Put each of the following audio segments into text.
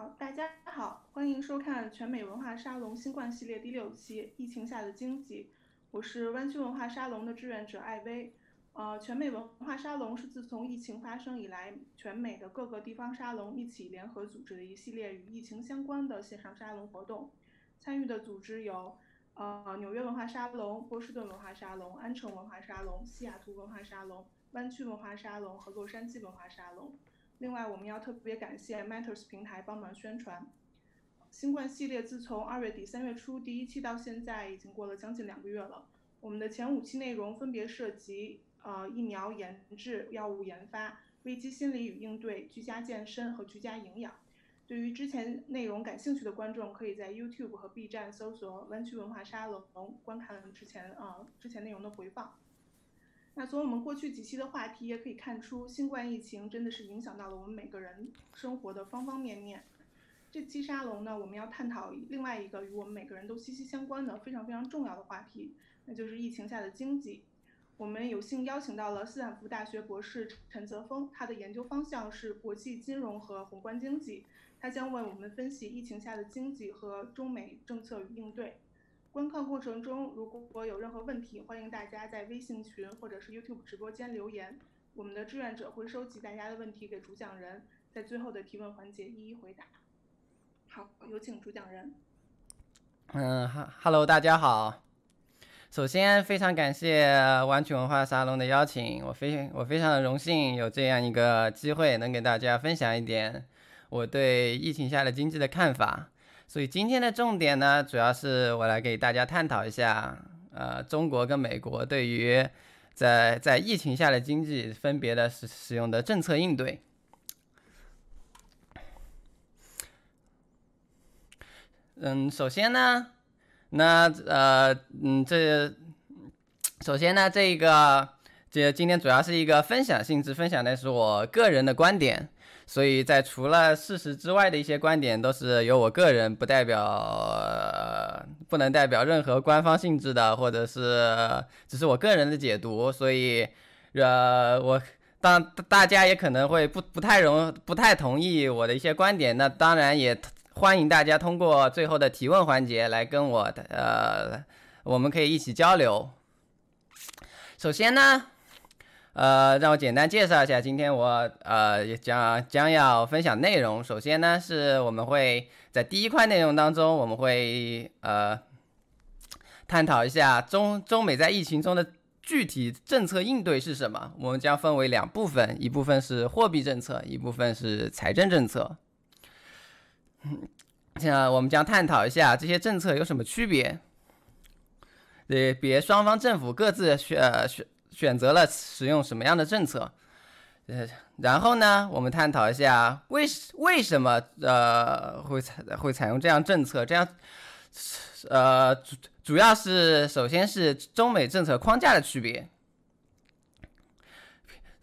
好，大家好，欢迎收看全美文化沙龙新冠系列第六期《疫情下的经济》。我是湾区文化沙龙的志愿者艾薇。呃，全美文化沙龙是自从疫情发生以来，全美的各个地方沙龙一起联合组织的一系列与疫情相关的线上沙龙活动。参与的组织有，呃，纽约文化沙龙、波士顿文化沙龙、安城文化沙龙、西雅图文化沙龙、湾区文化沙龙和洛杉矶文化沙龙。另外，我们要特别感谢 Matters 平台帮忙宣传。新冠系列自从二月底三月初第一期到现在，已经过了将近两个月了。我们的前五期内容分别涉及呃疫苗研制、药物研发、危机心理与应对、居家健身和居家营养。对于之前内容感兴趣的观众，可以在 YouTube 和 B 站搜索“湾区文化沙龙”观看之前啊之前内容的回放。那从我们过去几期的话题也可以看出，新冠疫情真的是影响到了我们每个人生活的方方面面。这期沙龙呢，我们要探讨另外一个与我们每个人都息息相关的非常非常重要的话题，那就是疫情下的经济。我们有幸邀请到了斯坦福大学博士陈泽峰，他的研究方向是国际金融和宏观经济，他将为我们分析疫情下的经济和中美政策与应对。观看过程中，如果有任何问题，欢迎大家在微信群或者是 YouTube 直播间留言，我们的志愿者会收集大家的问题给主讲人，在最后的提问环节一一回答。好，有请主讲人。嗯，哈，Hello，大家好。首先，非常感谢湾区文化沙龙的邀请，我非我非常的荣幸有这样一个机会，能给大家分享一点我对疫情下的经济的看法。所以今天的重点呢，主要是我来给大家探讨一下，呃，中国跟美国对于在在疫情下的经济分别的使使用的政策应对。嗯，首先呢，那呃，嗯，这首先呢，这个这今天主要是一个分享性质，分享的是我个人的观点。所以在除了事实之外的一些观点，都是由我个人，不代表不能代表任何官方性质的，或者是只是我个人的解读。所以，呃，我当大家也可能会不不太容不太同意我的一些观点，那当然也欢迎大家通过最后的提问环节来跟我的呃，我们可以一起交流。首先呢。呃，让我简单介绍一下今天我呃将将要分享内容。首先呢，是我们会在第一块内容当中，我们会呃探讨一下中中美在疫情中的具体政策应对是什么。我们将分为两部分，一部分是货币政策，一部分是财政政策。现在我们将探讨一下这些政策有什么区别，对，别双方政府各自选选。选择了使用什么样的政策？呃，然后呢，我们探讨一下为为什么呃会采会采用这样政策？这样，呃，主主要是首先是中美政策框架的区别。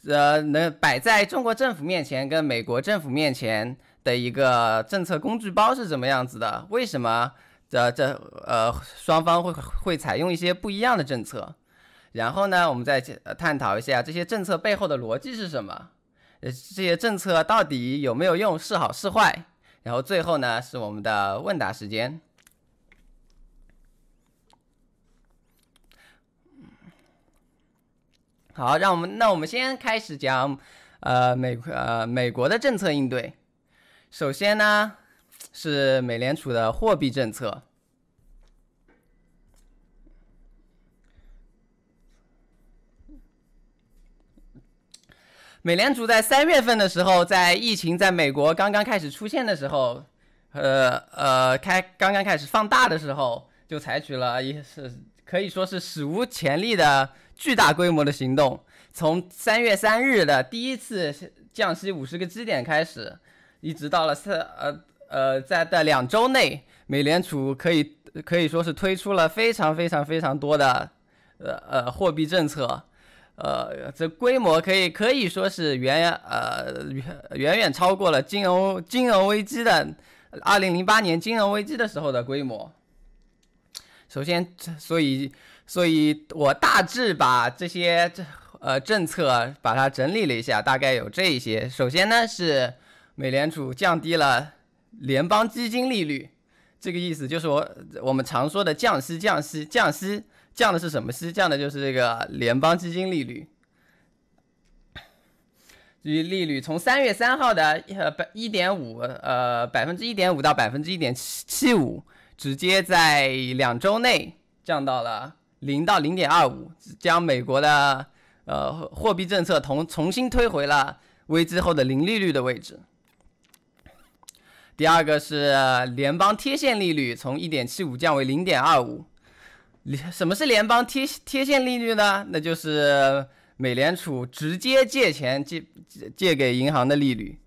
呃，能摆在中国政府面前跟美国政府面前的一个政策工具包是怎么样子的？为什么这这呃双方会会采用一些不一样的政策？然后呢，我们再探讨一下这些政策背后的逻辑是什么？呃，这些政策到底有没有用，是好是坏？然后最后呢，是我们的问答时间。好，让我们那我们先开始讲，呃，美呃美国的政策应对。首先呢，是美联储的货币政策。美联储在三月份的时候，在疫情在美国刚刚开始出现的时候，呃呃，开刚刚开始放大的时候，就采取了一是可以说是史无前例的巨大规模的行动。从三月三日的第一次降息五十个基点开始，一直到了四呃呃在的两周内，美联储可以可以说是推出了非常非常非常多的呃呃货币政策。呃，这规模可以可以说是远呃远远远超过了金融金融危机的二零零八年金融危机的时候的规模。首先，所以所以我大致把这些这呃政策把它整理了一下，大概有这一些。首先呢，是美联储降低了联邦基金利率。这个意思就是我我们常说的降息、降息、降息，降的是什么息？降的就是这个联邦基金利率。至于利率，从三月三号的呃百一点五呃百分之一点五到百分之一点七七五，直接在两周内降到了零到零点二五，将美国的呃货币政策同重新推回了危机后的零利率的位置。第二个是联邦贴现利率从一点七五降为零点二五。什么是联邦贴贴现利率呢？那就是美联储直接借钱借借给银行的利率。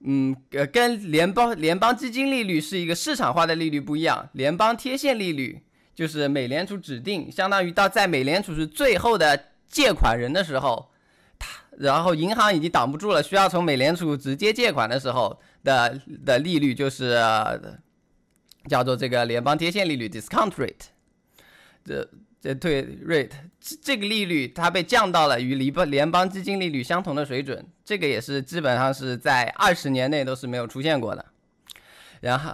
嗯，呃，跟联邦联邦基金利率是一个市场化的利率不一样。联邦贴现利率就是美联储指定，相当于到在美联储是最后的借款人的时候，他然后银行已经挡不住了，需要从美联储直接借款的时候。的的利率就是叫做这个联邦贴现利率 （discount rate）。这这对 rate 这个利率它被降到了与联邦联邦基金利率相同的水准，这个也是基本上是在二十年内都是没有出现过的。然后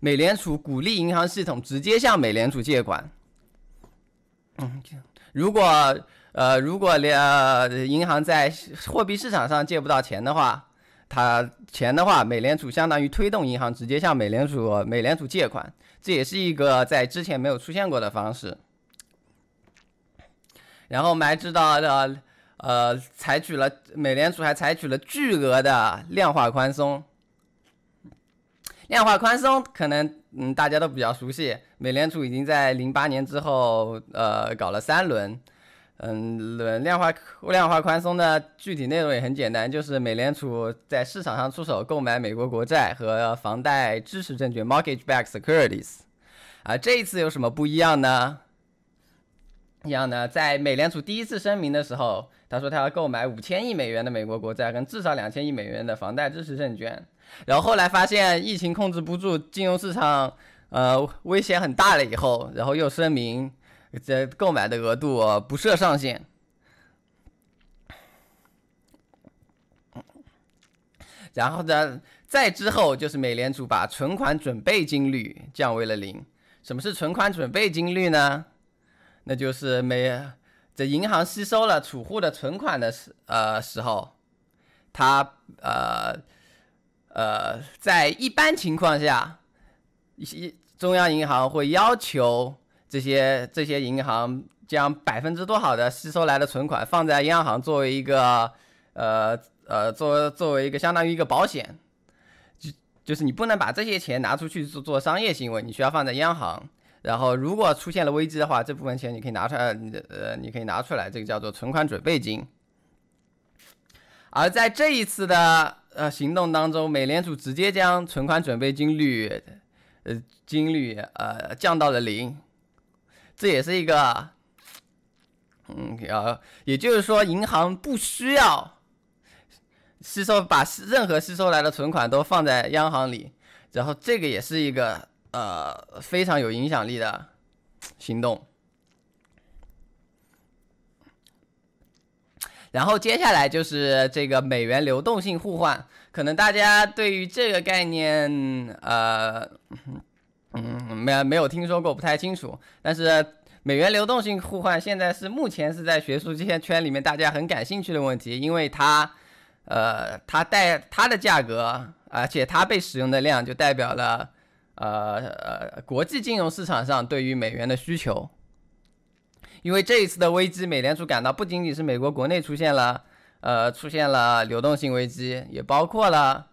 美联储鼓励银行系统直接向美联储借款。嗯，如果呃如果连银行在货币市场上借不到钱的话。它钱的话，美联储相当于推动银行直接向美联储美联储借款，这也是一个在之前没有出现过的方式。然后我们还知道的，呃，采取了美联储还采取了巨额的量化宽松。量化宽松可能嗯大家都比较熟悉，美联储已经在零八年之后呃搞了三轮。嗯，量化量化宽松的具体内容也很简单，就是美联储在市场上出手购买美国国债和房贷支持证券 （mortgage-backed securities）。啊，这一次有什么不一样呢？一样呢，在美联储第一次声明的时候，他说他要购买五千亿美元的美国国债跟至少两千亿美元的房贷支持证券。然后后来发现疫情控制不住，金融市场呃危险很大了以后，然后又声明。这购买的额度不设上限，然后呢，再之后就是美联储把存款准备金率降为了零。什么是存款准备金率呢？那就是美这银行吸收了储户的存款的时呃时候，它呃呃在一般情况下，一中央银行会要求。这些这些银行将百分之多少的吸收来的存款放在央行作为一个呃呃作作为一个相当于一个保险，就就是你不能把这些钱拿出去做做商业行为，你需要放在央行。然后如果出现了危机的话，这部分钱你可以拿出来，你呃你可以拿出来，这个叫做存款准备金。而在这一次的呃行动当中，美联储直接将存款准备金率呃金率呃降到了零。这也是一个，嗯，要，也就是说，银行不需要吸收，把任何吸收来的存款都放在央行里，然后这个也是一个呃非常有影响力的行动。然后接下来就是这个美元流动性互换，可能大家对于这个概念，呃。嗯，没没有听说过，不太清楚。但是美元流动性互换现在是目前是在学术界圈里面大家很感兴趣的问题，因为它，呃，它带它的价格，而且它被使用的量就代表了，呃呃，国际金融市场上对于美元的需求。因为这一次的危机，美联储感到不仅仅是美国国内出现了，呃，出现了流动性危机，也包括了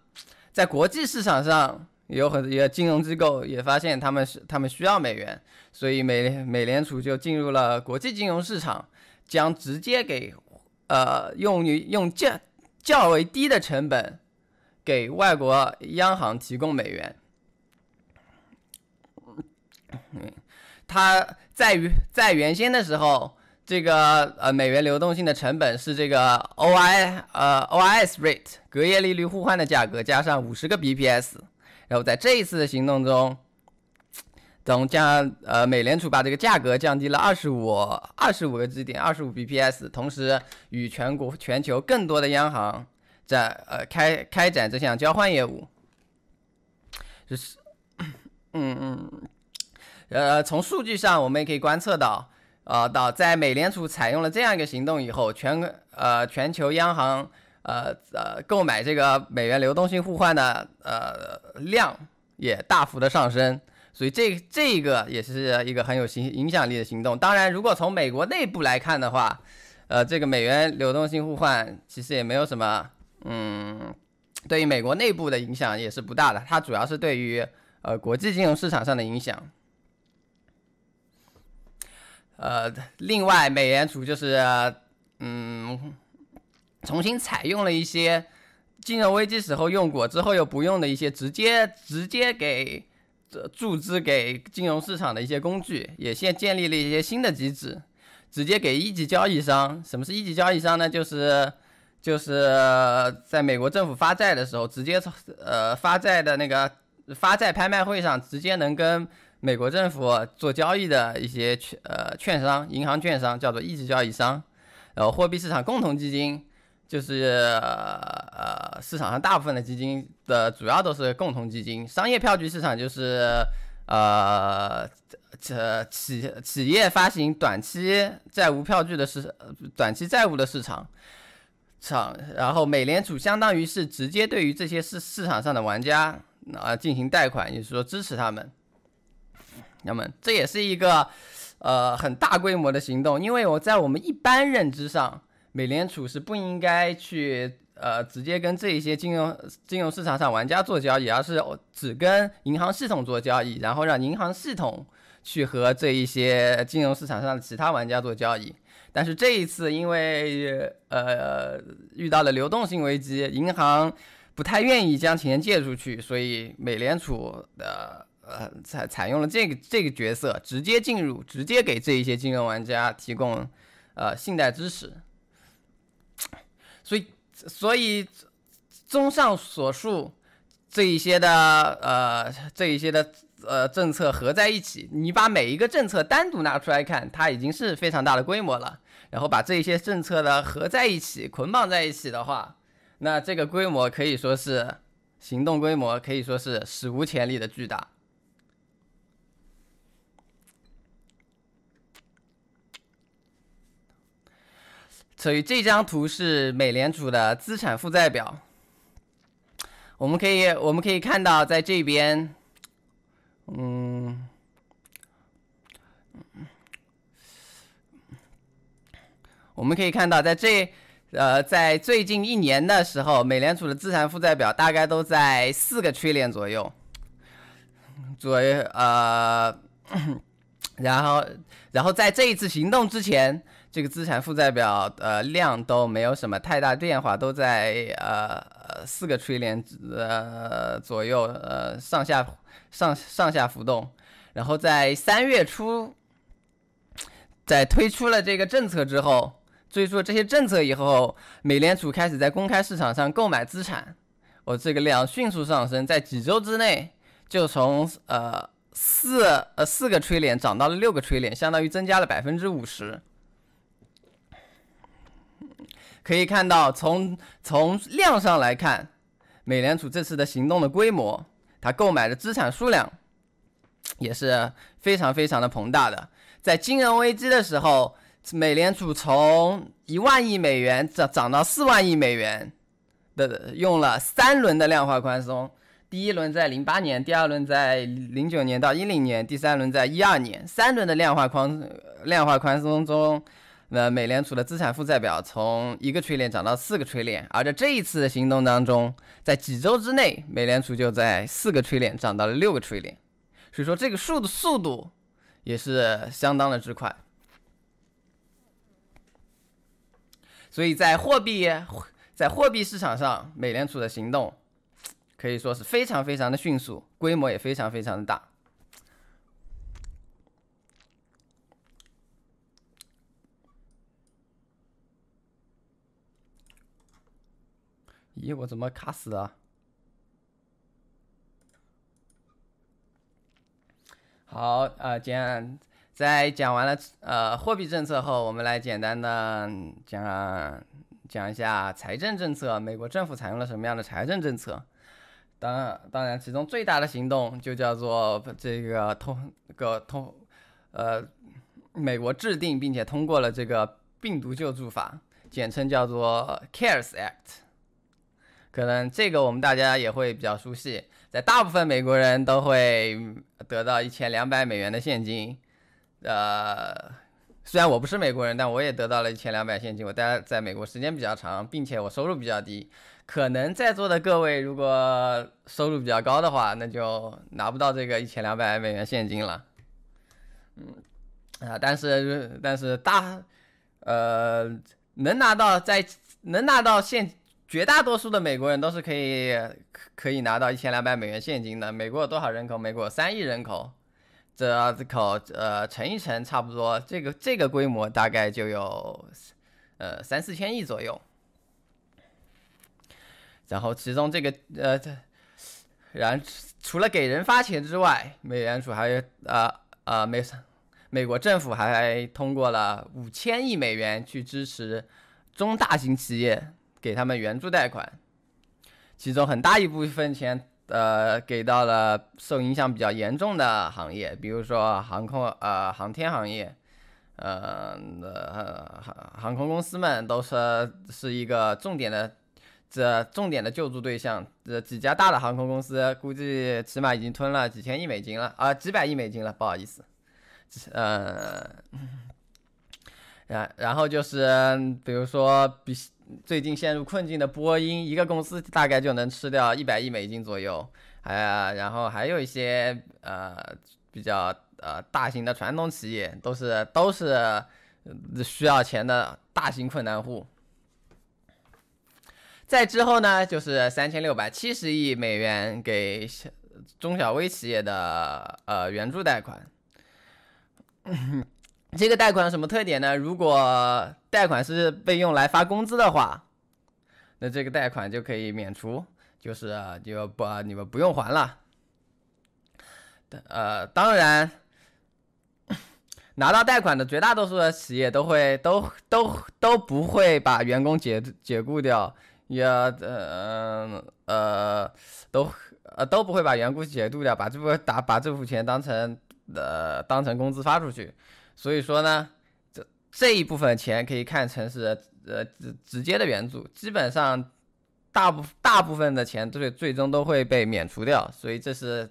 在国际市场上。有很多金融机构也发现他们是他们需要美元，所以美美联储就进入了国际金融市场，将直接给呃用于用较较为低的成本给外国央行提供美元。嗯，它在于在原先的时候，这个呃美元流动性的成本是这个 O I 呃 O I S rate 隔夜利率互换的价格加上五十个 B P S。然后在这一次的行动中，总将呃美联储把这个价格降低了二十五二十五个基点，二十五 bps，同时与全国全球更多的央行在呃开开展这项交换业务。就是，嗯嗯，呃，从数据上我们也可以观测到，呃，到在美联储采用了这样一个行动以后，全呃全球央行呃呃购买这个美元流动性互换的呃量也大幅的上升。所以这这个也是一个很有行影响力的行动。当然，如果从美国内部来看的话，呃，这个美元流动性互换其实也没有什么，嗯，对于美国内部的影响也是不大的。它主要是对于呃国际金融市场上的影响。呃，另外，美联储就是嗯，重新采用了一些金融危机时候用过之后又不用的一些直接直接给。注资给金融市场的一些工具，也现建立了一些新的机制，直接给一级交易商。什么是一级交易商呢？就是就是在美国政府发债的时候，直接呃发债的那个发债拍卖会上，直接能跟美国政府做交易的一些券呃券商、银行券商，叫做一级交易商。然后货币市场共同基金。就是呃，市场上大部分的基金的主要都是共同基金，商业票据市场就是呃，这企企业发行短期债务票据的市，短期债务的市场场，然后美联储相当于是直接对于这些市市场上的玩家啊进行贷款，也就是说支持他们。那么这也是一个呃很大规模的行动，因为我在我们一般认知上。美联储是不应该去呃直接跟这一些金融金融市场上玩家做交易，而是只跟银行系统做交易，然后让银行系统去和这一些金融市场上的其他玩家做交易。但是这一次因为呃遇到了流动性危机，银行不太愿意将钱借出去，所以美联储的呃采采用了这个这个角色，直接进入，直接给这一些金融玩家提供呃信贷支持。所以，所以，综上所述，这一些的呃，这一些的呃政策合在一起，你把每一个政策单独拿出来看，它已经是非常大的规模了。然后把这一些政策的合在一起、捆绑在一起的话，那这个规模可以说是行动规模，可以说是史无前例的巨大。所以这张图是美联储的资产负债表。我们可以我们可以看到，在这边，嗯，我们可以看到，在这呃，在最近一年的时候，美联储的资产负债表大概都在四个缺点左右，左右呃，然后然后在这一次行动之前。这个资产负债表呃量都没有什么太大变化，都在呃四个吹脸呃左右呃上下上上下浮动。然后在三月初，在推出了这个政策之后，推出这些政策以后，美联储开始在公开市场上购买资产，我这个量迅速上升，在几周之内就从呃四呃四个 trillion 涨到了六个 trillion，相当于增加了百分之五十。可以看到，从从量上来看，美联储这次的行动的规模，它购买的资产数量 也是非常非常的庞大的。在金融危机的时候，美联储从一万亿美元涨涨到四万亿美元的，用了三轮的量化宽松。第一轮在零八年，第二轮在零九年到一零年，第三轮在一二年，三轮的量化宽量化宽松中。那美联储的资产负债表从一个锤炼涨到四个锤炼，而在这一次的行动当中，在几周之内，美联储就在四个锤炼涨到了六个锤炼，所以说这个数的速度也是相当的之快。所以在货币在货币市场上，美联储的行动可以说是非常非常的迅速，规模也非常非常的大。咦，我怎么卡死了？好，呃，讲在讲完了呃货币政策后，我们来简单的讲讲一下财政政策。美国政府采用了什么样的财政政策？当，当然，其中最大的行动就叫做这个通个通，呃，美国制定并且通过了这个病毒救助法，简称叫做 CARES Act。可能这个我们大家也会比较熟悉，在大部分美国人都会得到一千两百美元的现金。呃，虽然我不是美国人，但我也得到了一千两百现金。我待在美国时间比较长，并且我收入比较低。可能在座的各位如果收入比较高的话，那就拿不到这个一千两百美元现金了。嗯，啊，但是但是大，呃，能拿到在能拿到现。绝大多数的美国人都是可以可以拿到一千两百美元现金的。美国有多少人口？美国有三亿人口，这这口呃乘一乘，差不多这个这个规模大概就有呃三四千亿左右。然后其中这个呃这，然除了给人发钱之外，美联储还呃呃美美国政府还通过了五千亿美元去支持中大型企业。给他们援助贷款，其中很大一部分钱，呃，给到了受影响比较严重的行业，比如说航空，呃，航天行业，呃，航航空公司们都是是一个重点的，这重点的救助对象。这几家大的航空公司估计起码已经吞了几千亿美金了，啊，几百亿美金了，不好意思，呃，然然后就是比如说比。最近陷入困境的波音，一个公司大概就能吃掉一百亿美金左右，还然后还有一些呃比较呃大型的传统企业，都是都是需要钱的大型困难户。再之后呢，就是三千六百七十亿美元给中小微企业的呃援助贷款。这个贷款有什么特点呢？如果贷款是被用来发工资的话，那这个贷款就可以免除，就是就不你们不用还了。呃，当然，拿到贷款的绝大多数的企业都会都都都不会把员工解解雇掉，也呃呃都呃都不会把员工解雇掉，把这部打把这部钱当成呃当成工资发出去。所以说呢，这这一部分钱可以看成是呃直直接的援助，基本上大部大部分的钱最最终都会被免除掉，所以这是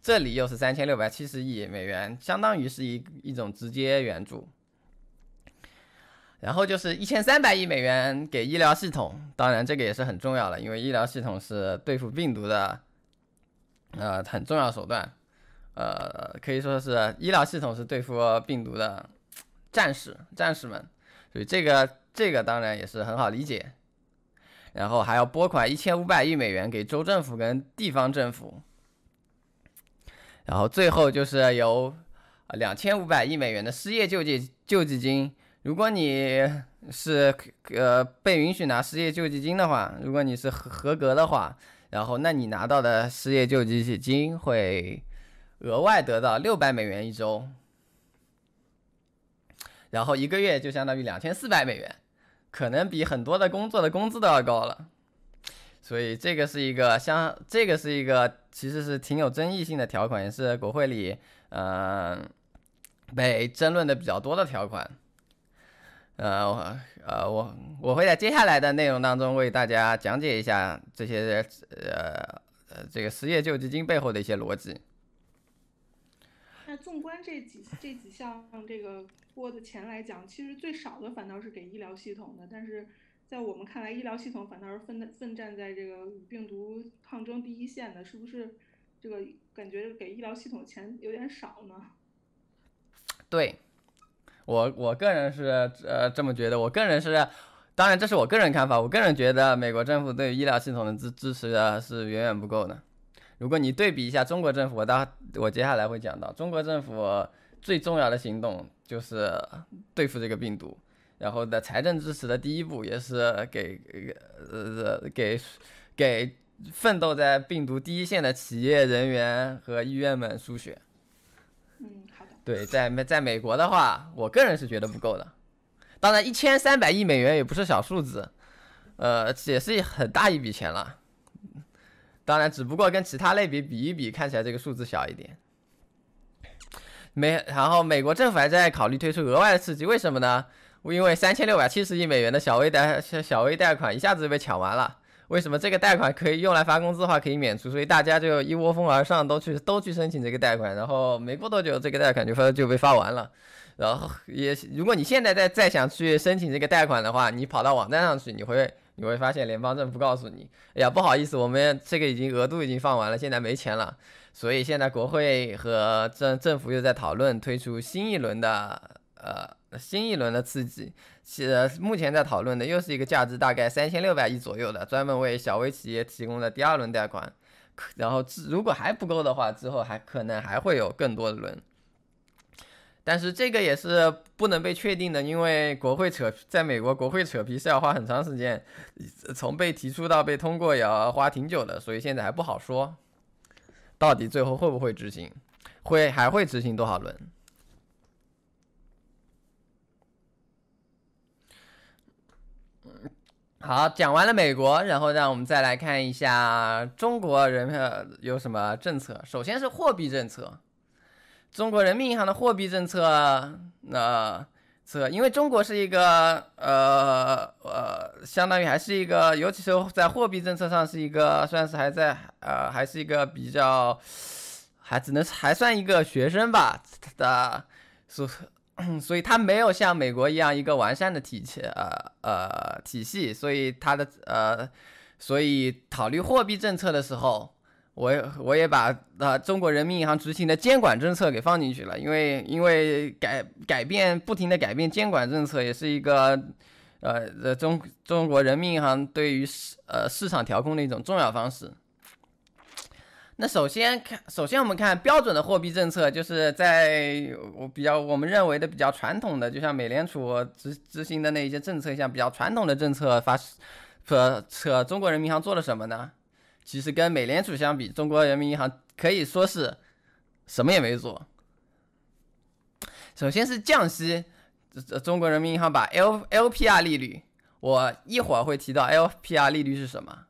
这里又是三千六百七十亿美元，相当于是一一种直接援助。然后就是一千三百亿美元给医疗系统，当然这个也是很重要的，因为医疗系统是对付病毒的呃很重要手段。呃，可以说是医疗系统是对付病毒的战士，战士们，所以这个这个当然也是很好理解。然后还要拨款一千五百亿美元给州政府跟地方政府，然后最后就是有两千五百亿美元的失业救济救济金。如果你是呃被允许拿失业救济金的话，如果你是合合格的话，然后那你拿到的失业救济金会。额外得到六百美元一周，然后一个月就相当于两千四百美元，可能比很多的工作的工资都要高了。所以这个是一个相，这个是一个其实是挺有争议性的条款，也是国会里嗯被争论的比较多的条款。呃呃，我我会在接下来的内容当中为大家讲解一下这些呃呃这个失业救济金背后的一些逻辑。纵观这几这几项这个拨的钱来讲，其实最少的反倒是给医疗系统的，但是在我们看来，医疗系统反倒是奋奋战在这个与病毒抗争第一线的，是不是？这个感觉给医疗系统钱有点少呢？对，我我个人是呃这么觉得，我个人是，当然这是我个人看法，我个人觉得美国政府对医疗系统的支支持的是远远不够的。如果你对比一下中国政府，我到我接下来会讲到中国政府最重要的行动就是对付这个病毒，然后的财政支持的第一步也是给呃给给奋斗在病毒第一线的企业人员和医院们输血。嗯，好的。对，在美在美国的话，我个人是觉得不够的。当然，一千三百亿美元也不是小数字，呃，也是很大一笔钱了。当然，只不过跟其他类别比一比，看起来这个数字小一点。美，然后美国政府还在考虑推出额外的刺激，为什么呢？因为三千六百七十亿美元的小微贷小微贷款一下子就被抢完了。为什么这个贷款可以用来发工资的话可以免除？所以大家就一窝蜂而上，都去都去申请这个贷款。然后没过多久，这个贷款就发就被发完了。然后也，如果你现在再再想去申请这个贷款的话，你跑到网站上去，你会你会发现联邦政府告诉你，哎呀，不好意思，我们这个已经额度已经放完了，现在没钱了。所以现在国会和政政府又在讨论推出新一轮的呃新一轮的刺激，其实目前在讨论的又是一个价值大概三千六百亿左右的专门为小微企业提供的第二轮贷款，然后如果还不够的话，之后还可能还会有更多的轮，但是这个也是不能被确定的，因为国会扯在美国国会扯皮是要花很长时间，从被提出到被通过也要花挺久的，所以现在还不好说。到底最后会不会执行？会还会执行多少轮？好，讲完了美国，然后让我们再来看一下中国人有什么政策。首先是货币政策，中国人民银行的货币政策，那。这因为中国是一个呃呃，相当于还是一个，尤其是在货币政策上是一个，算是还在呃，还是一个比较，还只能还算一个学生吧的，所所以它没有像美国一样一个完善的体系呃呃体系，所以它的呃，所以考虑货币政策的时候。我我也把啊中国人民银行执行的监管政策给放进去了，因为因为改改变不停的改变监管政策也是一个呃呃中中国人民银行对于市呃市场调控的一种重要方式。那首先看，首先我们看标准的货币政策，就是在我比较我们认为的比较传统的，就像美联储执执行的那一些政策，像比较传统的政策发，说扯中国人民银行做了什么呢？其实跟美联储相比，中国人民银行可以说是什么也没做。首先是降息，这中国人民银行把 L LPR 利率，我一会儿会提到 LPR 利率是什么，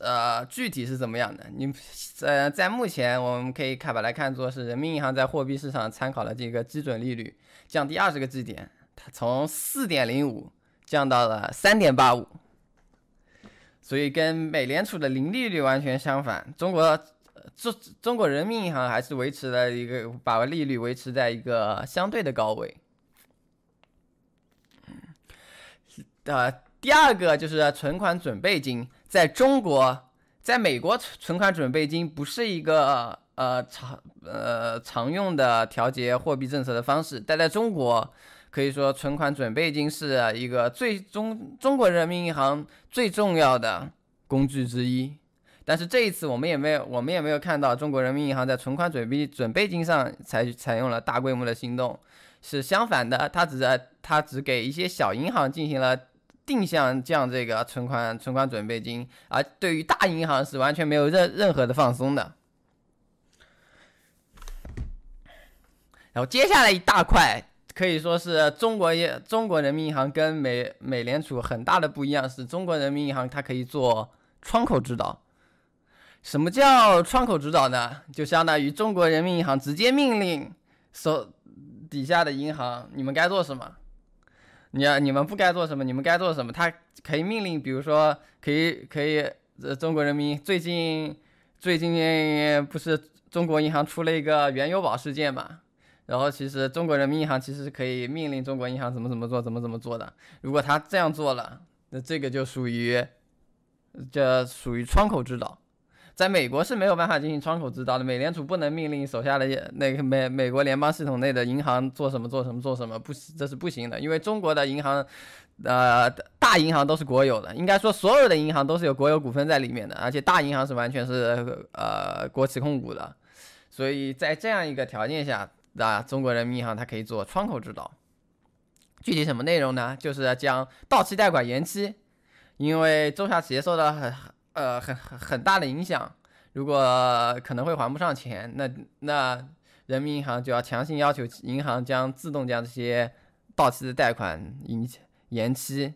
呃，具体是怎么样的？你呃，在目前我们可以看把它看作是人民银行在货币市场参考的这个基准利率降低二十个基点，它从四点零五降到了三点八五。所以跟美联储的零利率完全相反，中国中中国人民银行还是维持了一个把利率维持在一个相对的高位。呃，第二个就是存款准备金，在中国，在美国存款准备金不是一个呃常呃常用的调节货币政策的方式，但在中国。可以说，存款准备金是一个最中中国人民银行最重要的工具之一。但是这一次，我们也没有，我们也没有看到中国人民银行在存款准备准备金上采采用了大规模的行动。是相反的，它只在它只给一些小银行进行了定向降这个存款存款准备金，而对于大银行是完全没有任任何的放松的。然后接下来一大块。可以说是中国也中国人民银行跟美美联储很大的不一样，是中国人民银行它可以做窗口指导。什么叫窗口指导呢？就相当于中国人民银行直接命令手底下的银行，你们该做什么？你要你们不该做什么？你们该做什么？它可以命令，比如说可以可以，呃，中国人民最近最近不是中国银行出了一个原油宝事件嘛？然后其实中国人民银行其实是可以命令中国银行怎么怎么做，怎么怎么做的。如果他这样做了，那这个就属于，这属于窗口指导。在美国是没有办法进行窗口指导的，美联储不能命令手下的那个美美国联邦系统内的银行做什么做什么做什么，不，这是不行的。因为中国的银行，呃，大银行都是国有的，应该说所有的银行都是有国有股份在里面的，而且大银行是完全是呃国企控股的。所以在这样一个条件下。啊，中国人民银行它可以做窗口指导，具体什么内容呢？就是将到期贷款延期，因为中小企业受到很呃很很很大的影响，如果可能会还不上钱，那那人民银行就要强行要求银行将自动将这些到期的贷款延延期。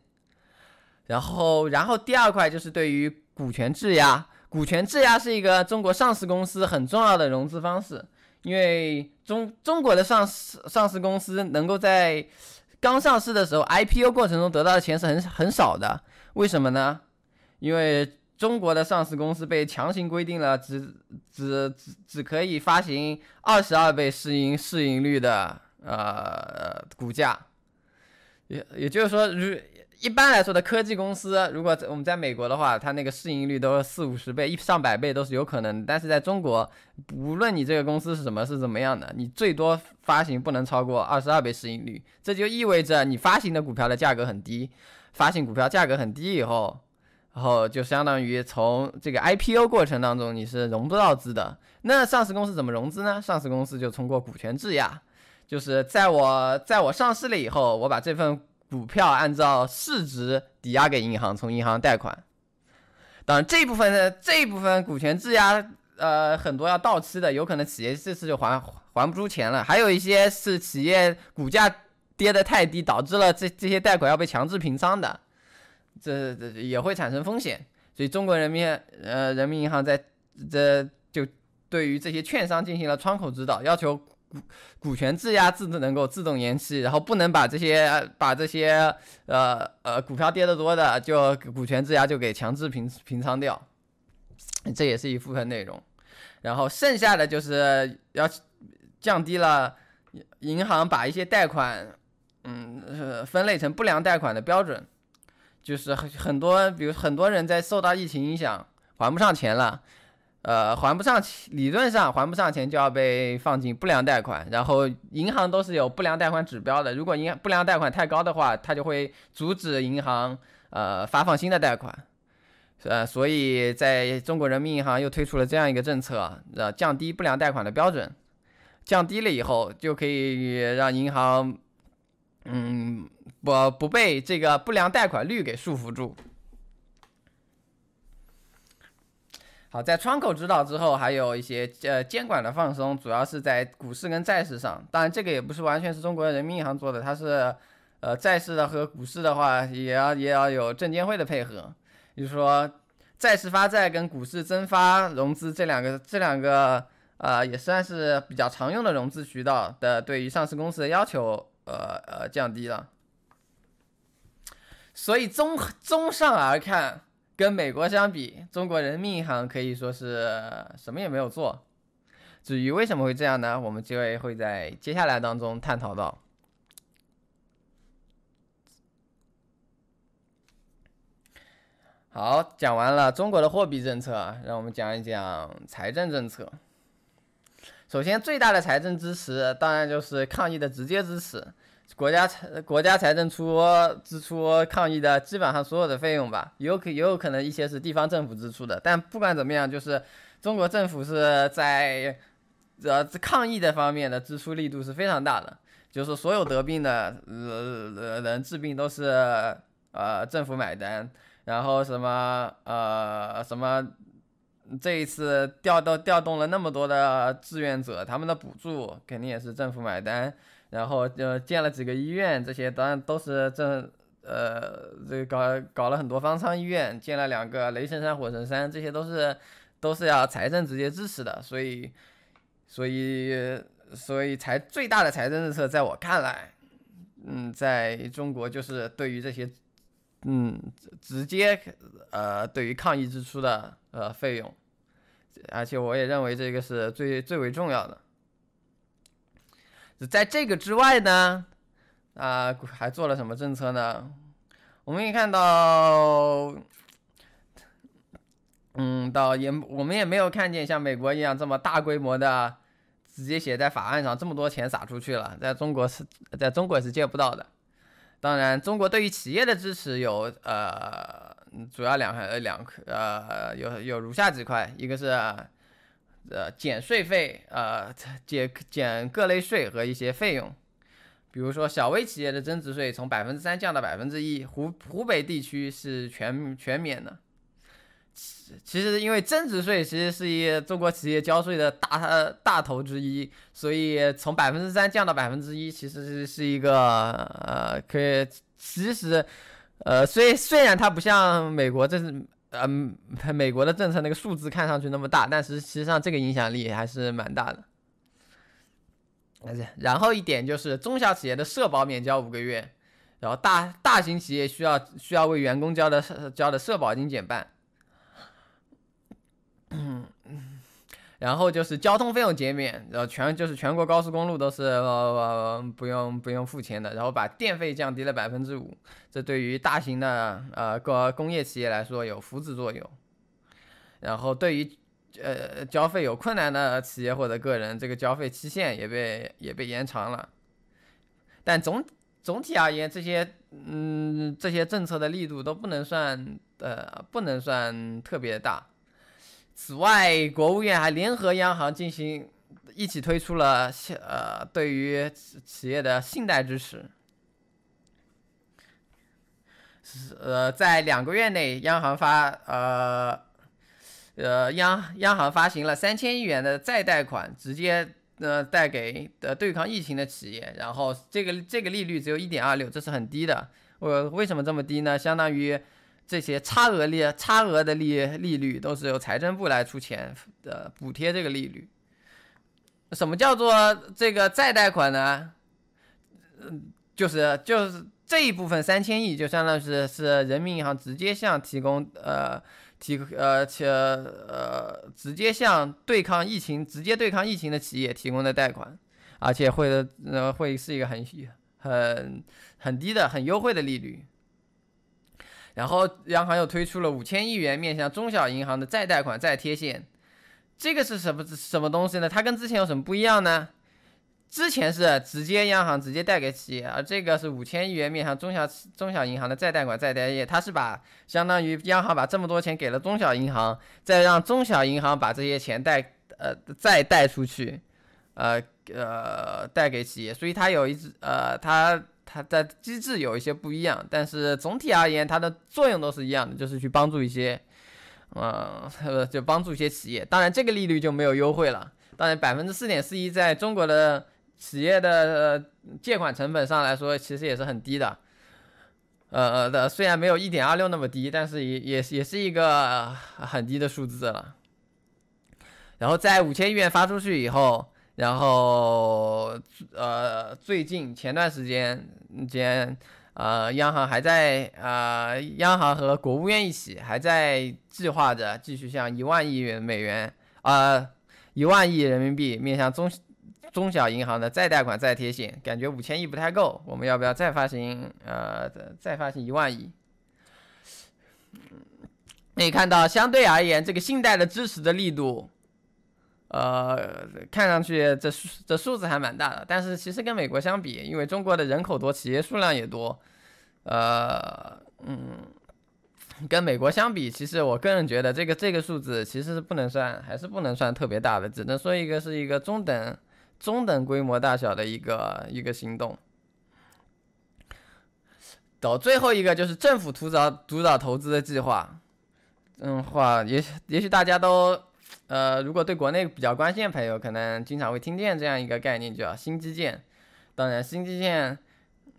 然后，然后第二块就是对于股权质押，股权质押是一个中国上市公司很重要的融资方式，因为中中国的上市上市公司能够在刚上市的时候 IPO 过程中得到的钱是很很少的，为什么呢？因为中国的上市公司被强行规定了只只只只可以发行二十二倍市盈市盈率的呃股价，也也就是说，如一般来说的科技公司，如果我们在美国的话，它那个市盈率都是四五十倍、一上百倍都是有可能。但是在中国，无论你这个公司是什么是怎么样的，你最多发行不能超过二十二倍市盈率，这就意味着你发行的股票的价格很低，发行股票价格很低以后。然后就相当于从这个 IPO 过程当中你是融不到资的。那上市公司怎么融资呢？上市公司就通过股权质押，就是在我在我上市了以后，我把这份股票按照市值抵押给银行，从银行贷款。当然这部分的这一部分股权质押，呃，很多要到期的，有可能企业这次就还还不出钱了。还有一些是企业股价跌得太低，导致了这这些贷款要被强制平仓的。这这也会产生风险，所以中国人民呃人民银行在这就对于这些券商进行了窗口指导，要求股股权质押自能够自动延期，然后不能把这些把这些呃呃股票跌得多的就股权质押就给强制平平仓掉，这也是一部分内容，然后剩下的就是要降低了银行把一些贷款嗯分类成不良贷款的标准。就是很很多，比如很多人在受到疫情影响还不上钱了，呃，还不上钱，理论上还不上钱就要被放进不良贷款，然后银行都是有不良贷款指标的，如果银不良贷款太高的话，它就会阻止银行呃发放新的贷款，呃，所以在中国人民银行又推出了这样一个政策，呃，降低不良贷款的标准，降低了以后就可以让银行。嗯，不不被这个不良贷款率给束缚住。好，在窗口指导之后，还有一些呃监管的放松，主要是在股市跟债市上。当然，这个也不是完全是中国人民银行做的，它是呃债市的和股市的话，也要也要有证监会的配合。就是说，债市发债跟股市增发融资这两个这两个呃也算是比较常用的融资渠道的，对于上市公司的要求。呃呃，降低了，所以综综上而看，跟美国相比，中国人民银行可以说是什么也没有做。至于为什么会这样呢？我们就会会在接下来当中探讨到。好，讲完了中国的货币政策，让我们讲一讲财政政策。首先，最大的财政支持当然就是抗疫的直接支持，国家财国家财政出支出抗疫的基本上所有的费用吧，有可也有可能一些是地方政府支出的，但不管怎么样，就是中国政府是在呃抗疫的方面的支出力度是非常大的，就是所有得病的呃人治病都是呃政府买单，然后什么呃什么。这一次调到调动了那么多的志愿者，他们的补助肯定也是政府买单，然后就建了几个医院，这些当然都是政呃这个搞搞了很多方舱医院，建了两个雷神山、火神山，这些都是都是要财政直接支持的，所以所以所以财最大的财政政策，在我看来，嗯，在中国就是对于这些嗯直接呃对于抗疫支出的呃费用。而且我也认为这个是最最为重要的。在这个之外呢，啊，还做了什么政策呢？我们可以看到，嗯，到也我们也没有看见像美国一样这么大规模的直接写在法案上，这么多钱撒出去了，在中国是在中国是借不到的。当然，中国对于企业的支持有呃。主要两两呃有有如下几块，一个是呃减税费，呃减减各类税和一些费用，比如说小微企业的增值税从百分之三降到百分之一，湖湖北地区是全全免的。其其实因为增值税其实是一中国企业交税的大大头之一，所以从百分之三降到百分之一，其实是是一个呃可以其实。呃，虽虽然它不像美国，这是嗯，美国的政策那个数字看上去那么大，但是实际上这个影响力还是蛮大的。然后一点就是中小企业的社保免交五个月，然后大大型企业需要需要为员工交的交的社保金减半。然后就是交通费用减免，然后全就是全国高速公路都是呃不用不用付钱的，然后把电费降低了百分之五，这对于大型的呃工工业企业来说有扶持作用。然后对于呃交费有困难的企业或者个人，这个交费期限也被也被延长了。但总总体而言，这些嗯这些政策的力度都不能算呃不能算特别大。此外，国务院还联合央行进行一起推出了呃对于企业的信贷支持，呃在两个月内，央行发呃呃央央行发行了三千亿元的再贷款，直接呃贷给的对抗疫情的企业，然后这个这个利率只有一点二六，这是很低的。我为什么这么低呢？相当于。这些差额利差额的利利率都是由财政部来出钱的补贴这个利率。什么叫做这个再贷款呢？嗯，就是就是这一部分三千亿就相当于是是人民银行直接向提供呃提呃且呃直接向对抗疫情直接对抗疫情的企业提供的贷款，而且会呃会是一个很很很低的很优惠的利率。然后，央行又推出了五千亿元面向中小银行的再贷款再贴现，这个是什么什么东西呢？它跟之前有什么不一样呢？之前是直接央行直接贷给企业，而这个是五千亿元面向中小中小银行的再贷款再贴现，它是把相当于央行把这么多钱给了中小银行，再让中小银行把这些钱贷呃再贷出去，呃呃贷给企业，所以它有一只呃它。它的机制有一些不一样，但是总体而言，它的作用都是一样的，就是去帮助一些，呃，就帮助一些企业。当然，这个利率就没有优惠了。当然，百分之四点四一，在中国的企业的借款成本上来说，其实也是很低的。呃呃的，虽然没有一点二六那么低，但是也也也是一个很低的数字了。然后在五千亿元发出去以后。然后，呃，最近前段时间间，呃，央行还在，呃，央行和国务院一起还在计划着继续向一万亿元美元，呃，一万亿人民币面向中中小银行的再贷款再贴现，感觉五千亿不太够，我们要不要再发行，呃，再发行一万亿？可以看到，相对而言，这个信贷的支持的力度。呃，看上去这数这数字还蛮大的，但是其实跟美国相比，因为中国的人口多，企业数量也多，呃，嗯，跟美国相比，其实我个人觉得这个这个数字其实是不能算，还是不能算特别大的，只能说一个是一个中等中等规模大小的一个一个行动。到最后一个就是政府主导主导投资的计划，嗯，话也许也许大家都。呃，如果对国内比较关心的朋友，可能经常会听见这样一个概念，叫新基建。当然，新基建，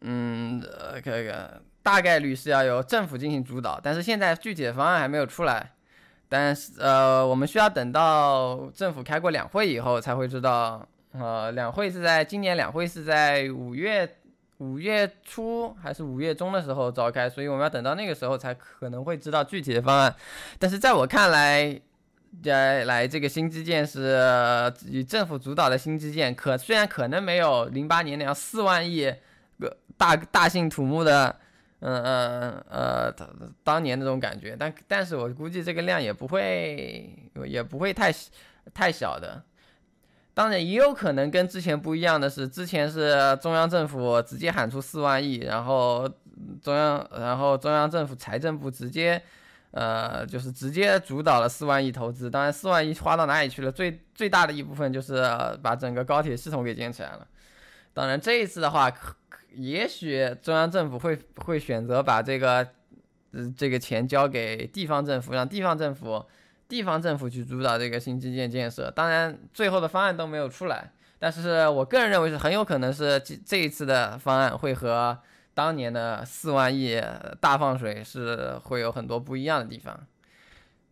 嗯，呃，这个大概率是要由政府进行主导，但是现在具体的方案还没有出来。但是，呃，我们需要等到政府开过两会以后才会知道。呃，两会是在今年两会是在五月五月初还是五月中的时候召开，所以我们要等到那个时候才可能会知道具体的方案。但是在我看来，来来，这个新基建是以政府主导的新基建，可虽然可能没有零八年那样四万亿个大大兴土木的，嗯嗯呃当年那种感觉，但但是我估计这个量也不会也不会太太小的。当然也有可能跟之前不一样的是，之前是中央政府直接喊出四万亿，然后中央然后中央政府财政部直接。呃，就是直接主导了四万亿投资，当然四万亿花到哪里去了？最最大的一部分就是把整个高铁系统给建起来了。当然这一次的话，可也许中央政府会会选择把这个呃这个钱交给地方政府，让地方政府地方政府去主导这个新基建建设。当然最后的方案都没有出来，但是我个人认为是很有可能是这这一次的方案会和。当年的四万亿大放水是会有很多不一样的地方，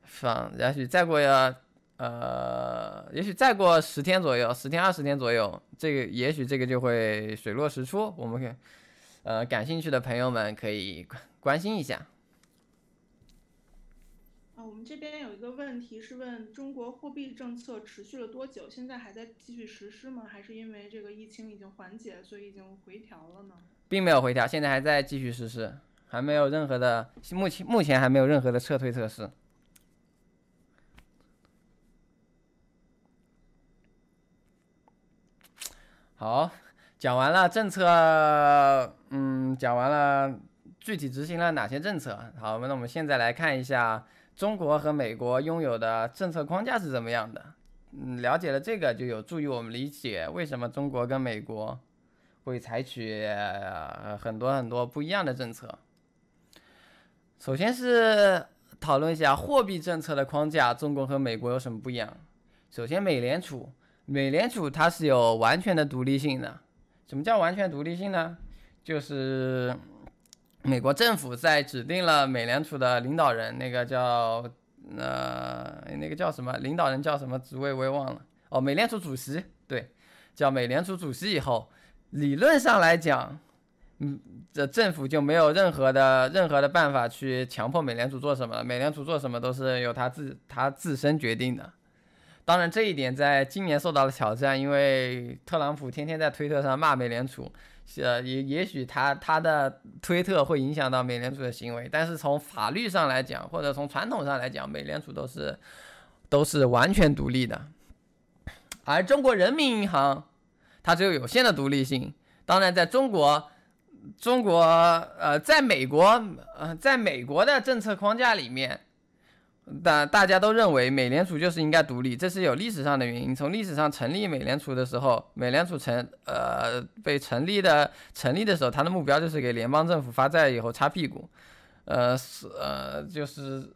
放，也许再过要呃，也许再过十天左右，十天二十天左右，这个也许这个就会水落石出。我们可以呃，感兴趣的朋友们可以关心一下。啊，我们这边有一个问题是问中国货币政策持续了多久？现在还在继续实施吗？还是因为这个疫情已经缓解，所以已经回调了呢？并没有回调，现在还在继续实施，还没有任何的目前目前还没有任何的撤退测试。好，讲完了政策，嗯，讲完了具体执行了哪些政策。好，那我们现在来看一下中国和美国拥有的政策框架是怎么样的。嗯，了解了这个就有助于我们理解为什么中国跟美国会采取很多很多不一样的政策。首先是讨论一下货币政策的框架，中国和美国有什么不一样？首先，美联储。美联储它是有完全的独立性的。什么叫完全独立性呢？就是美国政府在指定了美联储的领导人，那个叫呃那个叫什么领导人叫什么职位我也忘了。哦，美联储主席，对，叫美联储主席以后，理论上来讲，嗯，这政府就没有任何的任何的办法去强迫美联储做什么，美联储做什么都是由他自他自身决定的。当然，这一点在今年受到了挑战，因为特朗普天天在推特上骂美联储，呃，也也许他他的推特会影响到美联储的行为，但是从法律上来讲，或者从传统上来讲，美联储都是都是完全独立的，而中国人民银行它只有有限的独立性。当然，在中国，中国呃，在美国呃，在美国的政策框架里面。大大家都认为美联储就是应该独立，这是有历史上的原因。从历史上成立美联储的时候，美联储成呃被成立的成立的时候，它的目标就是给联邦政府发债以后擦屁股，呃是呃就是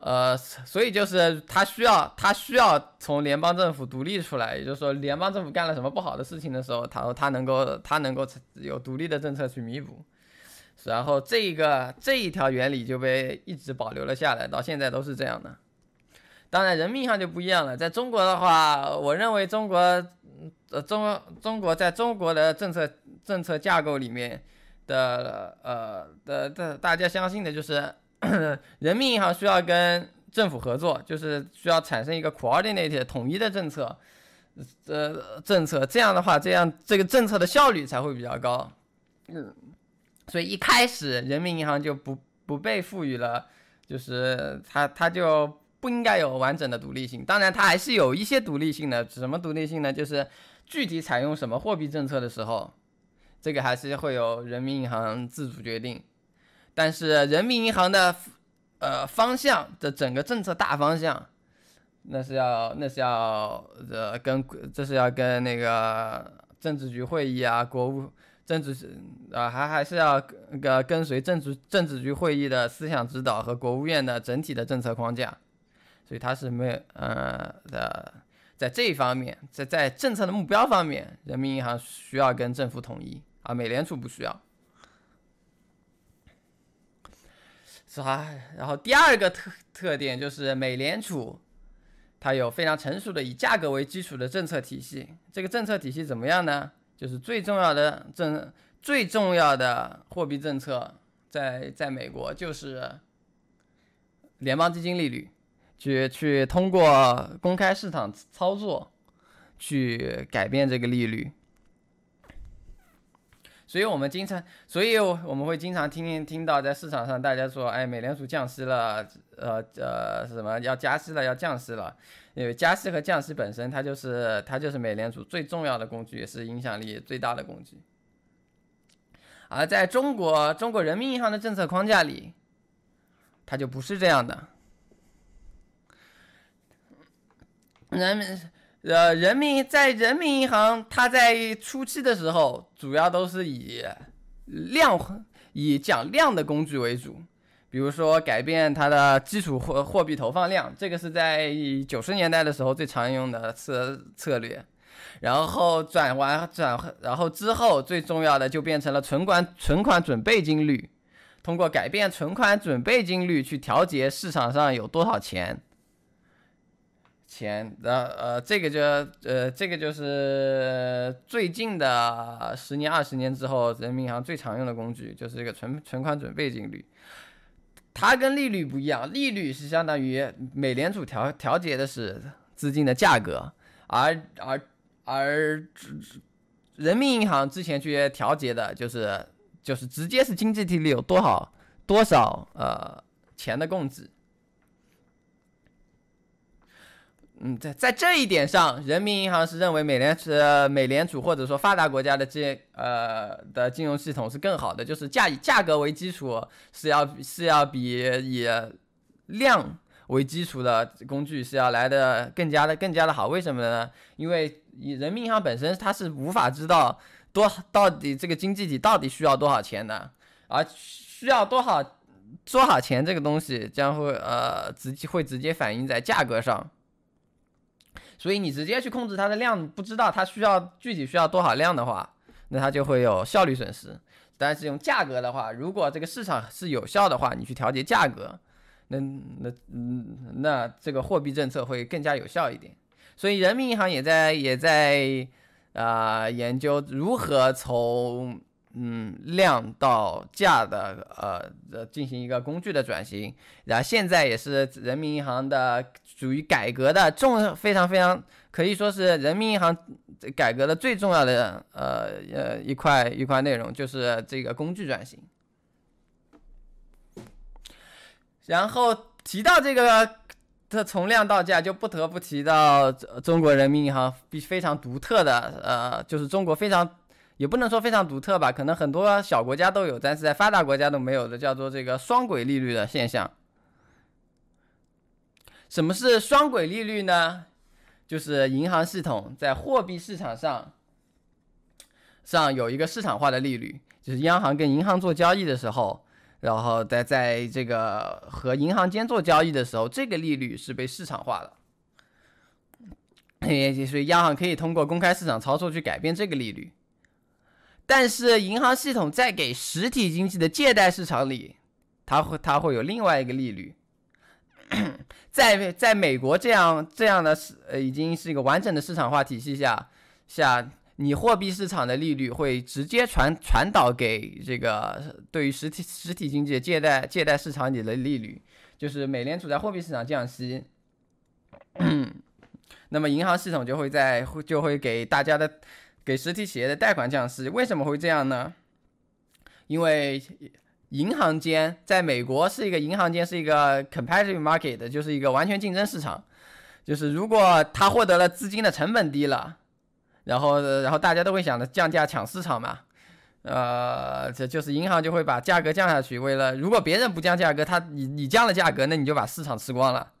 呃所以就是他需要他需要从联邦政府独立出来，也就是说联邦政府干了什么不好的事情的时候，他说他能够他能够有独立的政策去弥补。然后这一个这一条原理就被一直保留了下来，到现在都是这样的。当然，人民银行就不一样了。在中国的话，我认为中国，呃，中中国在中国的政策政策架构里面的，呃的的，大家相信的就是，人民银行需要跟政府合作，就是需要产生一个 coordinated 统一的政策，呃，政策。这样的话，这样这个政策的效率才会比较高。嗯。所以一开始，人民银行就不不被赋予了，就是它它就不应该有完整的独立性。当然，它还是有一些独立性的。什么独立性呢？就是具体采用什么货币政策的时候，这个还是会有人民银行自主决定。但是，人民银行的呃方向的整个政策大方向，那是要那是要呃跟这是要跟那个政治局会议啊，国务。政治啊，还还是要个跟随政治政治局会议的思想指导和国务院的整体的政策框架，所以它是没有呃的，在这一方面，在在政策的目标方面，人民银行需要跟政府统一啊，美联储不需要，是吧？然后第二个特特点就是美联储，它有非常成熟的以价格为基础的政策体系，这个政策体系怎么样呢？就是最重要的政最重要的货币政策，在在美国就是联邦基金利率，去去通过公开市场操作去改变这个利率。所以我们经常，所以我们会经常听听到在市场上大家说，哎，美联储降息了，呃呃，什么要加息了，要降息了。因为加息和降息本身，它就是它就是美联储最重要的工具，也是影响力最大的工具。而在中国，中国人民银行的政策框架里，它就不是这样的。人民呃，人民在人民银行，它在初期的时候，主要都是以量以讲量的工具为主。比如说改变它的基础货货币投放量，这个是在九十年代的时候最常用的策策略，然后转完转，然后之后最重要的就变成了存款存款准备金率，通过改变存款准备金率去调节市场上有多少钱。钱的呃，这个就呃，这个就是最近的十年、二十年之后，人民银行最常用的工具就是这个存存款准备金率。它跟利率不一样，利率是相当于美联储调调节的是资金的价格，而而而人民银行之前去调节的就是就是直接是经济体里有多少多少呃钱的供给。嗯，在在这一点上，人民银行是认为美联呃美联储或者说发达国家的这呃的金融系统是更好的，就是价以价格为基础是要是要比以量为基础的工具是要来的更加的更加的好。为什么呢？因为以人民银行本身它是无法知道多到底这个经济体到底需要多少钱的，而需要多少多少钱这个东西将会呃直接会直接反映在价格上。所以你直接去控制它的量，不知道它需要具体需要多少量的话，那它就会有效率损失。但是用价格的话，如果这个市场是有效的话，你去调节价格，那那嗯那这个货币政策会更加有效一点。所以人民银行也在也在啊研究如何从。嗯，量到价的呃呃进行一个工具的转型，然后现在也是人民银行的属于改革的重非常非常可以说是人民银行改革的最重要的呃呃一块一块内容，就是这个工具转型。然后提到这个它从量到价，就不得不提到中国人民银行必非常独特的呃，就是中国非常。也不能说非常独特吧，可能很多小国家都有，但是在发达国家都没有的，叫做这个双轨利率的现象。什么是双轨利率呢？就是银行系统在货币市场上上有一个市场化的利率，就是央行跟银行做交易的时候，然后在在这个和银行间做交易的时候，这个利率是被市场化的，所以央行可以通过公开市场操作去改变这个利率。但是银行系统在给实体经济的借贷市场里，它会它会有另外一个利率，在在美国这样这样的市呃已经是一个完整的市场化体系下下，你货币市场的利率会直接传传导给这个对于实体实体经济借贷借贷市场里的利率，就是美联储在货币市场降息，那么银行系统就会在就会给大家的。给实体企业的贷款降息，为什么会这样呢？因为银行间在美国是一个银行间是一个 competitive market，就是一个完全竞争市场。就是如果他获得了资金的成本低了，然后然后大家都会想着降价抢市场嘛。呃，这就是银行就会把价格降下去。为了如果别人不降价格，他你你降了价格，那你就把市场吃光了。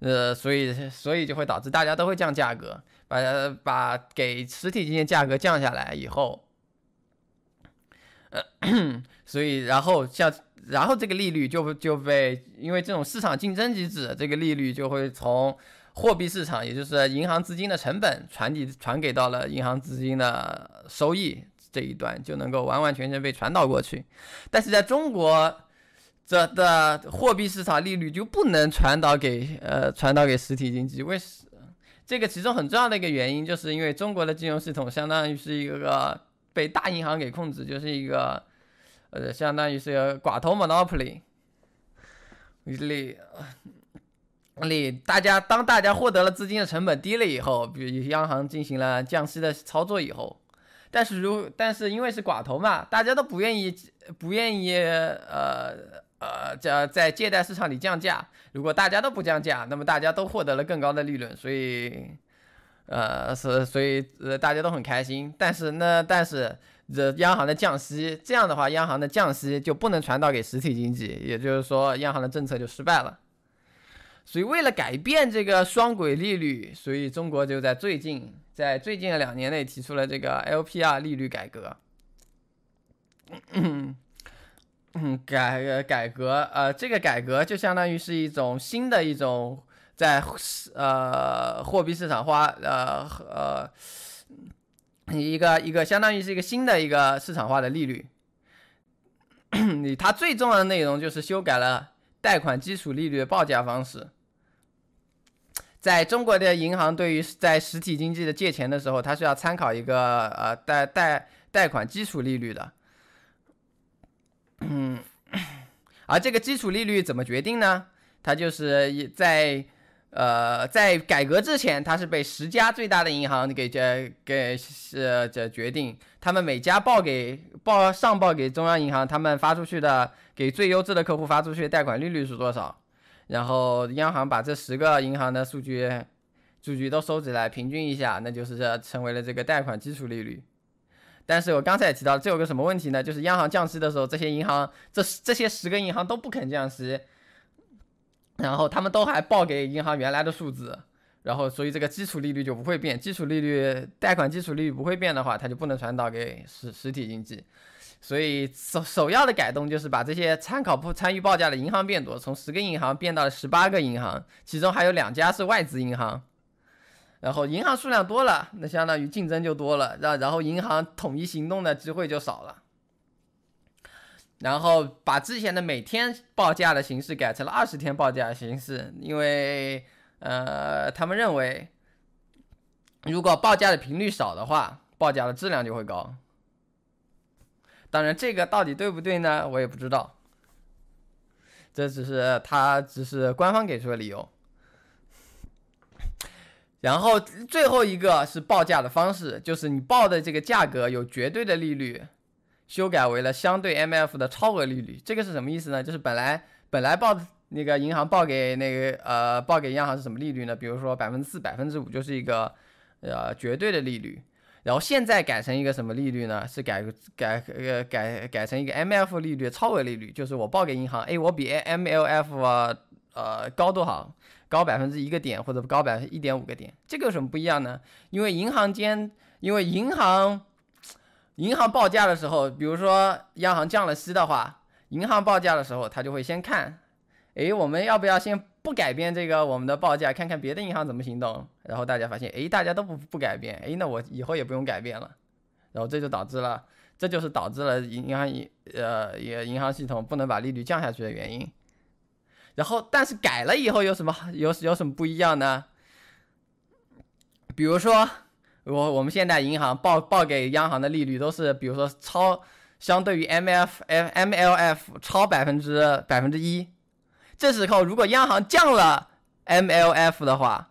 呃，所以所以就会导致大家都会降价格。把把给实体经济价格降下来以后，所以然后像然后这个利率就就被因为这种市场竞争机制，这个利率就会从货币市场，也就是银行资金的成本传递传给到了银行资金的收益这一端，就能够完完全全被传导过去。但是在中国这的货币市场利率就不能传导给呃传导给实体经济，为什？这个其中很重要的一个原因，就是因为中国的金融系统相当于是一个被大银行给控制，就是一个呃，相当于是个寡头 monopoly。里里，大家当大家获得了资金的成本低了以后，比如央行进行了降息的操作以后，但是如但是因为是寡头嘛，大家都不愿意不愿意呃。呃，在在借贷市场里降价，如果大家都不降价，那么大家都获得了更高的利润，所以，呃，是所以呃大家都很开心。但是呢，但是这央行的降息，这样的话，央行的降息就不能传导给实体经济，也就是说，央行的政策就失败了。所以，为了改变这个双轨利率，所以中国就在最近在最近的两年内提出了这个 LPR 利率改革。嗯，改改革，呃，这个改革就相当于是一种新的一种在呃货币市场化，呃呃一个一个相当于是一个新的一个市场化的利率。你它最重要的内容就是修改了贷款基础利率的报价方式。在中国的银行对于在实体经济的借钱的时候，它是要参考一个呃贷贷贷款基础利率的。嗯，而这个基础利率怎么决定呢？它就是在呃在改革之前，它是被十家最大的银行给这给是这决定，他们每家报给报上报给中央银行，他们发出去的给最优质的客户发出去的贷款利率是多少。然后央行把这十个银行的数据数据都收集来，平均一下，那就是这成为了这个贷款基础利率。但是我刚才也提到，这有个什么问题呢？就是央行降息的时候，这些银行这这些十个银行都不肯降息，然后他们都还报给银行原来的数字，然后所以这个基础利率就不会变。基础利率贷款基础利率不会变的话，它就不能传导给实实体经济。所以首首要的改动就是把这些参考不参与报价的银行变多，从十个银行变到了十八个银行，其中还有两家是外资银行。然后银行数量多了，那相当于竞争就多了，然然后银行统一行动的机会就少了。然后把之前的每天报价的形式改成了二十天报价形式，因为呃他们认为，如果报价的频率少的话，报价的质量就会高。当然，这个到底对不对呢？我也不知道。这只是他只是官方给出的理由。然后最后一个是报价的方式，就是你报的这个价格有绝对的利率，修改为了相对 M F 的超额利率。这个是什么意思呢？就是本来本来报那个银行报给那个呃报给央行是什么利率呢？比如说百分之四、百分之五就是一个呃绝对的利率。然后现在改成一个什么利率呢？是改改呃改改成一个 M F 利率超额利率，就是我报给银行，哎，我比 M L F 啊呃高多少？高百分之一个点或者高百分一点五个点，这个有什么不一样呢？因为银行间，因为银行银行报价的时候，比如说央行降了息的话，银行报价的时候，他就会先看，哎，我们要不要先？不改变这个我们的报价，看看别的银行怎么行动。然后大家发现，哎，大家都不不改变，哎，那我以后也不用改变了。然后这就导致了，这就是导致了银行银呃也银行系统不能把利率降下去的原因。然后，但是改了以后有什么有有什么不一样呢？比如说，我我们现在银行报报给央行的利率都是，比如说超相对于 M F F M L F 超百分之百分之一。这时候，如果央行降了 MLF 的话，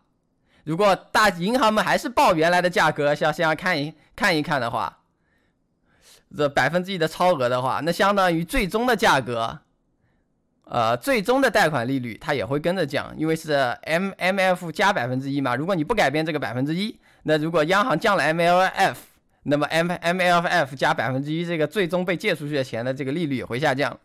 如果大银行们还是报原来的价格，像先要看一看一看的话，这百分之一的超额的话，那相当于最终的价格，呃，最终的贷款利率它也会跟着降，因为是 MMF 加百分之一嘛。如果你不改变这个百分之一，那如果央行降了 MLF，那么 M MLF 加百分之一这个最终被借出去的钱的这个利率也会下降。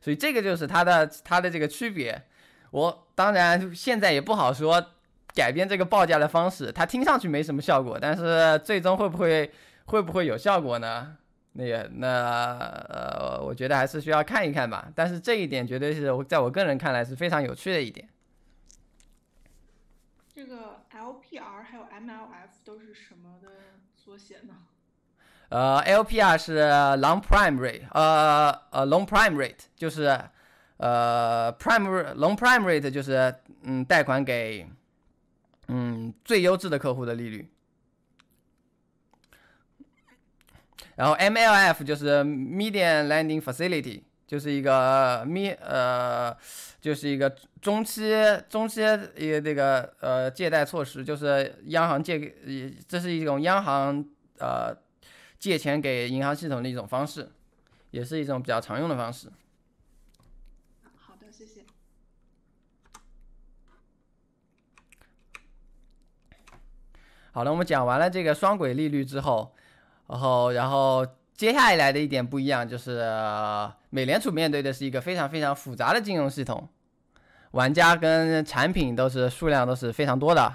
所以这个就是它的它的这个区别，我当然现在也不好说改变这个报价的方式，它听上去没什么效果，但是最终会不会会不会有效果呢？那个那呃，我觉得还是需要看一看吧。但是这一点绝对是在我个人看来是非常有趣的一点。这个 LPR 还有 MLF 都是什么的缩写呢？呃，LPR 是 long prime rate，呃呃，long prime rate 就是呃 prime long prime rate 就是嗯贷款给嗯最优质的客户的利率。然后 MLF 就是 median lending facility，就是一个 me 呃就是一个中期中期一个这个呃借贷措施，就是央行借给，这是一种央行呃。借钱给银行系统的一种方式，也是一种比较常用的方式。好的，谢谢。好了，我们讲完了这个双轨利率之后，然后，然后接下来的一点不一样就是，美联储面对的是一个非常非常复杂的金融系统，玩家跟产品都是数量都是非常多的。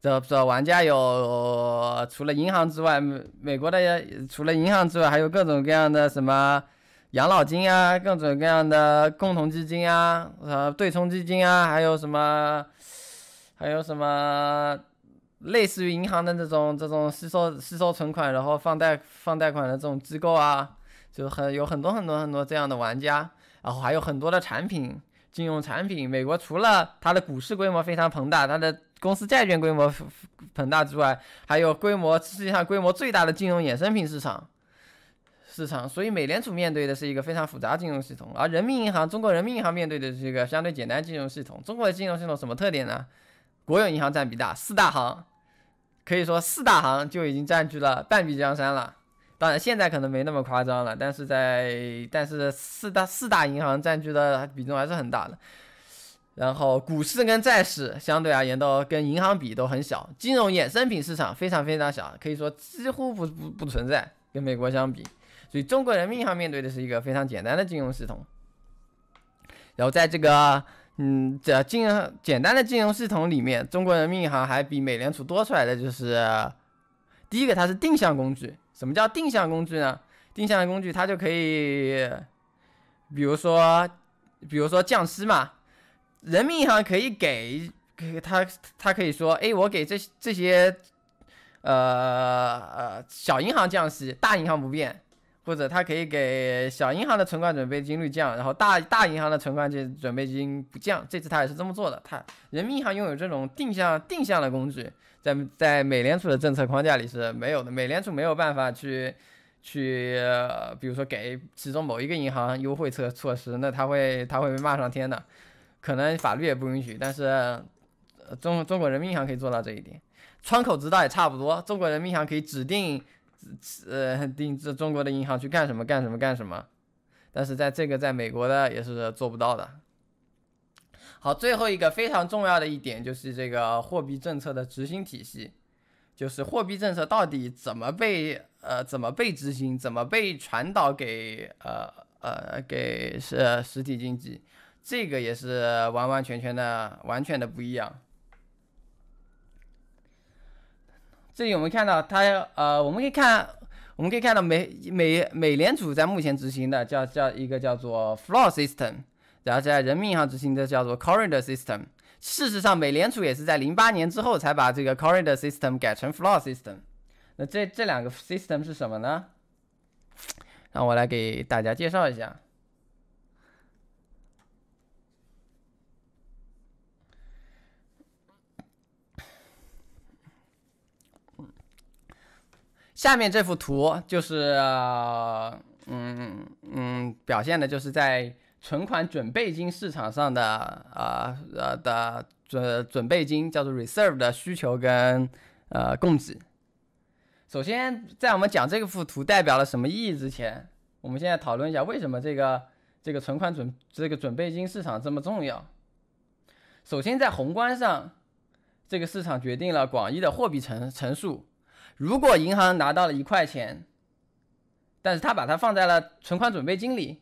这这玩家有除了银行之外，美国的除了银行之外，还有各种各样的什么养老金啊，各种各样的共同基金啊，呃，对冲基金啊，还有什么，还有什么，类似于银行的这种这种吸收吸收存款，然后放贷放贷款的这种机构啊，就很有很多很多很多这样的玩家，然后还有很多的产品，金融产品。美国除了它的股市规模非常庞大，它的公司债券规模庞大之外，还有规模世界上规模最大的金融衍生品市场市场。所以美联储面对的是一个非常复杂金融系统，而人民银行中国人民银行面对的是一个相对简单金融系统。中国的金融系统什么特点呢？国有银行占比大，四大行。可以说四大行就已经占据了半壁江山了，当然现在可能没那么夸张了，但是在但是四大四大银行占据的比重还是很大的。然后股市跟债市相对而言都跟银行比都很小，金融衍生品市场非常非常小，可以说几乎不不不存在，跟美国相比。所以中国人民银行面对的是一个非常简单的金融系统。然后在这个。嗯，这金融简单的金融系统里面，中国人民银行还比美联储多出来的就是，第一个它是定向工具。什么叫定向工具呢？定向工具它就可以，比如说，比如说降息嘛，人民银行可以给，给他他可以说，哎，我给这这些，呃呃小银行降息，大银行不变。或者他可以给小银行的存款准备金率降，然后大大银行的存款金准备金不降。这次他也是这么做的。他人民银行拥有这种定向定向的工具，在在美联储的政策框架里是没有的。美联储没有办法去去，比如说给其中某一个银行优惠措措施，那他会他会被骂上天的。可能法律也不允许，但是中中国人民银行可以做到这一点。窗口指导也差不多，中国人民银行可以指定。呃，定制中国的银行去干什么干什么干什么，但是在这个在美国的也是做不到的。好，最后一个非常重要的一点就是这个货币政策的执行体系，就是货币政策到底怎么被呃怎么被执行，怎么被传导给呃呃给是实体经济，这个也是完完全全的完全的不一样。这里我们看到，它呃，我们可以看，我们可以看到美美美联储在目前执行的叫叫一个叫做 floor system，然后在人民银行执行的叫做 corridor system。事实上，美联储也是在零八年之后才把这个 corridor system 改成 floor system。那这这两个 system 是什么呢？让我来给大家介绍一下。下面这幅图就是，嗯嗯，表现的就是在存款准备金市场上的，呃呃的准准备金叫做 reserve 的需求跟呃供给。首先，在我们讲这个幅图代表了什么意义之前，我们现在讨论一下为什么这个这个存款准这个准备金市场这么重要。首先，在宏观上，这个市场决定了广义的货币乘乘数。如果银行拿到了一块钱，但是他把它放在了存款准备金里，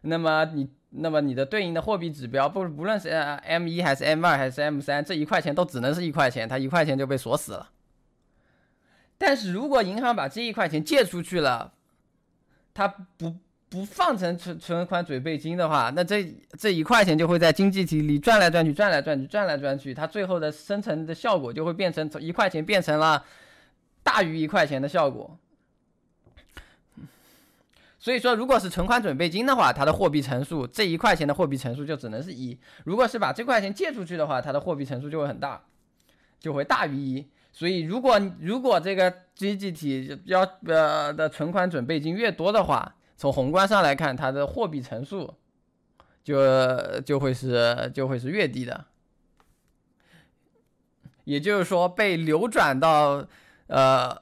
那么你，那么你的对应的货币指标，不不论是 M 一还是 M 二还是 M 三，这一块钱都只能是一块钱，它一块钱就被锁死了。但是如果银行把这一块钱借出去了，它不不放成存存款准备金的话，那这这一块钱就会在经济体里转来转去，转来转去，转来转去，它最后的生成的效果就会变成从一块钱变成了。大于一块钱的效果，所以说，如果是存款准备金的话，它的货币乘数这一块钱的货币乘数就只能是一；如果是把这块钱借出去的话，它的货币乘数就会很大，就会大于一。所以，如果如果这个经济体要呃的存款准备金越多的话，从宏观上来看，它的货币乘数就就会是就会是越低的。也就是说，被流转到。呃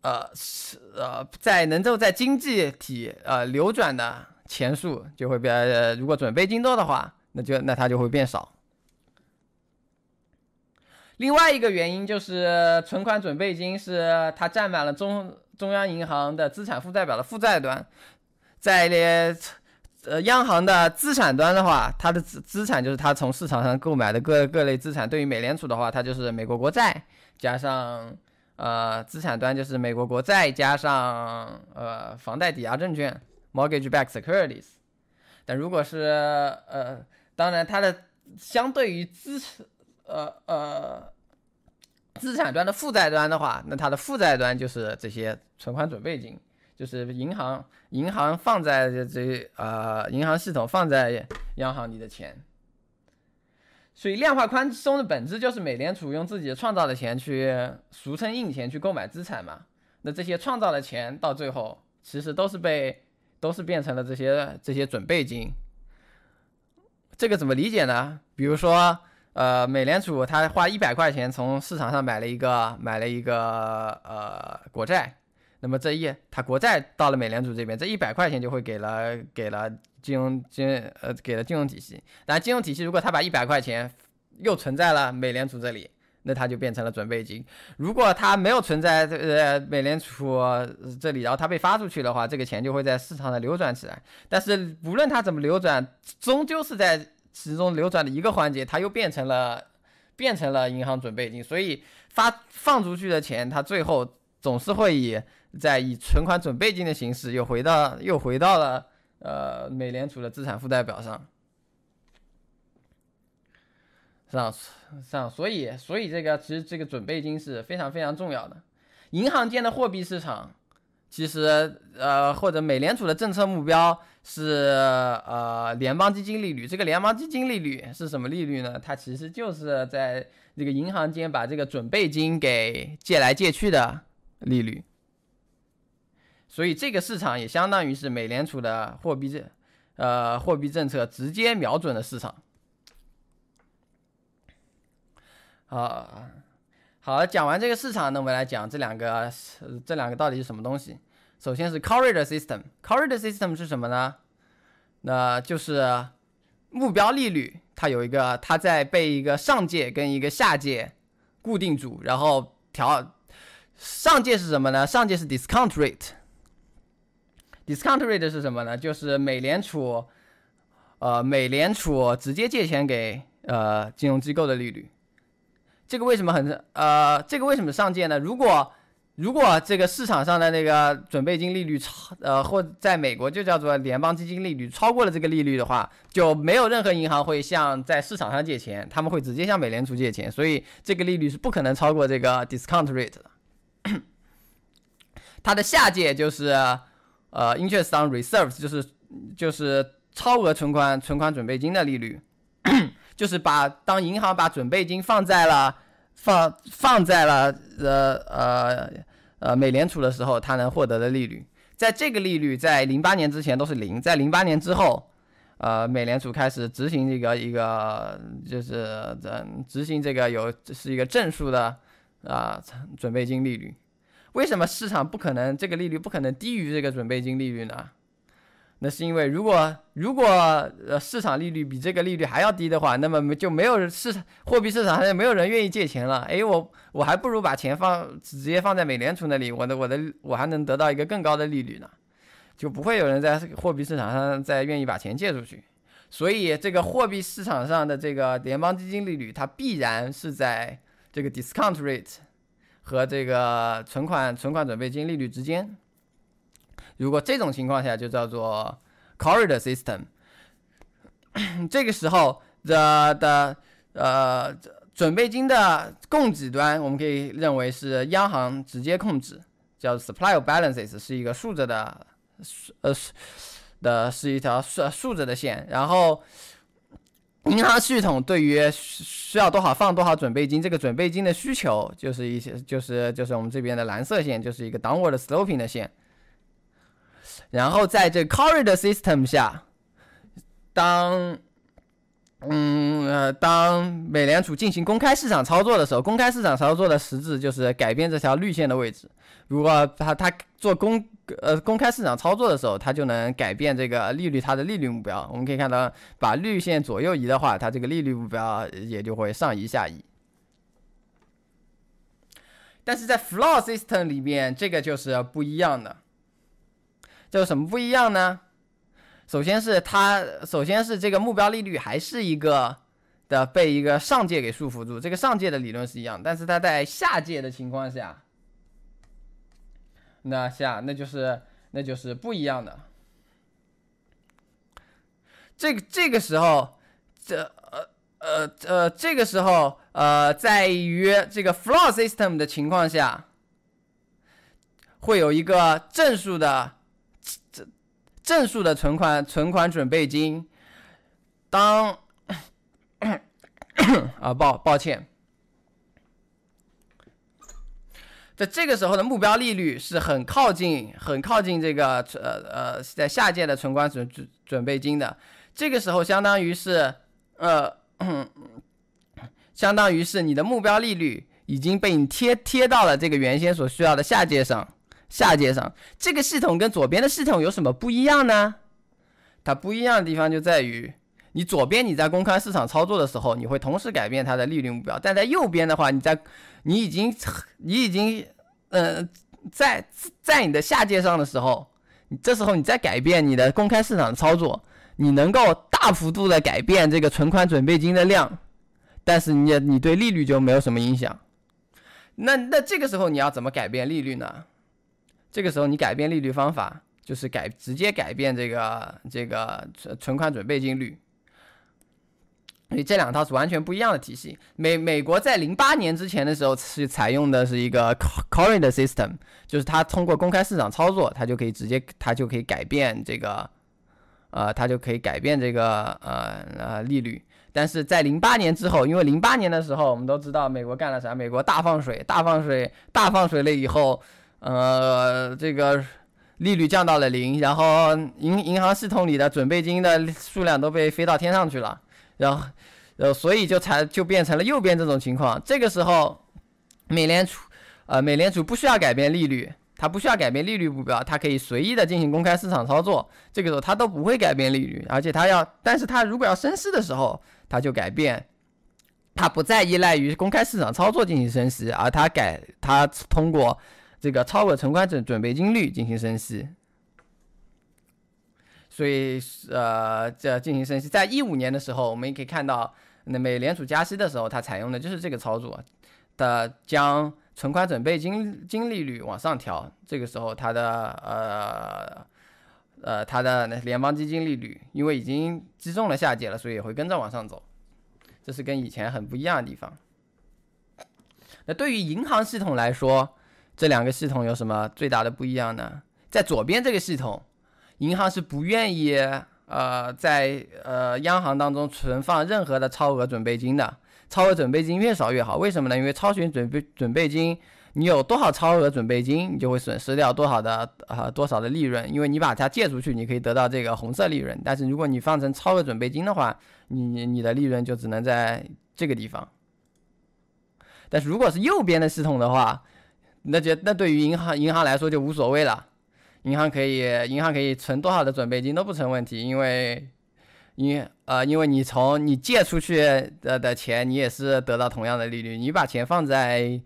呃是呃，在能够在经济体呃流转的钱数就会变，呃，如果准备金多的话，那就那它就会变少。另外一个原因就是存款准备金是它占满了中中央银行的资产负债表的负债端，在呃央行的资产端的话，它的资资产就是它从市场上购买的各各类资产。对于美联储的话，它就是美国国债加上。呃，资产端就是美国国债加上呃房贷抵押证券 （mortgage-backed securities）。但如果是呃，当然它的相对于资产，呃呃，资产端的负债端的话，那它的负债端就是这些存款准备金，就是银行银行放在这这呃银行系统放在央行里的钱。所以量化宽松的本质就是美联储用自己创造的钱去，俗称印钱去购买资产嘛。那这些创造的钱到最后其实都是被都是变成了这些这些准备金。这个怎么理解呢？比如说，呃，美联储他花一百块钱从市场上买了一个买了一个呃国债，那么这一他国债到了美联储这边，这一百块钱就会给了给了金融金呃给了金融体系。但金融体系如果他把一百块钱又存在了美联储这里，那它就变成了准备金。如果它没有存在呃美联储这里，然后它被发出去的话，这个钱就会在市场上流转起来。但是无论它怎么流转，终究是在其中流转的一个环节，它又变成了变成了银行准备金。所以发放出去的钱，它最后总是会以在以存款准备金的形式又回到又回到了呃美联储的资产负债表上。上上，所以所以这个其实这个准备金是非常非常重要的。银行间的货币市场，其实呃或者美联储的政策目标是呃联邦基金利率。这个联邦基金利率是什么利率呢？它其实就是在这个银行间把这个准备金给借来借去的利率。所以这个市场也相当于是美联储的货币政呃货币政策直接瞄准的市场。好，好，讲完这个市场，那我们来讲这两个，这两个到底是什么东西？首先是 corridor system，corridor system 是什么呢？那就是目标利率，它有一个，它在被一个上界跟一个下界固定住，然后调。上界是什么呢？上界是 discount rate Discount rate 是什么呢？就是美联储，呃，美联储直接借钱给呃金融机构的利率。这个为什么很呃，这个为什么上界呢？如果如果这个市场上的那个准备金利率超呃，或在美国就叫做联邦基金利率超过了这个利率的话，就没有任何银行会向在市场上借钱，他们会直接向美联储借钱，所以这个利率是不可能超过这个 discount rate 的。它的下界就是呃 interest on reserves，就是就是超额存款存款准备金的利率。就是把当银行把准备金放在了放放在了呃呃呃美联储的时候，它能获得的利率，在这个利率在零八年之前都是零，在零八年之后，呃美联储开始执行这个一个就是嗯执行这个有是一个正数的啊准备金利率，为什么市场不可能这个利率不可能低于这个准备金利率呢？那是因为，如果如果呃市场利率比这个利率还要低的话，那么就没有市场货币市场上就没有人愿意借钱了。哎，我我还不如把钱放直接放在美联储那里，我的我的我还能得到一个更高的利率呢，就不会有人在货币市场上再愿意把钱借出去。所以，这个货币市场上的这个联邦基金利率，它必然是在这个 discount rate 和这个存款存款准备金利率之间。如果这种情况下就叫做 corridor system，这个时候的的呃准备金的供给端，我们可以认为是央行直接控制，叫 supply of balances，是一个竖着的呃的是一条竖竖着的线，然后银行系统对于需要多少放多少准备金，这个准备金的需求就是一些就是就是我们这边的蓝色线，就是一个 downward sloping 的线。然后在这 corridor system 下，当嗯呃当美联储进行公开市场操作的时候，公开市场操作的实质就是改变这条绿线的位置。如果他他做公呃公开市场操作的时候，它就能改变这个利率它的利率目标。我们可以看到，把绿线左右移的话，它这个利率目标也就会上移下移。但是在 floor system 里面，这个就是不一样的。这有什么不一样呢？首先是它，首先是这个目标利率还是一个的被一个上界给束缚住，这个上界的理论是一样，但是它在下界的情况下，那下那就是那就是不一样的。这个这个时候，这呃呃呃，这个时候呃，在于这个 floor system 的情况下，会有一个正数的正正数的存款存款准备金。当 啊抱抱歉。在这个时候的目标利率是很靠近、很靠近这个呃呃在下届的存款准准准备金的。这个时候相当于是呃，相当于是你的目标利率已经被你贴贴到了这个原先所需要的下界上。下界上，这个系统跟左边的系统有什么不一样呢？它不一样的地方就在于，你左边你在公开市场操作的时候，你会同时改变它的利率目标，但在右边的话，你在你已经，你已经，呃，在在你的下界上的时候，你这时候你再改变你的公开市场操作，你能够大幅度的改变这个存款准备金的量，但是你你对利率就没有什么影响。那那这个时候你要怎么改变利率呢？这个时候你改变利率方法就是改直接改变这个这个存存款准备金率。所以这两套是完全不一样的体系。美美国在零八年之前的时候是采用的是一个 current system，就是它通过公开市场操作，它就可以直接它就可以改变这个，呃，它就可以改变这个呃呃利率。但是在零八年之后，因为零八年的时候我们都知道美国干了啥，美国大放水，大放水，大放水了以后，呃，这个利率降到了零，然后银银行系统里的准备金的数量都被飞到天上去了。然后，呃，所以就才就变成了右边这种情况。这个时候，美联储，呃，美联储不需要改变利率，它不需要改变利率目标，它可以随意的进行公开市场操作。这个时候它都不会改变利率，而且它要，但是它如果要升息的时候，它就改变，它不再依赖于公开市场操作进行升息，而它改，它通过这个超额存款准准备金率进行升息。所以，呃，这进行升息，在一五年的时候，我们也可以看到，那美联储加息的时候，它采用的就是这个操作的，将存款准备金金利率往上调。这个时候，它的呃呃，它的联邦基金利率，因为已经击中了下界了，所以也会跟着往上走。这是跟以前很不一样的地方。那对于银行系统来说，这两个系统有什么最大的不一样呢？在左边这个系统。银行是不愿意呃在呃央行当中存放任何的超额准备金的，超额准备金越少越好。为什么呢？因为超额准备准备金，你有多少超额准备金，你就会损失掉多少的啊多少的利润。因为你把它借出去，你可以得到这个红色利润，但是如果你放成超额准备金的话，你你的利润就只能在这个地方。但是如果是右边的系统的话，那就那对于银行银行来说就无所谓了。银行可以，银行可以存多少的准备金都不成问题，因为，因呃，因为你从你借出去的的钱，你也是得到同样的利率。你把钱放在，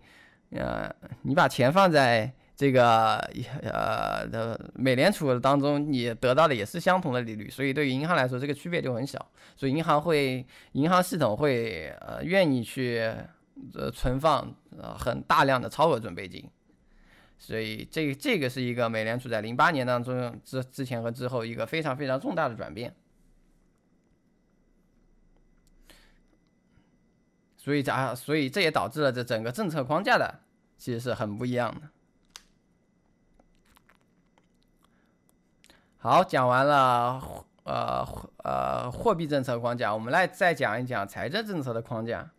呃，你把钱放在这个呃的美联储当中，你得到的也是相同的利率。所以对于银行来说，这个区别就很小。所以银行会，银行系统会呃愿意去呃存放呃很大量的超额准备金。所以，这这个是一个美联储在零八年当中之之前和之后一个非常非常重大的转变。所以，啊，所以这也导致了这整个政策框架的其实是很不一样的。好，讲完了，呃呃，货币政策框架，我们来再讲一讲财政政策的框架。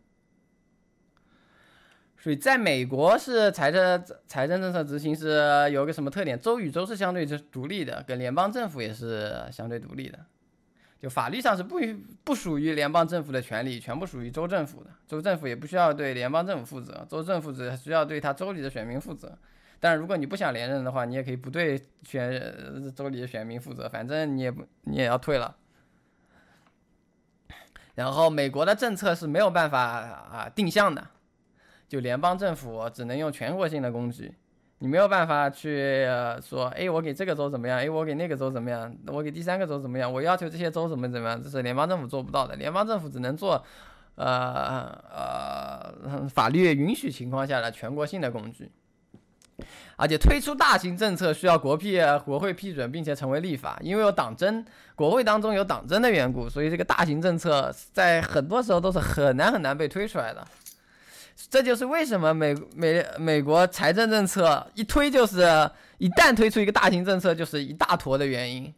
所以，在美国是财政财政政策执行是有个什么特点？州与州是相对是独立的，跟联邦政府也是相对独立的。就法律上是不不属于联邦政府的权利，全部属于州政府的。州政府也不需要对联邦政府负责，州政府只需要对他州里的选民负责。但是如果你不想连任的话，你也可以不对选州里的选民负责，反正你也不你也要退了。然后，美国的政策是没有办法啊定向的。就联邦政府只能用全国性的工具，你没有办法去说，哎，我给这个州怎么样？哎，我给那个州怎么样？我给第三个州怎么样？我要求这些州怎么怎么样？这是联邦政府做不到的。联邦政府只能做，呃呃，法律允许情况下的全国性的工具。而且推出大型政策需要国批国会批准，并且成为立法，因为有党争，国会当中有党争的缘故，所以这个大型政策在很多时候都是很难很难被推出来的。这就是为什么美美美国财政政策一推就是一旦推出一个大型政策就是一大坨的原因。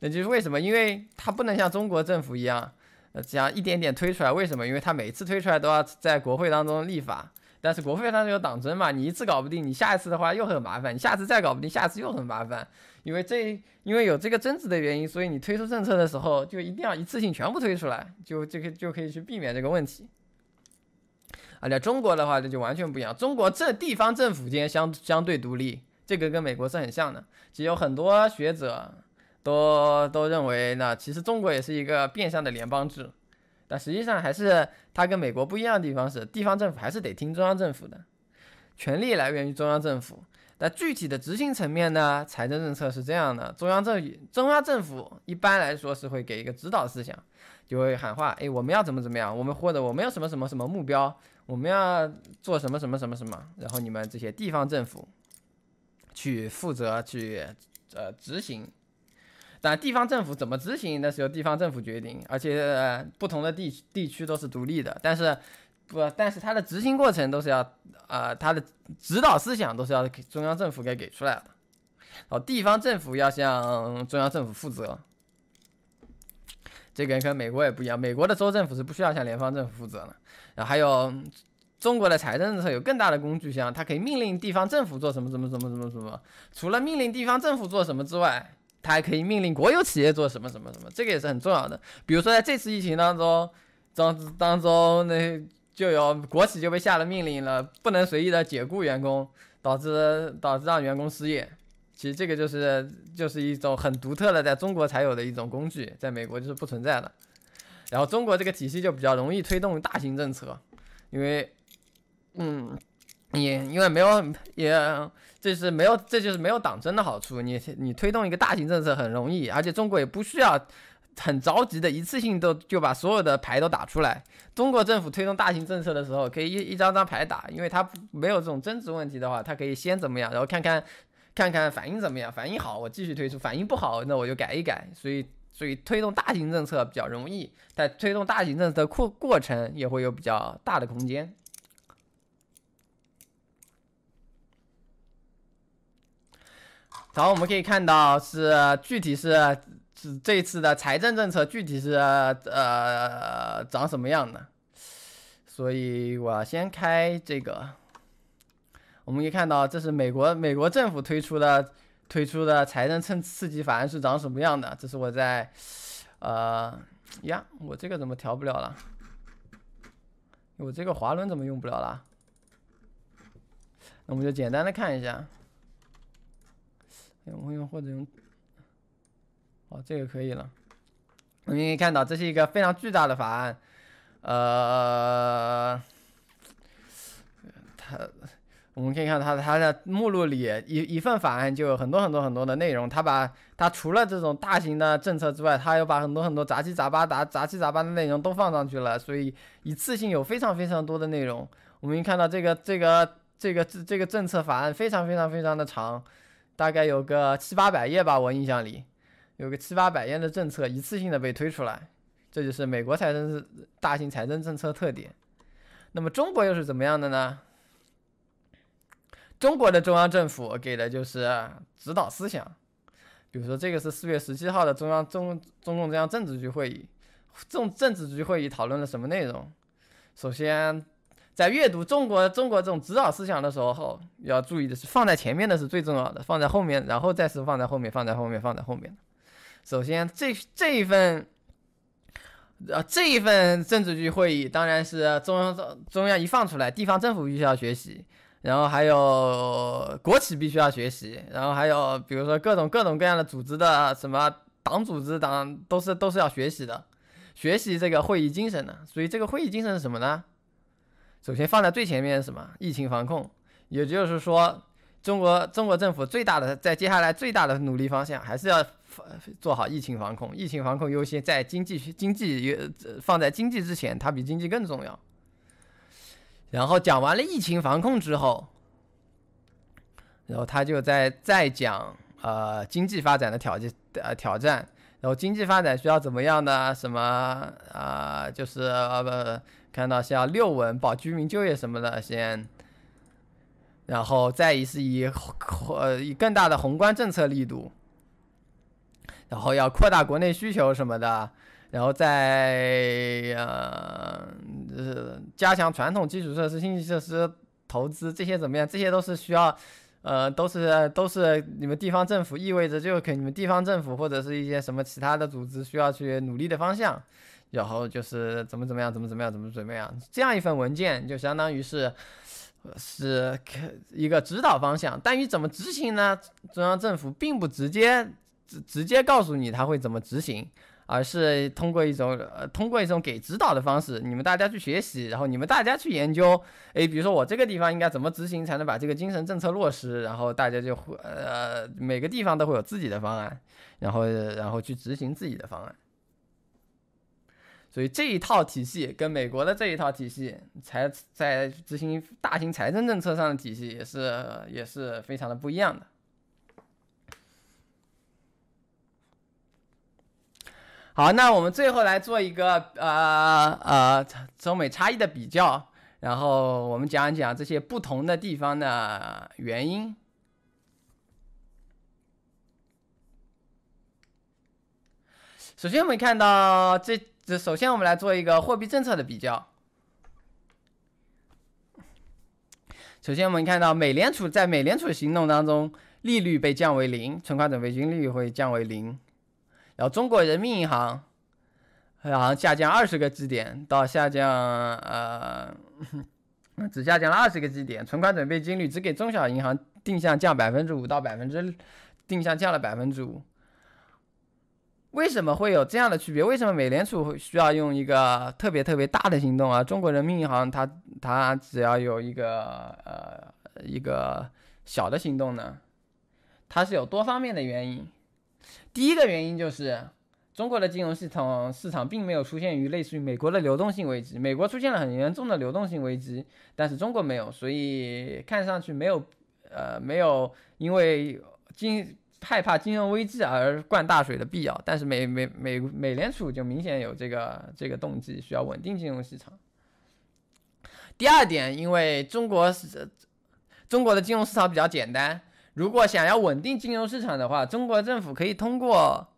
那就是为什么？因为它不能像中国政府一样，呃，这样一点点推出来。为什么？因为它每次推出来都要在国会当中立法。但是国会当中有党争嘛，你一次搞不定，你下一次的话又很麻烦，你下次再搞不定，下次又很麻烦。因为这因为有这个争执的原因，所以你推出政策的时候就一定要一次性全部推出来，就这个就可以去避免这个问题。而且中国的话，这就完全不一样。中国这地方政府间相相对独立，这个跟美国是很像的。其实有很多学者都都认为呢，其实中国也是一个变相的联邦制。但实际上还是它跟美国不一样的地方是，地方政府还是得听中央政府的，权力来源于中央政府。但具体的执行层面呢，财政政策是这样的：中央政中央政府一般来说是会给一个指导思想，就会喊话，哎，我们要怎么怎么样，我们或者我们要什么什么什么目标，我们要做什么什么什么什么，然后你们这些地方政府去负责去呃执行。但地方政府怎么执行，那是由地方政府决定，而且不同的地地区都是独立的。但是不，但是它的执行过程都是要，呃，它的指导思想都是要给中央政府给给出来的。哦，地方政府要向中央政府负责。这个跟美国也不一样，美国的州政府是不需要向联邦政府负责的。然后还有中国的财政政策有更大的工具箱，它可以命令地方政府做什么什么什么什么什么。除了命令地方政府做什么之外，它还可以命令国有企业做什么什么什么，这个也是很重要的。比如说在这次疫情当中，当当中那就有国企就被下了命令了，不能随意的解雇员工，导致导致让员工失业。其实这个就是就是一种很独特的，在中国才有的一种工具，在美国就是不存在的。然后中国这个体系就比较容易推动大型政策，因为，嗯，也因为没有也。这是没有，这就是没有党争的好处。你你推动一个大型政策很容易，而且中国也不需要很着急的一次性都就把所有的牌都打出来。中国政府推动大型政策的时候，可以一一张张牌打，因为它没有这种争执问题的话，它可以先怎么样，然后看看看看反应怎么样，反应好我继续推出，反应不好那我就改一改。所以所以推动大型政策比较容易，但推动大型政策的过过程也会有比较大的空间。然后我们可以看到是具体是是这次的财政政策具体是呃长什么样的，所以我先开这个，我们可以看到这是美国美国政府推出的推出的财政刺刺激法案是长什么样的，这是我在呃呀我这个怎么调不了了，我这个滑轮怎么用不了了，那我们就简单的看一下。我用或者用，哦，这个可以了。我们可以看到，这是一个非常巨大的法案。呃，它，我们可以看它它的目录里一一份法案就有很多很多很多的内容。它把它除了这种大型的政策之外，它又把很多很多杂七杂八杂杂七杂八的内容都放上去了。所以一次性有非常非常多的内容。我们可以看到这个这个这个这这个政策法案非常非常非常的长。大概有个七八百页吧，我印象里有个七八百页的政策一次性的被推出来，这就是美国财政是大型财政政策特点。那么中国又是怎么样的呢？中国的中央政府给的就是指导思想，比如说这个是四月十七号的中央中中共中央政治局会议，政政治局会议讨论了什么内容？首先。在阅读中国中国这种指导思想的时候，要注意的是，放在前面的是最重要的，放在后面，然后再是放在后面，放在后面，放在后面。首先，这这一份，呃，这一份政治局会议，当然是中央中央一放出来，地方政府必须要学习，然后还有国企必须要学习，然后还有比如说各种各种各样的组织的什么党组织党都是都是要学习的，学习这个会议精神的。所以这个会议精神是什么呢？首先放在最前面是什么？疫情防控，也就是说，中国中国政府最大的在接下来最大的努力方向还是要做好疫情防控。疫情防控优先，在经济经济放在经济之前，它比经济更重要。然后讲完了疫情防控之后，然后他就在在讲呃经济发展的挑战呃挑战，然后经济发展需要怎么样的什么啊，就是呃不看到像六稳保居民就业什么的先，然后再一次以呃以更大的宏观政策力度，然后要扩大国内需求什么的，然后再呃就是加强传统基础设施、经济设施投资这些怎么样？这些都是需要。呃，都是都是你们地方政府，意味着就可你们地方政府或者是一些什么其他的组织需要去努力的方向，然后就是怎么怎么样，怎么怎么样，怎么怎么样，这样一份文件就相当于是是一个指导方向，但于怎么执行呢？中央政府并不直接直直接告诉你他会怎么执行。而是通过一种呃，通过一种给指导的方式，你们大家去学习，然后你们大家去研究，诶，比如说我这个地方应该怎么执行才能把这个精神政策落实，然后大家就会呃，每个地方都会有自己的方案，然后然后去执行自己的方案。所以这一套体系跟美国的这一套体系，财在执行大型财政政策上的体系也是也是非常的不一样的。好，那我们最后来做一个呃呃中美差异的比较，然后我们讲一讲这些不同的地方的原因。首先，我们看到这这，首先我们来做一个货币政策的比较。首先，我们看到美联储在美联储行动当中，利率被降为零，存款准备金率会降为零。然后中国人民银行，好像下降二十个基点，到下降呃，只下降了二十个基点。存款准备金率只给中小银行定向降百分之五到百分之，定向降了百分之五。为什么会有这样的区别？为什么美联储需要用一个特别特别大的行动啊？中国人民银行它它只要有一个呃一个小的行动呢？它是有多方面的原因。第一个原因就是，中国的金融系统市场并没有出现于类似于美国的流动性危机。美国出现了很严重的流动性危机，但是中国没有，所以看上去没有，呃，没有因为金害怕金融危机而灌大水的必要。但是美美美美联储就明显有这个这个动机，需要稳定金融市场。第二点，因为中国是中国的金融市场比较简单。如果想要稳定金融市场的话，中国政府可以通过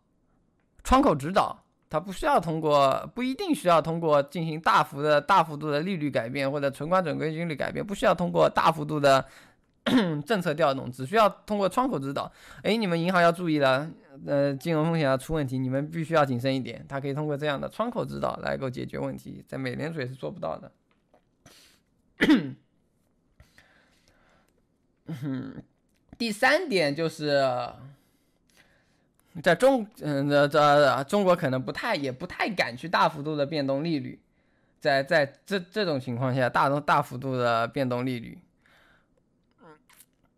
窗口指导，它不需要通过，不一定需要通过进行大幅的大幅度的利率改变或者存款准备金率改变，不需要通过大幅度的 政策调动，只需要通过窗口指导。哎，你们银行要注意了，呃，金融风险要出问题，你们必须要谨慎一点。它可以通过这样的窗口指导来够解决问题，在美联储也是做不到的。第三点就是，在中嗯这这中国可能不太也不太敢去大幅度的变动利率，在在这这种情况下，大大幅度的变动利率，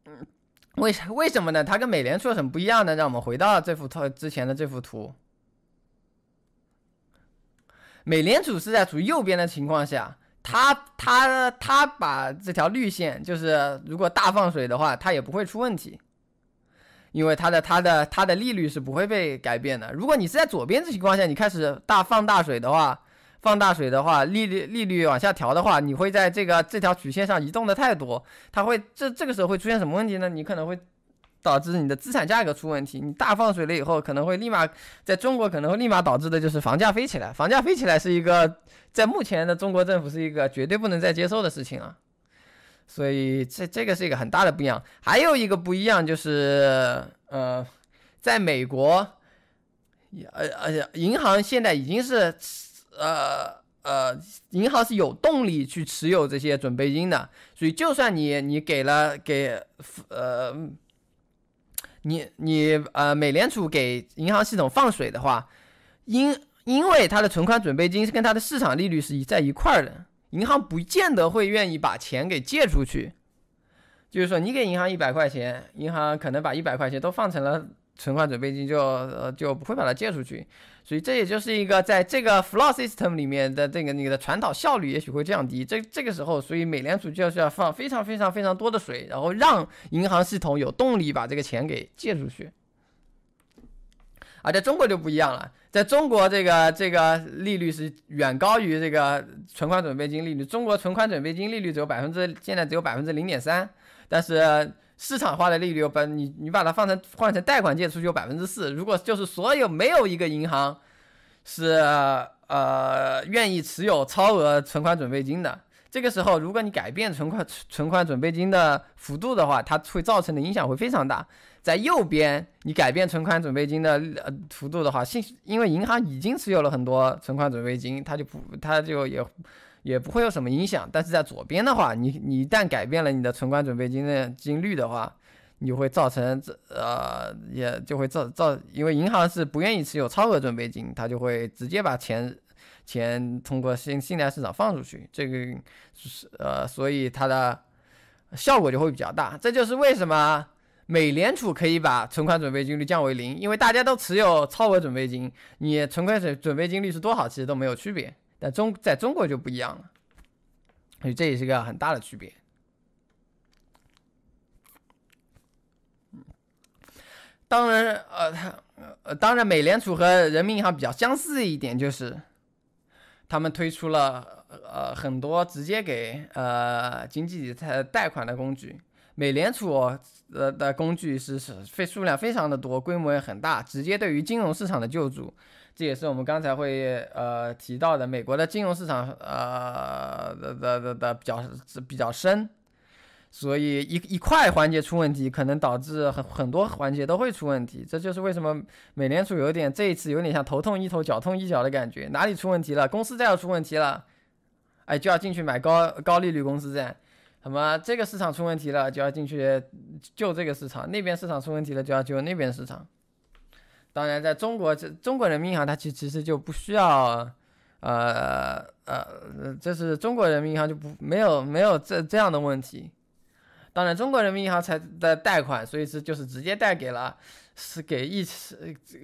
嗯为为什么呢？它跟美联储很不一样呢。让我们回到这幅图之前的这幅图，美联储是在处于右边的情况下。他他他把这条绿线，就是如果大放水的话，它也不会出问题，因为它的它的它的利率是不会被改变的。如果你是在左边这情况下，你开始大放大水的话，放大水的话，利率利率往下调的话，你会在这个这条曲线上移动的太多，它会这这个时候会出现什么问题呢？你可能会。导致你的资产价格出问题，你大放水了以后，可能会立马在中国可能会立马导致的就是房价飞起来。房价飞起来是一个在目前的中国政府是一个绝对不能再接受的事情啊。所以这这个是一个很大的不一样。还有一个不一样就是，呃，在美国，呃呃，银行现在已经是，呃呃，银行是有动力去持有这些准备金的。所以就算你你给了给呃。你你呃，美联储给银行系统放水的话，因因为它的存款准备金是跟它的市场利率是一在一块儿的，银行不见得会愿意把钱给借出去。就是说，你给银行一百块钱，银行可能把一百块钱都放成了存款准备金就呃就不会把它借出去。所以这也就是一个在这个 flow system 里面的这个你的传导效率也许会降低。这这个时候，所以美联储就是要放非常非常非常多的水，然后让银行系统有动力把这个钱给借出去。而在中国就不一样了，在中国这个这个利率是远高于这个存款准备金利率。中国存款准备金利率只有百分之现在只有百分之零点三，但是市场化的利率把你你把它放成换成贷款借出去有百分之四。如果就是所有没有一个银行是呃愿意持有超额存款准备金的，这个时候如果你改变存款存款准备金的幅度的话，它会造成的影响会非常大。在右边，你改变存款准备金的呃幅度的话，信因为银行已经持有了很多存款准备金，它就不，它就也也不会有什么影响。但是在左边的话，你你一旦改变了你的存款准备金的金率的话，你会造成这呃也就会造造，因为银行是不愿意持有超额准备金，它就会直接把钱钱通过信信贷市场放出去，这个是呃，所以它的效果就会比较大。这就是为什么。美联储可以把存款准备金率降为零，因为大家都持有超额准备金，你存款准准备金率是多少，其实都没有区别。但中在中国就不一样了，所以这也是个很大的区别。当然，呃，它呃，当然，美联储和人民银行比较相似一点就是，他们推出了呃很多直接给呃经济体贷贷款的工具。美联储呃的工具是是非数量非常的多，规模也很大，直接对于金融市场的救助，这也是我们刚才会呃提到的，美国的金融市场呃的的的的比较比较深，所以一一块环节出问题，可能导致很很多环节都会出问题，这就是为什么美联储有点这一次有点像头痛医头，脚痛医脚的感觉，哪里出问题了，公司债要出问题了，哎就要进去买高高利率公司债。什么？这个市场出问题了，就要进去救这个市场；那边市场出问题了，就要救那边市场。当然，在中国，这中国人民银行它其其实就不需要，呃呃，这是中国人民银行就不没有没有这这样的问题。当然，中国人民银行才的贷款，所以是就是直接贷给了，是给疫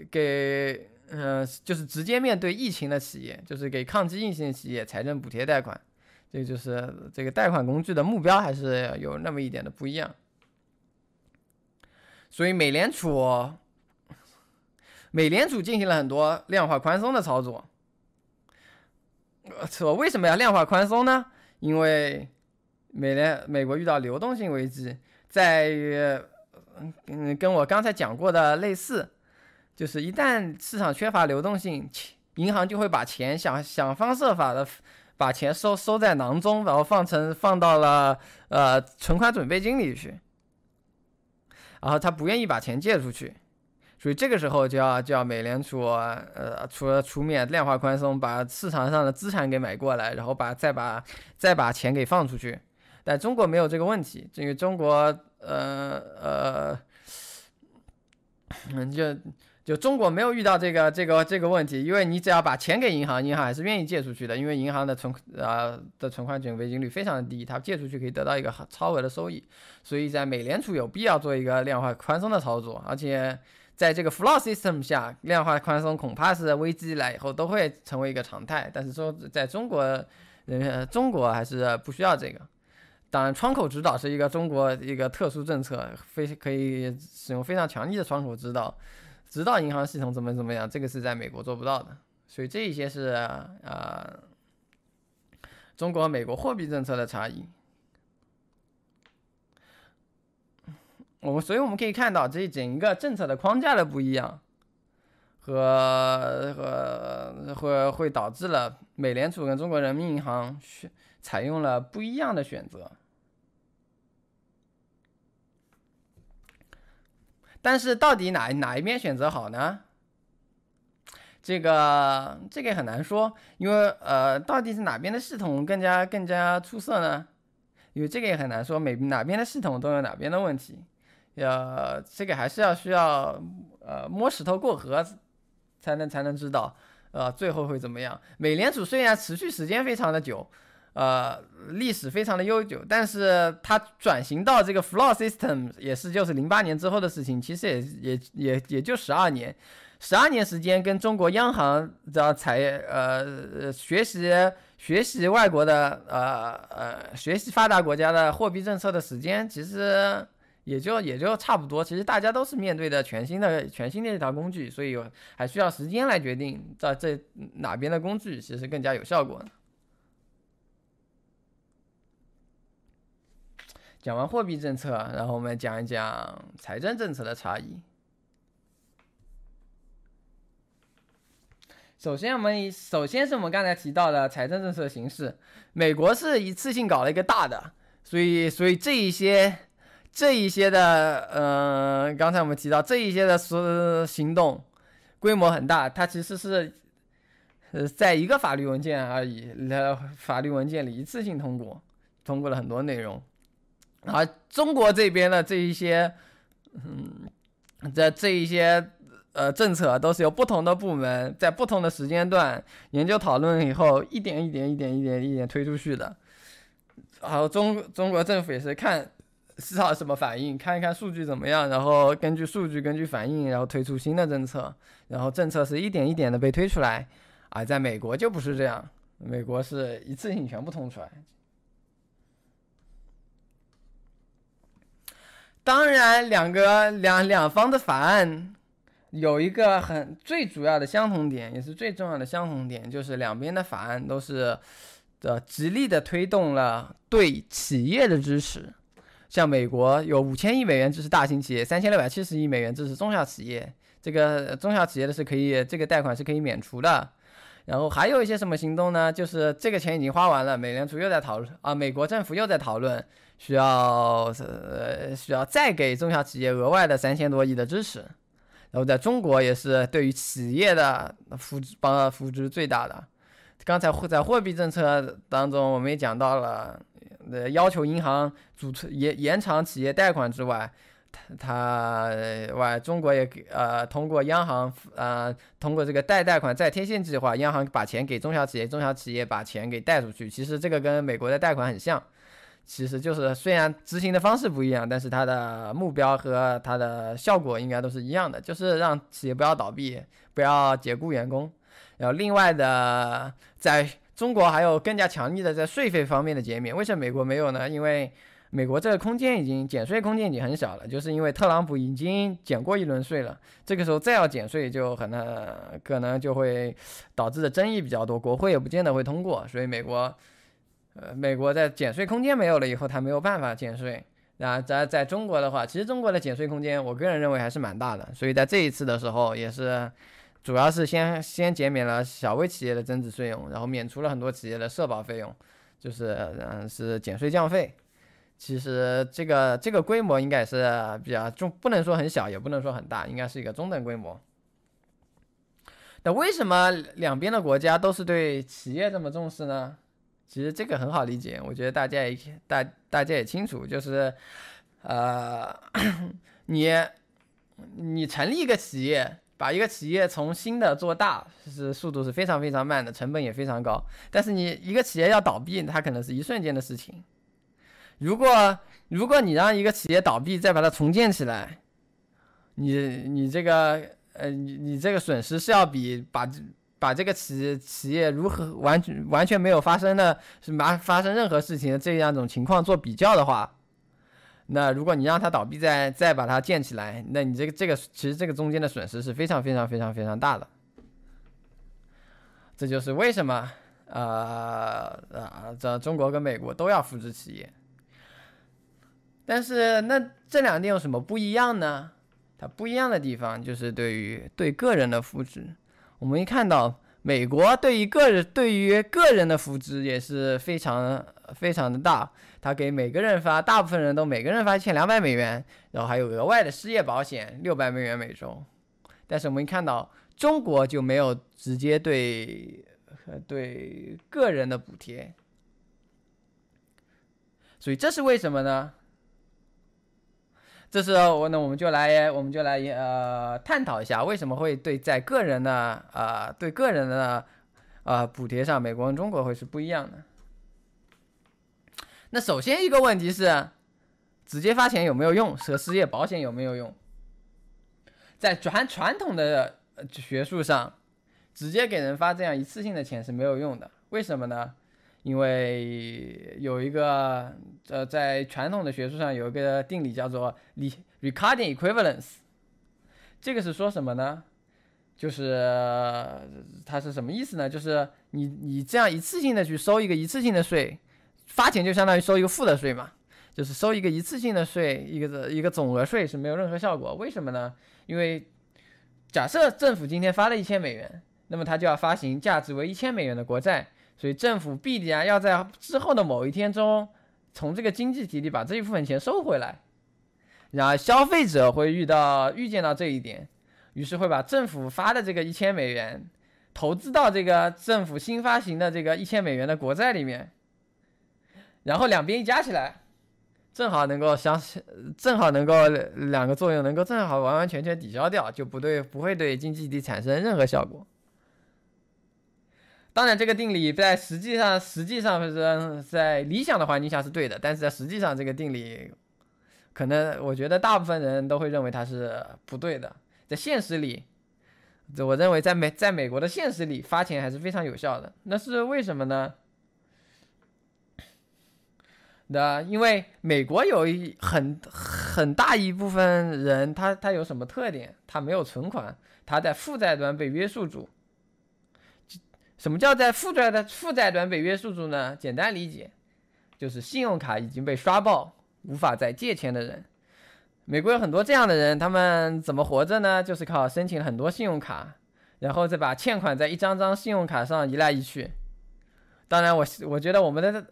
给嗯，就是直接面对疫情的企业，就是给抗击疫情的企业财政补贴贷款。这个就是这个贷款工具的目标，还是有那么一点的不一样。所以美联储，美联储进行了很多量化宽松的操作。我为什么要量化宽松呢？因为美联美国遇到流动性危机，在于嗯跟我刚才讲过的类似，就是一旦市场缺乏流动性，银行就会把钱想想方设法的。把钱收收在囊中，然后放成放到了呃存款准备金里去，然后他不愿意把钱借出去，所以这个时候就要叫美联储呃除了出面量化宽松，把市场上的资产给买过来，然后把再把再把钱给放出去。但中国没有这个问题，因为中国呃呃嗯就。就中国没有遇到这个这个这个问题，因为你只要把钱给银行，银行还是愿意借出去的，因为银行的存呃的存款准备金率非常的低，它借出去可以得到一个超额的收益，所以在美联储有必要做一个量化宽松的操作，而且在这个 flow system 下，量化宽松恐怕是危机来以后都会成为一个常态，但是说在中国，呃中国还是不需要这个，当然窗口指导是一个中国一个特殊政策，非可以使用非常强力的窗口指导。指导银行系统怎么怎么样，这个是在美国做不到的，所以这一些是啊，中国美国货币政策的差异。我们所以我们可以看到，这整个政策的框架的不一样，和和会会导致了美联储跟中国人民银行选采用了不一样的选择。但是到底哪哪一边选择好呢？这个这个很难说，因为呃，到底是哪边的系统更加更加出色呢？因为这个也很难说，每哪边的系统都有哪边的问题，要这个还是要需要呃摸石头过河才能才能知道，呃最后会怎么样。美联储虽然持续时间非常的久，呃，历史非常的悠久，但是它转型到这个 floor system 也是就是零八年之后的事情，其实也也也也就十二年，十二年时间跟中国央行的财呃学习学习外国的呃呃学习发达国家的货币政策的时间，其实也就也就差不多。其实大家都是面对的全新的全新的一套工具，所以还需要时间来决定在这哪边的工具其实更加有效果。讲完货币政策，然后我们讲一讲财政政策的差异。首先，我们首先是我们刚才提到的财政政策形式，美国是一次性搞了一个大的，所以，所以这一些这一些的，呃，刚才我们提到这一些的所行动规模很大，它其实是呃在一个法律文件而已，呃，法律文件里一次性通过，通过了很多内容。而，中国这边的这一些，嗯，在这一些呃政策都是由不同的部门在不同的时间段研究讨论以后，一点一点、一点一点、一点推出去的。然后中中国政府也是看市场什么反应，看一看数据怎么样，然后根据数据、根据反应，然后推出新的政策。然后政策是一点一点的被推出来。啊，在美国就不是这样，美国是一次性全部通出来。当然，两个两两方的法案有一个很最主要的相同点，也是最重要的相同点，就是两边的法案都是的极力的推动了对企业的支持。像美国有五千亿美元支持大型企业，三千六百七十亿美元支持中小企业。这个中小企业的是可以，这个贷款是可以免除的。然后还有一些什么行动呢？就是这个钱已经花完了，美联储又在讨论啊，美国政府又在讨论。需要呃需要再给中小企业额外的三千多亿的支持，然后在中国也是对于企业的扶帮扶持最大的。刚才在货币政策当中，我们也讲到了，呃要求银行主延延长企业贷款之外，它外中国也给呃通过央行呃通过这个贷贷款再贴现计划，央行把钱给中小企业，中小企业把钱给贷出去。其实这个跟美国的贷款很像。其实就是虽然执行的方式不一样，但是它的目标和它的效果应该都是一样的，就是让企业不要倒闭，不要解雇员工。然后另外的，在中国还有更加强力的在税费方面的减免。为什么美国没有呢？因为美国这个空间已经减税空间已经很小了，就是因为特朗普已经减过一轮税了，这个时候再要减税就可能可能就会导致的争议比较多，国会也不见得会通过，所以美国。呃，美国在减税空间没有了以后，它没有办法减税。然后在在中国的话，其实中国的减税空间，我个人认为还是蛮大的。所以在这一次的时候，也是主要是先先减免了小微企业的增值税用，然后免除了很多企业的社保费用，就是嗯是减税降费。其实这个这个规模应该是比较中，不能说很小，也不能说很大，应该是一个中等规模。那为什么两边的国家都是对企业这么重视呢？其实这个很好理解，我觉得大家也大大家也清楚，就是，呃，你你成立一个企业，把一个企业从新的做大，是速度是非常非常慢的，成本也非常高。但是你一个企业要倒闭，它可能是一瞬间的事情。如果如果你让一个企业倒闭，再把它重建起来，你你这个呃你你这个损失是要比把。把这个企企业如何完全完全没有发生的，是发发生任何事情的这样一种情况做比较的话，那如果你让它倒闭再再把它建起来，那你这个这个其实这个中间的损失是非常非常非常非常大的。这就是为什么呃啊这中国跟美国都要扶持企业，但是那这两点有什么不一样呢？它不一样的地方就是对于对个人的扶持。我们一看到美国对于个人对于个人的扶持也是非常非常的大，他给每个人发，大部分人都每个人发一千两百美元，然后还有额外的失业保险六百美元每周。但是我们看到中国就没有直接对对个人的补贴，所以这是为什么呢？这是我那我们就来我们就来呃探讨一下为什么会对在个人的呃对个人的呃补贴上，美国跟中国会是不一样的。那首先一个问题是，直接发钱有没有用？和失业保险有没有用？在传传统的学术上，直接给人发这样一次性的钱是没有用的。为什么呢？因为有一个呃，在传统的学术上有一个定理叫做 Ricardian equivalence。这个是说什么呢？就是它是什么意思呢？就是你你这样一次性的去收一个一次性的税，发钱就相当于收一个负的税嘛，就是收一个一次性的税，一个一个总额税是没有任何效果。为什么呢？因为假设政府今天发了一千美元，那么它就要发行价值为一千美元的国债，所以政府必然要在之后的某一天中，从这个经济体里把这一部分钱收回来。然后消费者会遇到预见到这一点。于是会把政府发的这个一千美元投资到这个政府新发行的这个一千美元的国债里面，然后两边一加起来，正好能够相，正好能够两个作用能够正好完完全全抵消掉，就不对，不会对经济体产生任何效果。当然，这个定理在实际上，实际上是在理想的环境下是对的，但是在实际上，这个定理可能我觉得大部分人都会认为它是不对的。在现实里，我认为在美在美国的现实里发钱还是非常有效的。那是为什么呢？那因为美国有一很很大一部分人，他他有什么特点？他没有存款，他在负债端被约束住。什么叫在负债的负债端被约束住呢？简单理解，就是信用卡已经被刷爆，无法再借钱的人。美国有很多这样的人，他们怎么活着呢？就是靠申请很多信用卡，然后再把欠款在一张张信用卡上移来移去。当然，我我觉得我们的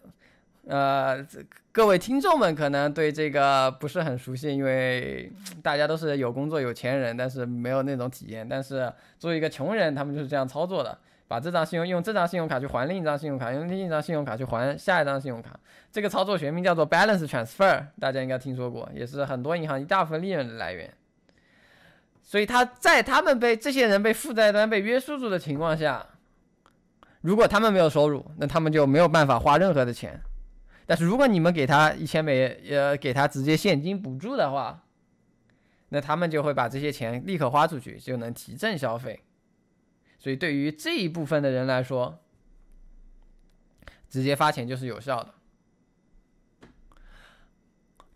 呃各位听众们可能对这个不是很熟悉，因为 大家都是有工作有钱人，但是没有那种体验。但是作为一个穷人，他们就是这样操作的。把这张信用用这张信用卡去还另一张信用卡，用另一张信用卡去还下一张信用卡。这个操作学名叫做 balance transfer，大家应该听说过，也是很多银行一大部分利润的来源。所以他在他们被这些人被负债端被约束住的情况下，如果他们没有收入，那他们就没有办法花任何的钱。但是如果你们给他一千美，呃，给他直接现金补助的话，那他们就会把这些钱立刻花出去，就能提振消费。所以，对于这一部分的人来说，直接发钱就是有效的。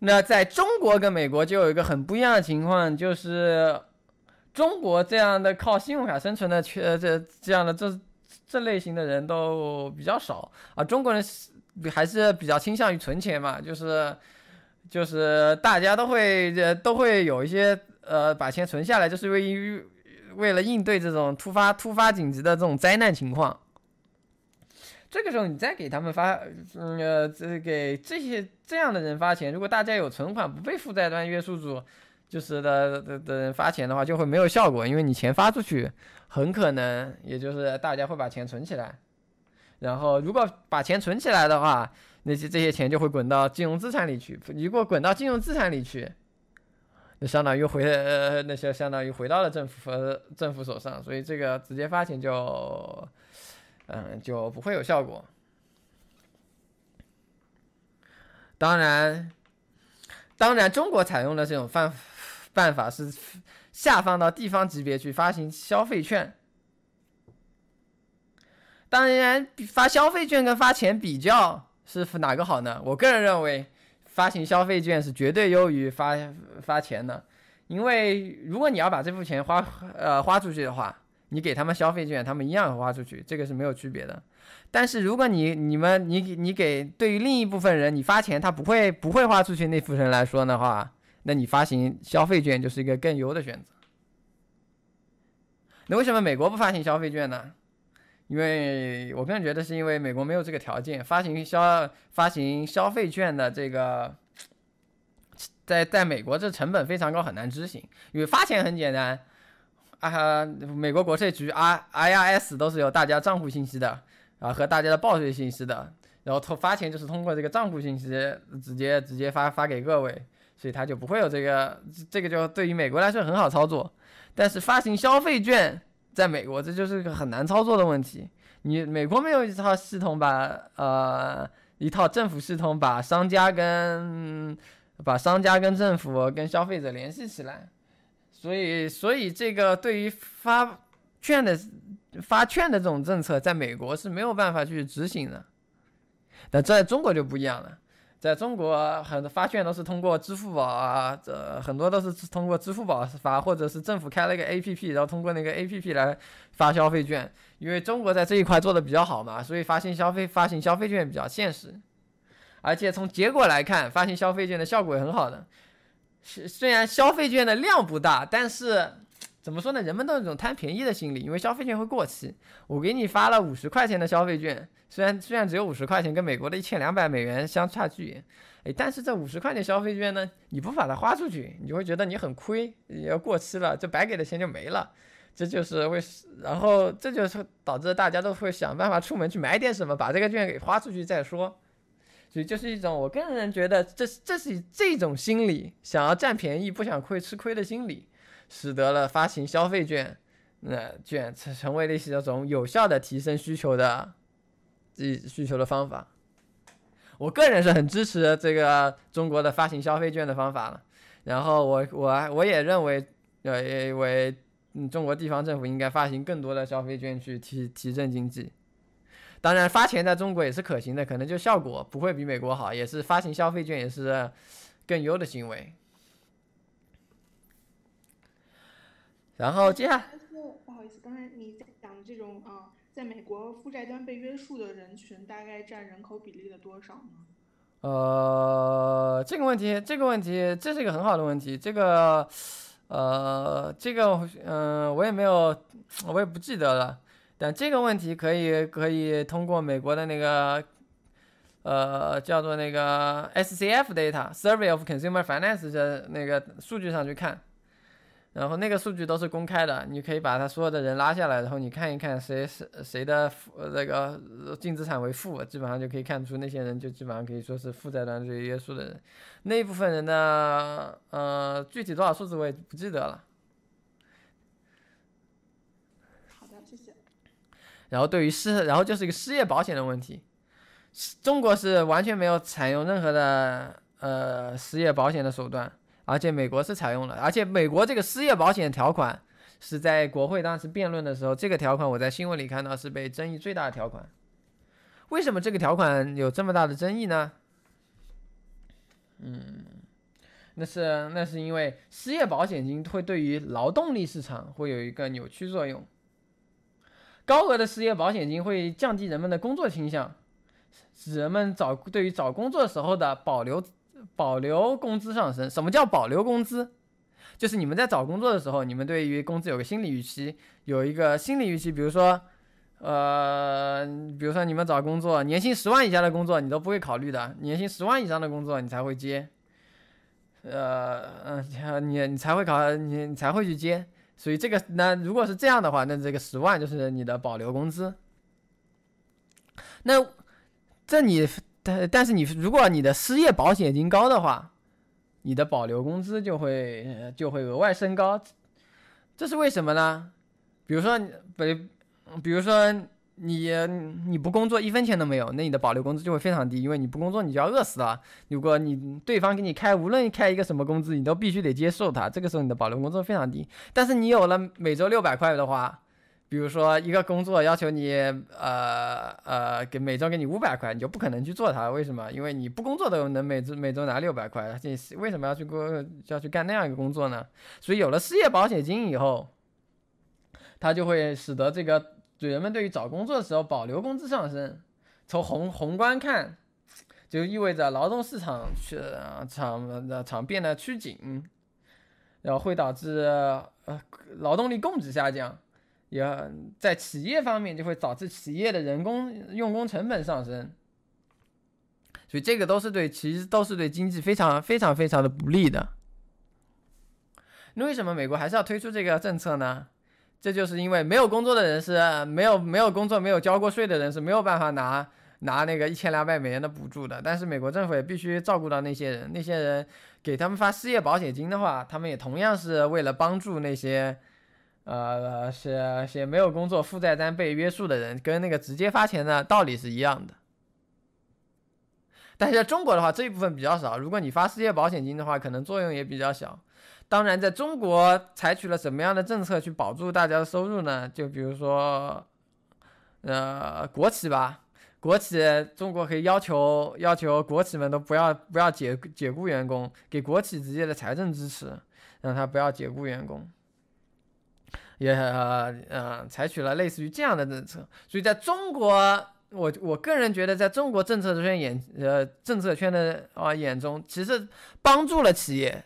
那在中国跟美国就有一个很不一样的情况，就是中国这样的靠信用卡生存的，呃，这这样的这这类型的人都比较少啊。中国人还是比较倾向于存钱嘛，就是就是大家都会都会有一些呃把钱存下来，就是为。为了应对这种突发突发紧急的这种灾难情况，这个时候你再给他们发，嗯呃，这给这些这样的人发钱，如果大家有存款不被负债端约束住，就是的的的人发钱的话，就会没有效果，因为你钱发出去，很可能也就是大家会把钱存起来，然后如果把钱存起来的话，那些这些钱就会滚到金融资产里去，如果滚到金融资产里去。就相当于回呃那些相当于回到了政府和政府手上，所以这个直接发钱就嗯就不会有效果。当然，当然中国采用的这种办办法是下放到地方级别去发行消费券。当然，发消费券跟发钱比较是哪个好呢？我个人认为。发行消费券是绝对优于发发钱的，因为如果你要把这部钱花呃花出去的话，你给他们消费券，他们一样花出去，这个是没有区别的。但是如果你你们你你给对于另一部分人你发钱，他不会不会花出去那部分人来说的话，那你发行消费券就是一个更优的选择。那为什么美国不发行消费券呢？因为我个人觉得是因为美国没有这个条件发行消发行消费券的这个，在在美国这成本非常高，很难执行。因为发钱很简单，啊，美国国税局 I I R S 都是有大家账户信息的啊和大家的报税信息的，然后通发钱就是通过这个账户信息直接直接发发给各位，所以他就不会有这个这个就对于美国来说很好操作，但是发行消费券。在美国，这就是个很难操作的问题。你美国没有一套系统把呃一套政府系统，把商家跟把商家跟政府跟消费者联系起来。所以，所以这个对于发券的发券的这种政策，在美国是没有办法去执行的。但在中国就不一样了。在中国，很多发券都是通过支付宝啊，这很多都是通过支付宝发，或者是政府开了一个 APP，然后通过那个 APP 来发消费券。因为中国在这一块做的比较好嘛，所以发行消费发行消费券比较现实。而且从结果来看，发行消费券的效果也很好的。虽虽然消费券的量不大，但是怎么说呢？人们都有一种贪便宜的心理，因为消费券会过期。我给你发了五十块钱的消费券。虽然虽然只有五十块钱，跟美国的一千两百美元相差巨远，哎，但是这五十块钱消费券呢，你不把它花出去，你就会觉得你很亏，要过期了，这白给的钱就没了，这就是为，然后这就是导致大家都会想办法出门去买点什么，把这个券给花出去再说，所以就是一种我个人觉得这这是这种心理，想要占便宜不想亏吃亏的心理，使得了发行消费券，那券成成为了一种有效的提升需求的。自己需求的方法，我个人是很支持这个中国的发行消费券的方法了。然后我我我也认为，呃，为嗯中国地方政府应该发行更多的消费券去提提振经济。当然，发钱在中国也是可行的，可能就效果不会比美国好，也是发行消费券也是更优的行为。然后接下来，不好意思，刚才你在讲的这种啊。在美国，负债端被约束的人群大概占人口比例的多少呢？呃，这个问题，这个问题，这是一个很好的问题。这个，呃，这个，嗯，我也没有，我也不记得了。但这个问题可以，可以通过美国的那个，呃，叫做那个 SCF data（Survey of Consumer Finance） 的那个数据上去看。然后那个数据都是公开的，你可以把他所有的人拉下来，然后你看一看谁是谁的负那个净资产为负，基本上就可以看出那些人就基本上可以说是负债端最约束的人。那一部分人呢呃具体多少数字我也不记得了。好的，谢谢。然后对于失，然后就是一个失业保险的问题，中国是完全没有采用任何的呃失业保险的手段。而且美国是采用了，而且美国这个失业保险条款是在国会当时辩论的时候，这个条款我在新闻里看到是被争议最大的条款。为什么这个条款有这么大的争议呢？嗯，那是那是因为失业保险金会对于劳动力市场会有一个扭曲作用。高额的失业保险金会降低人们的工作倾向，使人们找对于找工作时候的保留。保留工资上升，什么叫保留工资？就是你们在找工作的时候，你们对于工资有个心理预期，有一个心理预期。比如说，呃，比如说你们找工作，年薪十万以下的工作你都不会考虑的，年薪十万以上的工作你才会接。呃，嗯，你你才会考，你你才会去接。所以这个，那如果是这样的话，那这个十万就是你的保留工资。那这你。但但是你如果你的失业保险金高的话，你的保留工资就会就会额外升高，这是为什么呢？比如说，比比如说你你不工作一分钱都没有，那你的保留工资就会非常低，因为你不工作你就要饿死了。如果你对方给你开无论开一个什么工资，你都必须得接受它，这个时候你的保留工资非常低。但是你有了每周六百块的话。比如说一个工作要求你，呃呃，给每周给你五百块，你就不可能去做它。为什么？因为你不工作都能每周每周拿六百块，你为什么要去过要去干那样一个工作呢？所以有了失业保险金以后，它就会使得这个人们对于找工作的时候保留工资上升。从宏宏观看，就意味着劳动市场去场的场变得趋紧，然后会导致呃劳动力供给下降。也在企业方面就会导致企业的人工用工成本上升，所以这个都是对，其实都是对经济非常非常非常的不利的。那为什么美国还是要推出这个政策呢？这就是因为没有工作的人是没有没有工作没有交过税的人是没有办法拿拿那个一千两百美元的补助的。但是美国政府也必须照顾到那些人，那些人给他们发失业保险金的话，他们也同样是为了帮助那些。呃，是写没有工作、负债单被约束的人，跟那个直接发钱的道理是一样的。但是在中国的话，这一部分比较少。如果你发失业保险金的话，可能作用也比较小。当然，在中国采取了什么样的政策去保住大家的收入呢？就比如说，呃，国企吧，国企，中国可以要求要求国企们都不要不要解解雇员工，给国企直接的财政支持，让他不要解雇员工。也呃采取了类似于这样的政策，所以在中国，我我个人觉得，在中国政策圈眼呃政策圈的啊眼中，其实帮助了企业，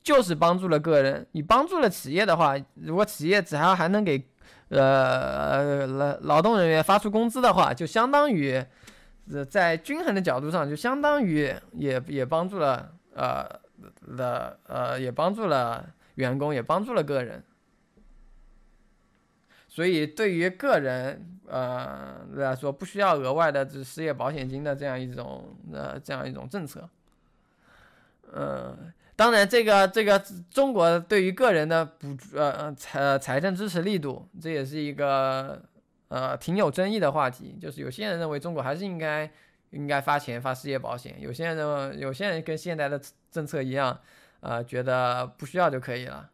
就是帮助了个人。你帮助了企业的话，如果企业只要还能给呃劳劳动人员发出工资的话，就相当于在均衡的角度上，就相当于也也帮助了呃的呃也帮助了员工，也帮助了个人。所以，对于个人，呃来说，不需要额外的这失业保险金的这样一种，呃，这样一种政策。嗯，当然，这个这个中国对于个人的补，呃财财政支持力度，这也是一个呃挺有争议的话题。就是有些人认为中国还是应该应该发钱发失业保险，有些人认为有些人跟现在的政策一样，呃，觉得不需要就可以了。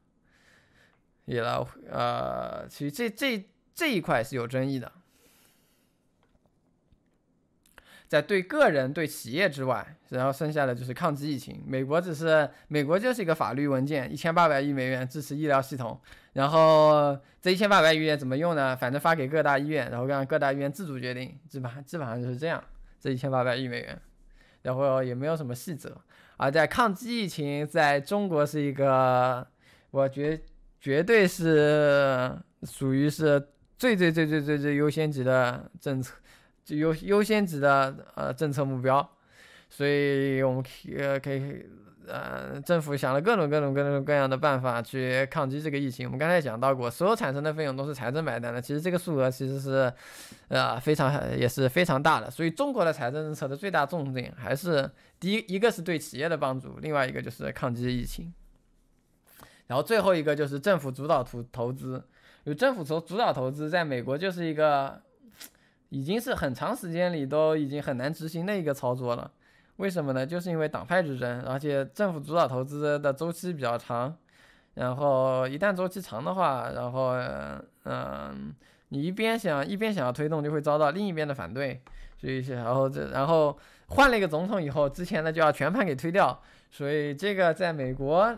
也了，呃，其实这这这一块是有争议的，在对个人、对企业之外，然后剩下的就是抗击疫情。美国只是美国就是一个法律文件，一千八百亿美元支持医疗系统，然后这一千八百亿元怎么用呢？反正发给各大医院，然后让各大医院自主决定，基本上基本上就是这样。这一千八百亿美元，然后也没有什么细则。而在抗击疫情，在中国是一个，我觉。绝对是属于是最最最最最最优先级的政策，就优优先级的呃政策目标，所以我们呃可以呃政府想了各种各种各种各样的办法去抗击这个疫情。我们刚才讲到过，所有产生的费用都是财政买单的，其实这个数额其实是呃非常也是非常大的。所以中国的财政政策的最大重点还是第一一个是对企业的帮助，另外一个就是抗击疫情。然后最后一个就是政府主导投投资，有政府主主导投资，在美国就是一个，已经是很长时间里都已经很难执行的一个操作了。为什么呢？就是因为党派之争，而且政府主导投资的周期比较长，然后一旦周期长的话，然后嗯，你一边想一边想要推动，就会遭到另一边的反对，所以然后这然后换了一个总统以后，之前的就要全盘给推掉，所以这个在美国。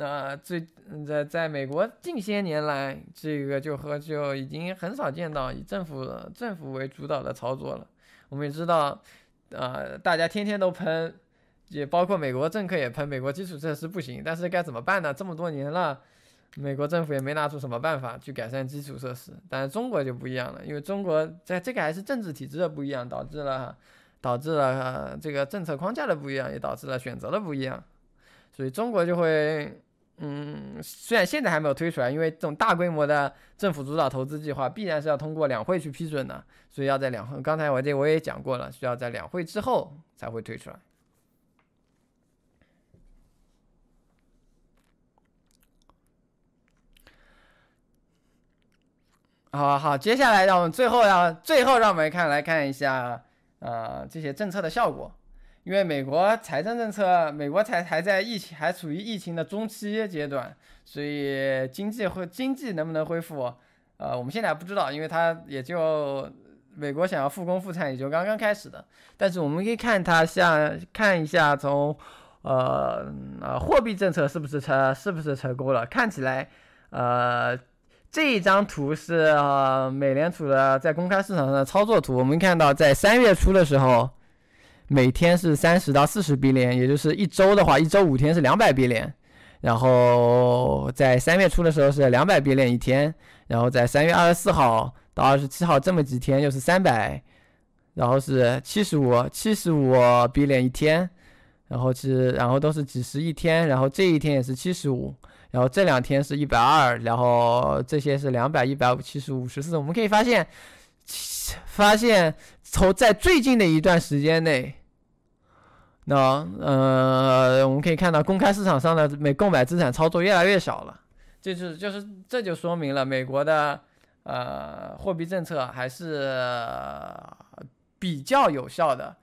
那最在在美国近些年来，这个就和就已经很少见到以政府政府为主导的操作了。我们也知道，呃，大家天天都喷，也包括美国政客也喷美国基础设施不行。但是该怎么办呢？这么多年了，美国政府也没拿出什么办法去改善基础设施。但是中国就不一样了，因为中国在这个还是政治体制的不一样，导致了导致了这个政策框架的不一样，也导致了选择的不一样。所以中国就会。嗯，虽然现在还没有推出来，因为这种大规模的政府主导投资计划必然是要通过两会去批准的，所以要在两会。刚才我这我也讲过了，需要在两会之后才会推出来。好好，接下来让我们最后要最后让我们看来看一下，呃，这些政策的效果。因为美国财政政策，美国才还在疫情还处于疫情的中期阶段，所以经济会经济能不能恢复，呃，我们现在还不知道，因为它也就美国想要复工复产也就刚刚开始的。但是我们可以看它像看一下从，呃呃货币政策是不是成是不是成功了？看起来，呃这一张图是呃美联储的在公开市场上的操作图，我们看到在三月初的时候。每天是三十到四十比连，也就是一周的话，一周五天是两百比连。然后在三月初的时候是两百比连一天，然后在三月二十四号到二十七号这么几天又是三百，然后是七十五七十五比连一天，然后是然后都是几十一天，然后这一天也是七十五，然后这两天是一百二，然后这些是两百一百五七十五十四。我们可以发现，发现从在最近的一段时间内。那呃，我们可以看到公开市场上的美购买资产操作越来越少了，就是就是这就说明了美国的呃货币政策还是比较有效的，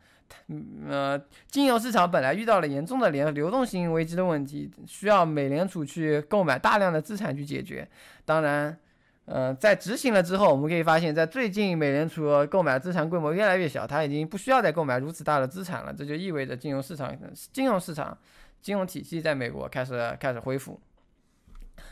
呃，金融市场本来遇到了严重的联流动性危机的问题，需要美联储去购买大量的资产去解决。当然，呃，在执行了之后，我们可以发现，在最近美联储购买资产规模越来越小，它已经不需要再购买如此大的资产了。这就意味着金融市场、金融市场、金融体系在美国开始开始恢复。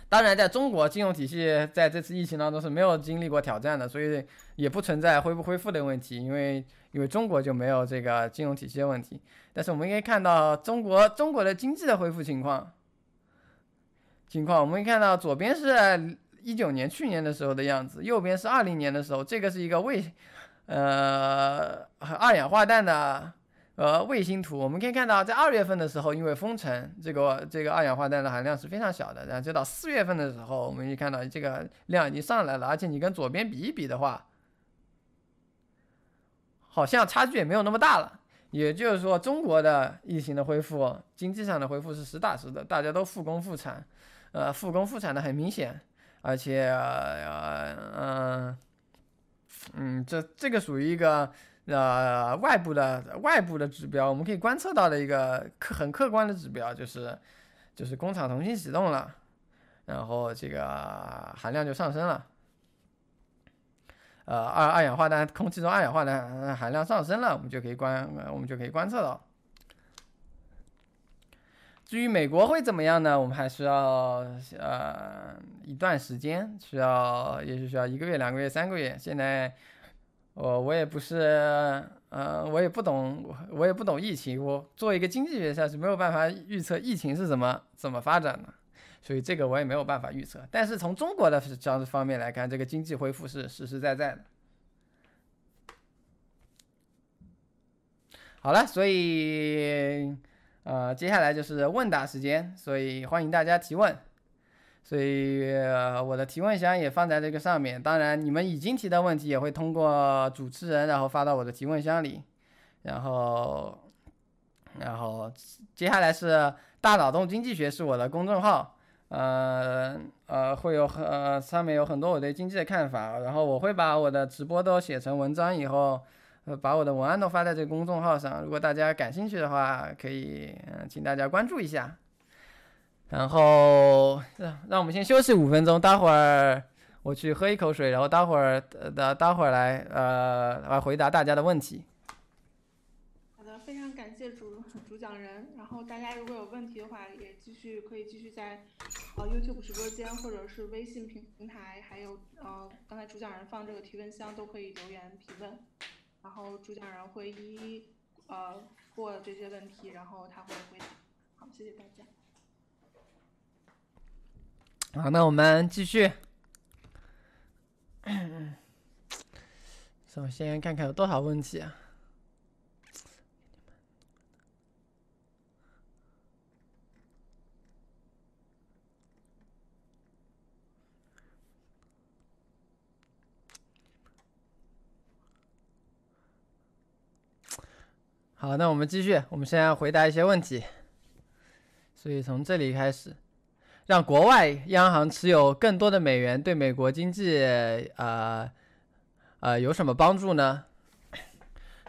当然，在中国金融体系在这次疫情当中是没有经历过挑战的，所以也不存在恢不恢复的问题，因为因为中国就没有这个金融体系的问题。但是我们可以看到中国中国的经济的恢复情况情况，我们可以看到左边是一九年去年的时候的样子，右边是二零年的时候，这个是一个卫呃二氧化氮的。呃，卫星图我们可以看到，在二月份的时候，因为封城，这个这个二氧化氮的含量是非常小的。然后就到四月份的时候，我们一看到这个量已经上来了，而且你跟左边比一比的话，好像差距也没有那么大了。也就是说，中国的疫情的恢复，经济上的恢复是实打实的，大家都复工复产，呃，复工复产的很明显，而且呃嗯嗯，这这个属于一个。呃，外部的外部的指标，我们可以观测到的一个客很客观的指标，就是就是工厂重新启动了，然后这个含量就上升了。呃，二二氧化碳空气中二氧化碳含量上升了，我们就可以观我们就可以观测到。至于美国会怎么样呢？我们还需要呃一段时间，需要也许需要一个月、两个月、三个月。现在。我我也不是，呃，我也不懂，我也不懂疫情。我作为一个经济学家是没有办法预测疫情是怎么怎么发展的，所以这个我也没有办法预测。但是从中国的这样方面来看，这个经济恢复是实实在在的。好了，所以，呃，接下来就是问答时间，所以欢迎大家提问。所以我的提问箱也放在这个上面。当然，你们已经提的问题也会通过主持人，然后发到我的提问箱里。然后，然后接下来是大脑洞经济学是我的公众号，呃呃，会有很上面有很多我对经济的看法。然后我会把我的直播都写成文章，以后呃把我的文案都发在这个公众号上。如果大家感兴趣的话，可以嗯，请大家关注一下。然后让让我们先休息五分钟，待会儿我去喝一口水，然后待会儿的待会儿来呃来回答大家的问题。好的，非常感谢主主讲人。然后大家如果有问题的话，也继续可以继续在呃 YouTube 直播间或者是微信平平台，还有呃刚才主讲人放这个提问箱都可以留言提问，然后主讲人会一一呃过这些问题，然后他会回答。好，谢谢大家。好，那我们继续。首先看看有多少问题啊？好，那我们继续，我们现在回答一些问题。所以从这里开始。让国外央行持有更多的美元，对美国经济，呃，呃，有什么帮助呢？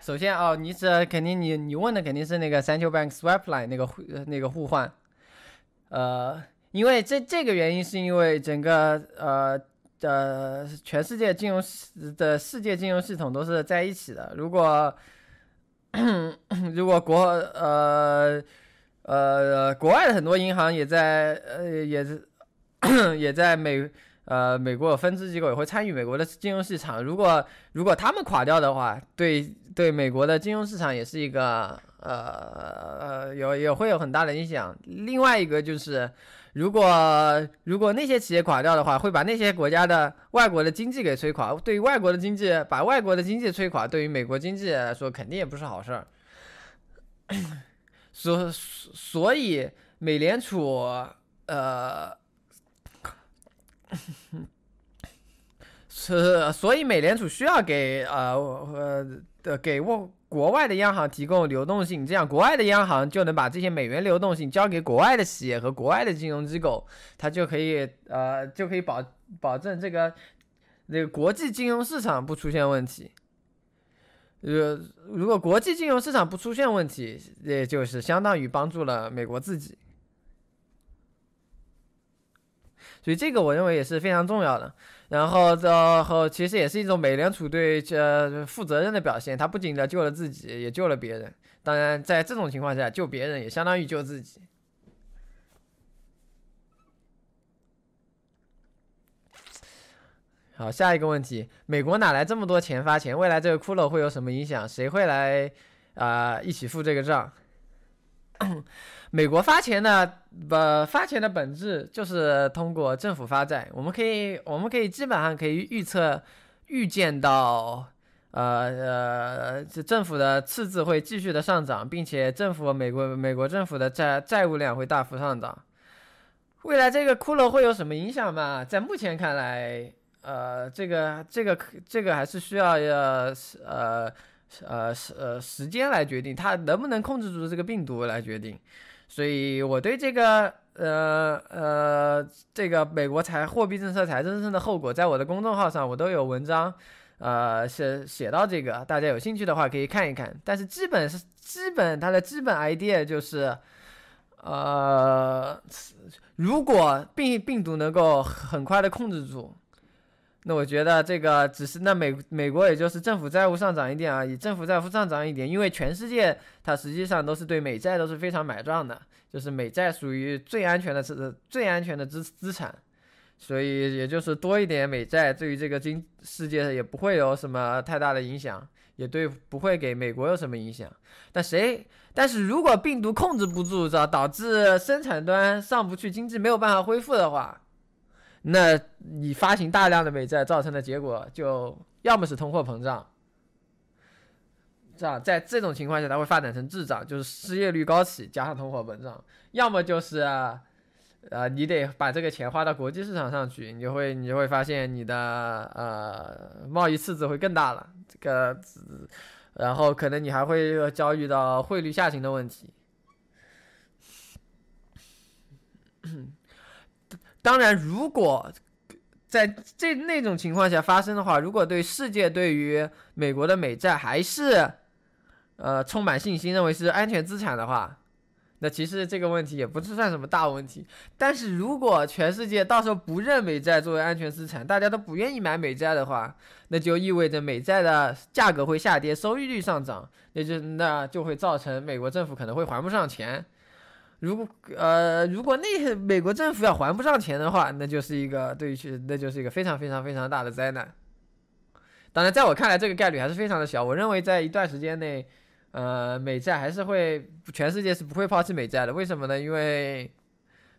首先哦，你这肯定你你问的肯定是那个 central bank swap line 那个互那个互换，呃，因为这这个原因是因为整个呃的全世界金融的世界金融系统都是在一起的，如果 如果国呃。呃，国外的很多银行也在，呃，也是，也在美，呃，美国有分支机构也会参与美国的金融市场。如果如果他们垮掉的话，对对美国的金融市场也是一个，呃呃，有也会有很大的影响。另外一个就是，如果如果那些企业垮掉的话，会把那些国家的外国的经济给摧垮。对于外国的经济，把外国的经济摧垮，对于美国经济来说，肯定也不是好事儿。所所以，美联储呃，是所以美联储需要给呃呃给国国外的央行提供流动性，这样国外的央行就能把这些美元流动性交给国外的企业和国外的金融机构，它就可以呃就可以保保证这个那个国际金融市场不出现问题。呃，如果国际金融市场不出现问题，也就是相当于帮助了美国自己。所以这个我认为也是非常重要的。然后，然后其实也是一种美联储对这负责任的表现。他不仅的救了自己，也救了别人。当然，在这种情况下，救别人也相当于救自己。好，下一个问题：美国哪来这么多钱发钱？未来这个骷髅会有什么影响？谁会来啊一起付这个账？美国发钱呢不发钱的本质就是通过政府发债。我们可以，我们可以基本上可以预测、预见到，呃呃，这政府的赤字会继续的上涨，并且政府美国美国政府的债债务量会大幅上涨。未来这个骷髅会有什么影响吗？在目前看来。呃，这个这个这个还是需要呃呃呃时呃时间来决定，它能不能控制住这个病毒来决定。所以我对这个呃呃这个美国财货币政策财政政策的后果，在我的公众号上我都有文章，呃写写到这个，大家有兴趣的话可以看一看。但是基本是基本它的基本 idea 就是，呃，如果病病毒能够很快的控制住。那我觉得这个只是那美美国也就是政府债务上涨一点而已，政府债务上涨一点，因为全世界它实际上都是对美债都是非常买账的，就是美债属于最安全的资最安全的资资产，所以也就是多一点美债对于这个经世界也不会有什么太大的影响，也对不会给美国有什么影响。但谁但是如果病毒控制不住，导导致生产端上不去，经济没有办法恢复的话。那你发行大量的美债造成的结果，就要么是通货膨胀，这样在这种情况下，它会发展成滞胀，就是失业率高起加上通货膨胀；要么就是，呃，你得把这个钱花到国际市场上去，你就会你就会发现你的呃贸易赤字会更大了，这个，然后可能你还会遭遇到汇率下行的问题。当然，如果在这那种情况下发生的话，如果对世界对于美国的美债还是呃充满信心，认为是安全资产的话，那其实这个问题也不是算什么大问题。但是如果全世界到时候不认美债作为安全资产，大家都不愿意买美债的话，那就意味着美债的价格会下跌，收益率上涨，那就那就会造成美国政府可能会还不上钱。如果呃，如果那美国政府要还不上钱的话，那就是一个对于那就是一个非常非常非常大的灾难。当然，在我看来，这个概率还是非常的小。我认为，在一段时间内，呃，美债还是会全世界是不会抛弃美债的。为什么呢？因为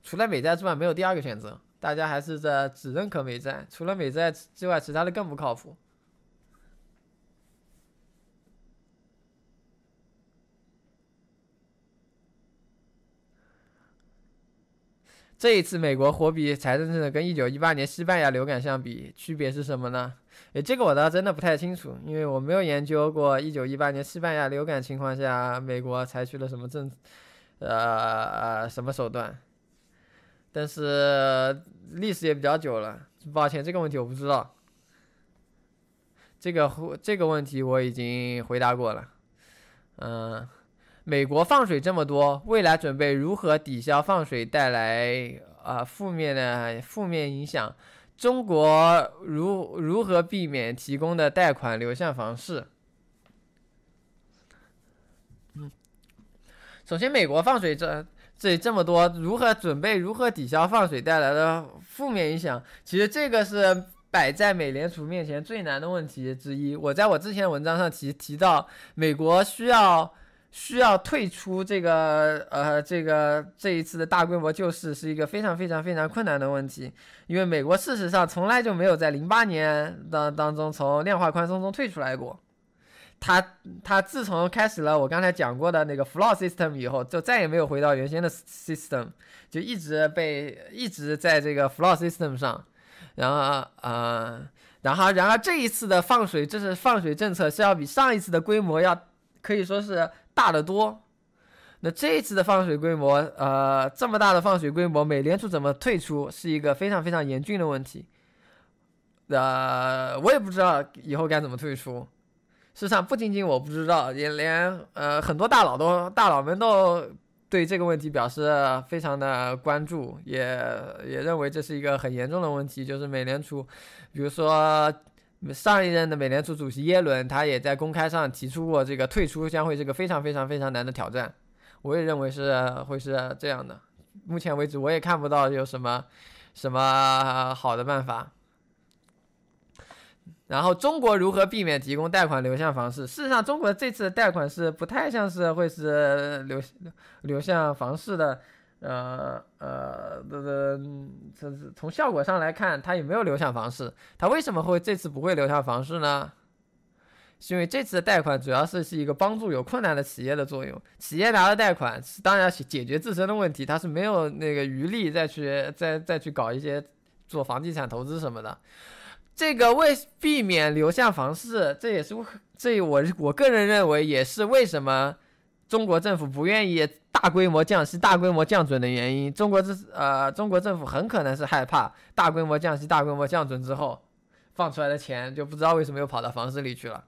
除了美债之外，没有第二个选择，大家还是在只认可美债。除了美债之外，其他的更不靠谱。这一次美国货币财政政策跟一九一八年西班牙流感相比，区别是什么呢？诶，这个我倒真的不太清楚，因为我没有研究过一九一八年西班牙流感情况下美国采取了什么政，呃，什么手段。但是历史也比较久了，抱歉，这个问题我不知道。这个这个问题我已经回答过了，嗯。美国放水这么多，未来准备如何抵消放水带来啊负面的负面影响？中国如如何避免提供的贷款流向房市？嗯，首先，美国放水这这这么多，如何准备如何抵消放水带来的负面影响？其实这个是摆在美联储面前最难的问题之一。我在我之前文章上提提到，美国需要。需要退出这个呃，这个这一次的大规模救市是一个非常非常非常困难的问题，因为美国事实上从来就没有在零八年当当中从量化宽松中退出来过，他他自从开始了我刚才讲过的那个 floor system 以后，就再也没有回到原先的 system，就一直被一直在这个 floor system 上，然后啊，然后然而这一次的放水，这是放水政策是要比上一次的规模要可以说是。大得多，那这一次的放水规模，呃，这么大的放水规模，美联储怎么退出，是一个非常非常严峻的问题。呃，我也不知道以后该怎么退出，事实上，不仅仅我不知道，也连呃很多大佬都大佬们都对这个问题表示非常的关注，也也认为这是一个很严重的问题。就是美联储，比如说上一任的美联储主席耶伦，他也在公开上提出过，这个退出将会是个非常非常非常难的挑战。我也认为是会是这样的。目前为止，我也看不到有什么什么好的办法。然后中国如何避免提供贷款流向房市？事实上，中国这次贷款是不太像是会是流流向房市的，呃呃，这个这是从效果上来看，它也没有流向房市。它为什么会这次不会流向房市呢？是因为这次的贷款主要是是一个帮助有困难的企业的作用。企业拿了贷款，当然解决自身的问题，它是没有那个余力再去再再去搞一些做房地产投资什么的。这个为避免流向房市，这也是这我我个人认为也是为什么中国政府不愿意大规模降息、大规模降准的原因。中国这呃，中国政府很可能是害怕大规模降息、大规模降准之后放出来的钱就不知道为什么又跑到房市里去了，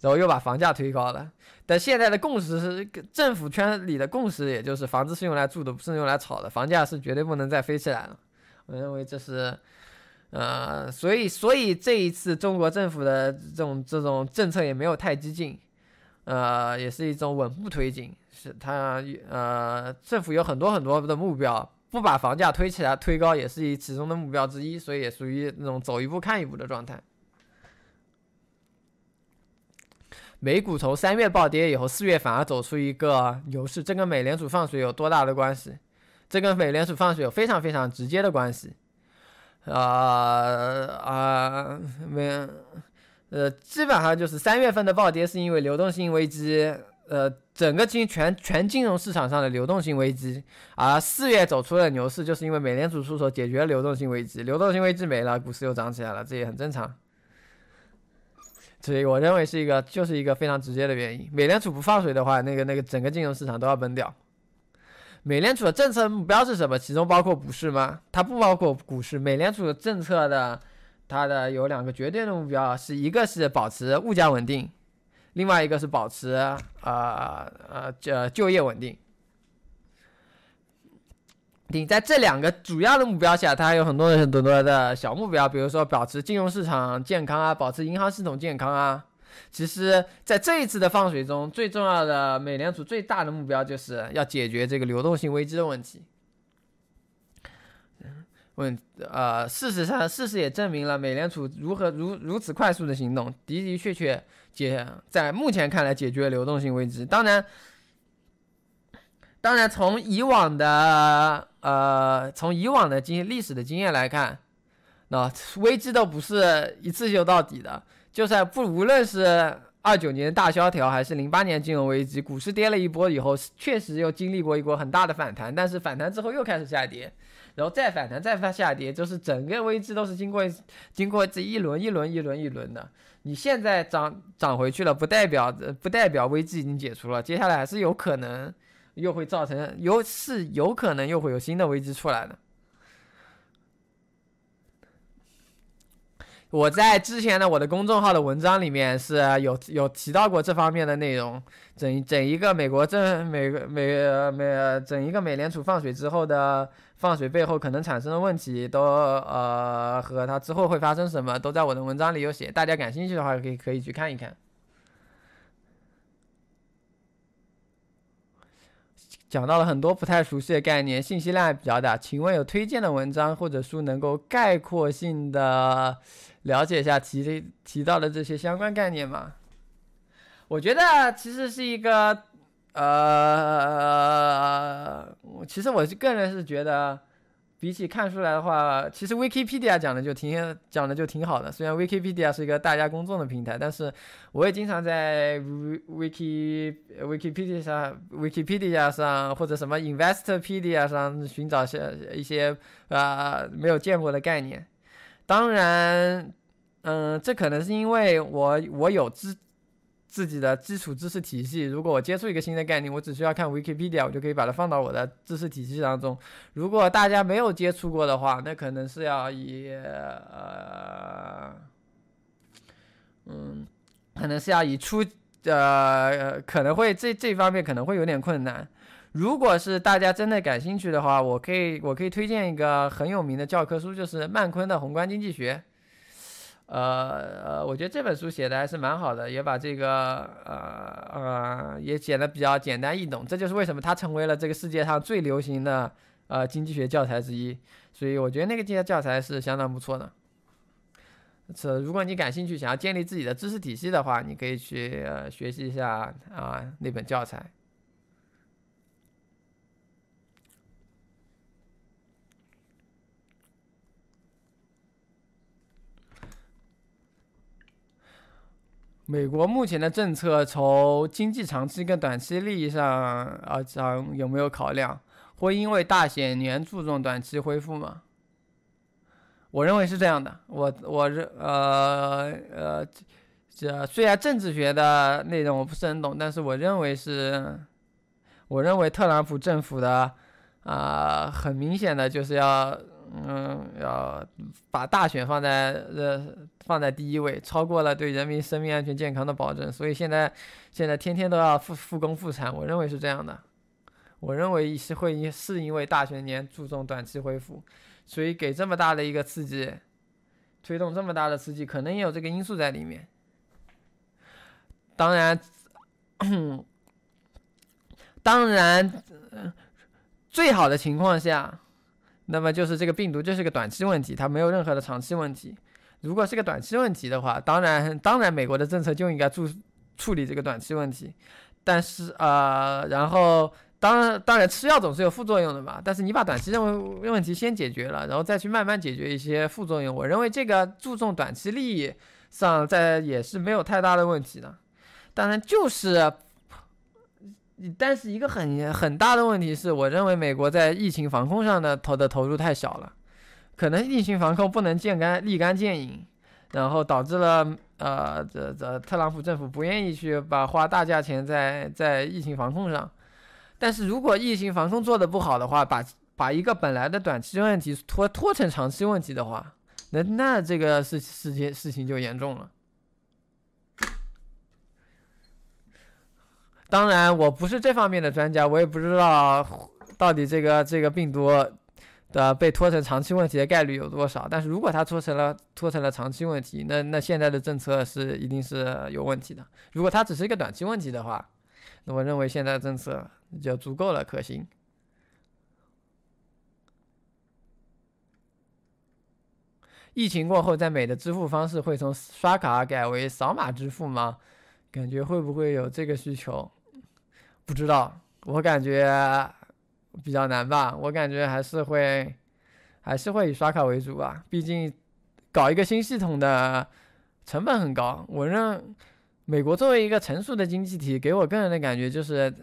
然后又把房价推高了。但现在的共识是，政府圈里的共识也就是房子是用来住的，不是用来炒的，房价是绝对不能再飞起来了。我认为这是。呃，所以，所以这一次中国政府的这种这种政策也没有太激进，呃，也是一种稳步推进。是它呃，政府有很多很多的目标，不把房价推起来、推高也是其中的目标之一，所以也属于那种走一步看一步的状态。美股从三月暴跌以后，四月反而走出一个牛市，这跟美联储放水有多大的关系？这跟美联储放水有非常非常直接的关系。啊啊，没，呃基本上就是三月份的暴跌是因为流动性危机，呃，整个金全全金融市场上的流动性危机，而四月走出了牛市，就是因为美联储出手解决了流动性危机，流动性危机没了，股市又涨起来了，这也很正常。所以我认为是一个，就是一个非常直接的原因。美联储不放水的话，那个那个整个金融市场都要崩掉。美联储的政策目标是什么？其中包括股市吗？它不包括股市。美联储的政策的，它的有两个绝对的目标，是一个是保持物价稳定，另外一个是保持啊呃就就业稳定。你在这两个主要的目标下，它还有很多很多的小目标，比如说保持金融市场健康啊，保持银行系统健康啊。其实，在这一次的放水中，最重要的美联储最大的目标就是要解决这个流动性危机的问题。问，呃，事实上，事实也证明了美联储如何如如此快速的行动，的的确确解在目前看来解决流动性危机。当然，当然从以往的呃从以往的经历史的经验来看，那危机都不是一次就到底的。就算不，无论是二九年大萧条，还是零八年金融危机，股市跌了一波以后，确实又经历过一波很大的反弹，但是反弹之后又开始下跌，然后再反弹再发下跌，就是整个危机都是经过经过这一轮一轮一轮一轮的。你现在涨涨回去了，不代表不代表危机已经解除了，接下来还是有可能又会造成，有是有可能又会有新的危机出来的。我在之前的我的公众号的文章里面是有有提到过这方面的内容，整整一个美国政美美美整一个美联储放水之后的放水背后可能产生的问题，都呃和它之后会发生什么，都在我的文章里有写，大家感兴趣的话可以可以去看一看。讲到了很多不太熟悉的概念，信息量也比较大，请问有推荐的文章或者书能够概括性的？了解一下提的提到的这些相关概念嘛？我觉得其实是一个，呃，其实我个人是觉得，比起看出来的话，其实 Wikipedia 讲的就挺讲的就挺好的。虽然 Wikipedia 是一个大家公众的平台，但是我也经常在 Wiki Wikipedia 上 Wikipedia 上或者什么 Investorpedia 上寻找一些一些啊没有见过的概念。当然，嗯，这可能是因为我我有自自己的基础知识体系。如果我接触一个新的概念，我只需要看 Wikipedia，我就可以把它放到我的知识体系当中。如果大家没有接触过的话，那可能是要以呃，嗯，可能是要以初呃可能会这这方面可能会有点困难。如果是大家真的感兴趣的话，我可以我可以推荐一个很有名的教科书，就是曼昆的《宏观经济学》。呃呃，我觉得这本书写的还是蛮好的，也把这个呃呃也写的比较简单易懂。这就是为什么它成为了这个世界上最流行的呃经济学教材之一。所以我觉得那个教教材是相当不错的。这如果你感兴趣，想要建立自己的知识体系的话，你可以去呃学习一下啊那本教材。美国目前的政策从经济长期跟短期利益上啊讲有没有考量？会因为大选年注重短期恢复吗？我认为是这样的。我我认呃呃这虽然政治学的内容我不是很懂，但是我认为是，我认为特朗普政府的啊很明显的就是要。嗯，要把大选放在呃放在第一位，超过了对人民生命安全健康的保证，所以现在现在天天都要复复工复产，我认为是这样的。我认为是会因是因为大选年注重短期恢复，所以给这么大的一个刺激，推动这么大的刺激，可能也有这个因素在里面。当然，当然，最好的情况下。那么就是这个病毒就是个短期问题，它没有任何的长期问题。如果是个短期问题的话，当然当然美国的政策就应该注处理这个短期问题。但是呃，然后当然当然吃药总是有副作用的嘛。但是你把短期问问题先解决了，然后再去慢慢解决一些副作用，我认为这个注重短期利益上在也是没有太大的问题的。当然就是。但是一个很很大的问题是，我认为美国在疫情防控上的投的投入太小了，可能疫情防控不能见干立竿见影，然后导致了呃这这特朗普政府不愿意去把花大价钱在在疫情防控上。但是如果疫情防控做的不好的话，把把一个本来的短期问题拖拖成长期问题的话，那那这个事事情事情就严重了。当然，我不是这方面的专家，我也不知道到底这个这个病毒的被拖成长期问题的概率有多少。但是如果它拖成了拖成了长期问题，那那现在的政策是一定是有问题的。如果它只是一个短期问题的话，那我认为现在政策就足够了，可行。疫情过后，在美的支付方式会从刷卡改为扫码支付吗？感觉会不会有这个需求？不知道，我感觉比较难吧。我感觉还是会，还是会以刷卡为主吧。毕竟搞一个新系统的成本很高。我认美国作为一个成熟的经济体，给我个人的感觉就是，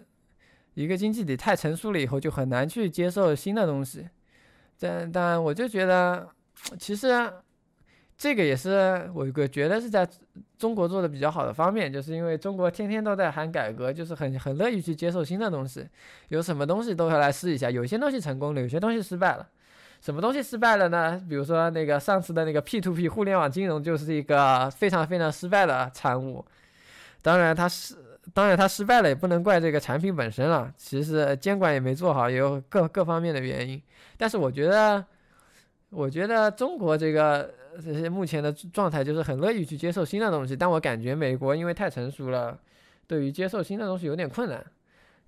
一个经济体太成熟了以后，就很难去接受新的东西。但但我就觉得，其实。这个也是我我觉得是在中国做的比较好的方面，就是因为中国天天都在喊改革，就是很很乐意去接受新的东西，有什么东西都要来试一下。有些东西成功了，有些东西失败了。什么东西失败了呢？比如说那个上次的那个 P to P 互联网金融就是一个非常非常失败的产物。当然它失，当然它失败了也不能怪这个产品本身了，其实监管也没做好，也有各各方面的原因。但是我觉得，我觉得中国这个。这些目前的状态就是很乐意去接受新的东西，但我感觉美国因为太成熟了，对于接受新的东西有点困难。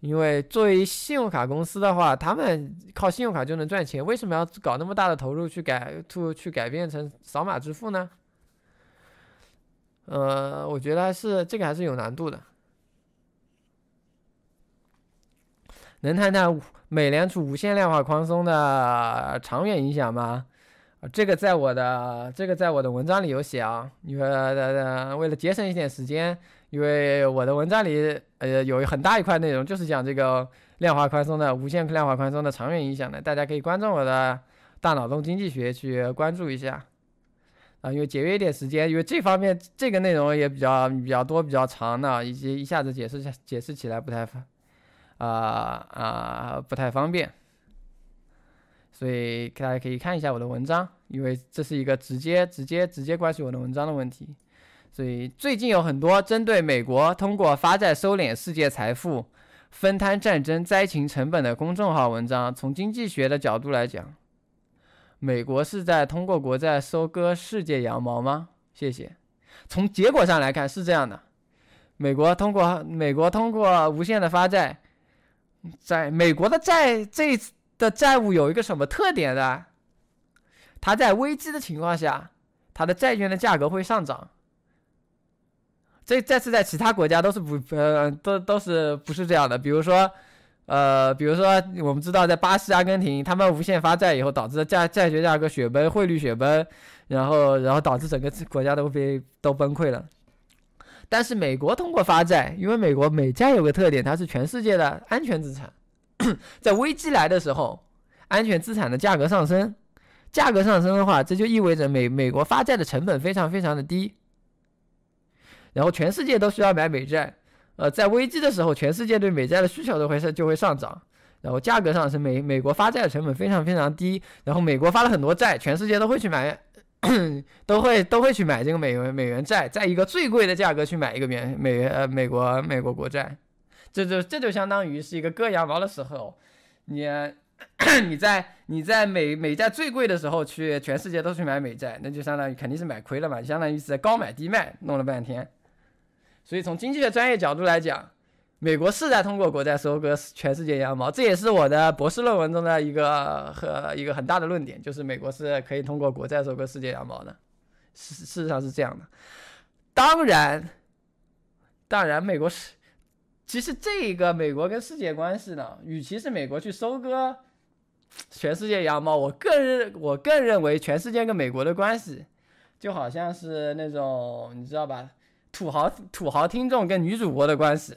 因为作为信用卡公司的话，他们靠信用卡就能赚钱，为什么要搞那么大的投入去改，去去改变成扫码支付呢？呃，我觉得还是这个还是有难度的。能谈谈美联储无限量化宽松的长远影响吗？这个在我的这个在我的文章里有写啊，因为呃为了节省一点时间，因为我的文章里呃有很大一块内容就是讲这个量化宽松的无限量化宽松的长远影响的，大家可以关注我的大脑洞经济学去关注一下啊，因为节约一点时间，因为这方面这个内容也比较比较多比较长的，以及一下子解释解释起来不太方啊啊不太方便。所以大家可以看一下我的文章，因为这是一个直接、直接、直接关系我的文章的问题。所以最近有很多针对美国通过发债收敛世界财富、分摊战争灾情成本的公众号文章。从经济学的角度来讲，美国是在通过国债收割世界羊毛吗？谢谢。从结果上来看是这样的，美国通过美国通过无限的发债，在美国的债这的债务有一个什么特点呢？它在危机的情况下，它的债券的价格会上涨。这这次在其他国家都是不呃都都是不是这样的。比如说，呃，比如说我们知道在巴西、阿根廷，他们无限发债以后，导致债债券价格雪崩、汇率雪崩，然后然后导致整个国家都被都崩溃了。但是美国通过发债，因为美国美债有个特点，它是全世界的安全资产，在危机来的时候，安全资产的价格上升。价格上升的话，这就意味着美美国发债的成本非常非常的低，然后全世界都需要买美债，呃，在危机的时候，全世界对美债的需求都会是就会上涨，然后价格上升，美美国发债的成本非常非常低，然后美国发了很多债，全世界都会去买，都会都会去买这个美元美元债，在一个最贵的价格去买一个美美元呃美国美国国债，这就这就相当于是一个割羊毛的时候，你。你在你在美美债最贵的时候去全世界都去买美债，那就相当于肯定是买亏了嘛，相当于是在高买低卖，弄了半天。所以从经济的专业角度来讲，美国是在通过国债收割全世界羊毛，这也是我的博士论文中的一个和一个很大的论点，就是美国是可以通过国债收割世界羊毛的。事事实上是这样的。当然，当然美国是，其实这个美国跟世界关系呢，与其是美国去收割。全世界羊毛，我更认我更认为全世界跟美国的关系，就好像是那种你知道吧，土豪土豪听众跟女主播的关系，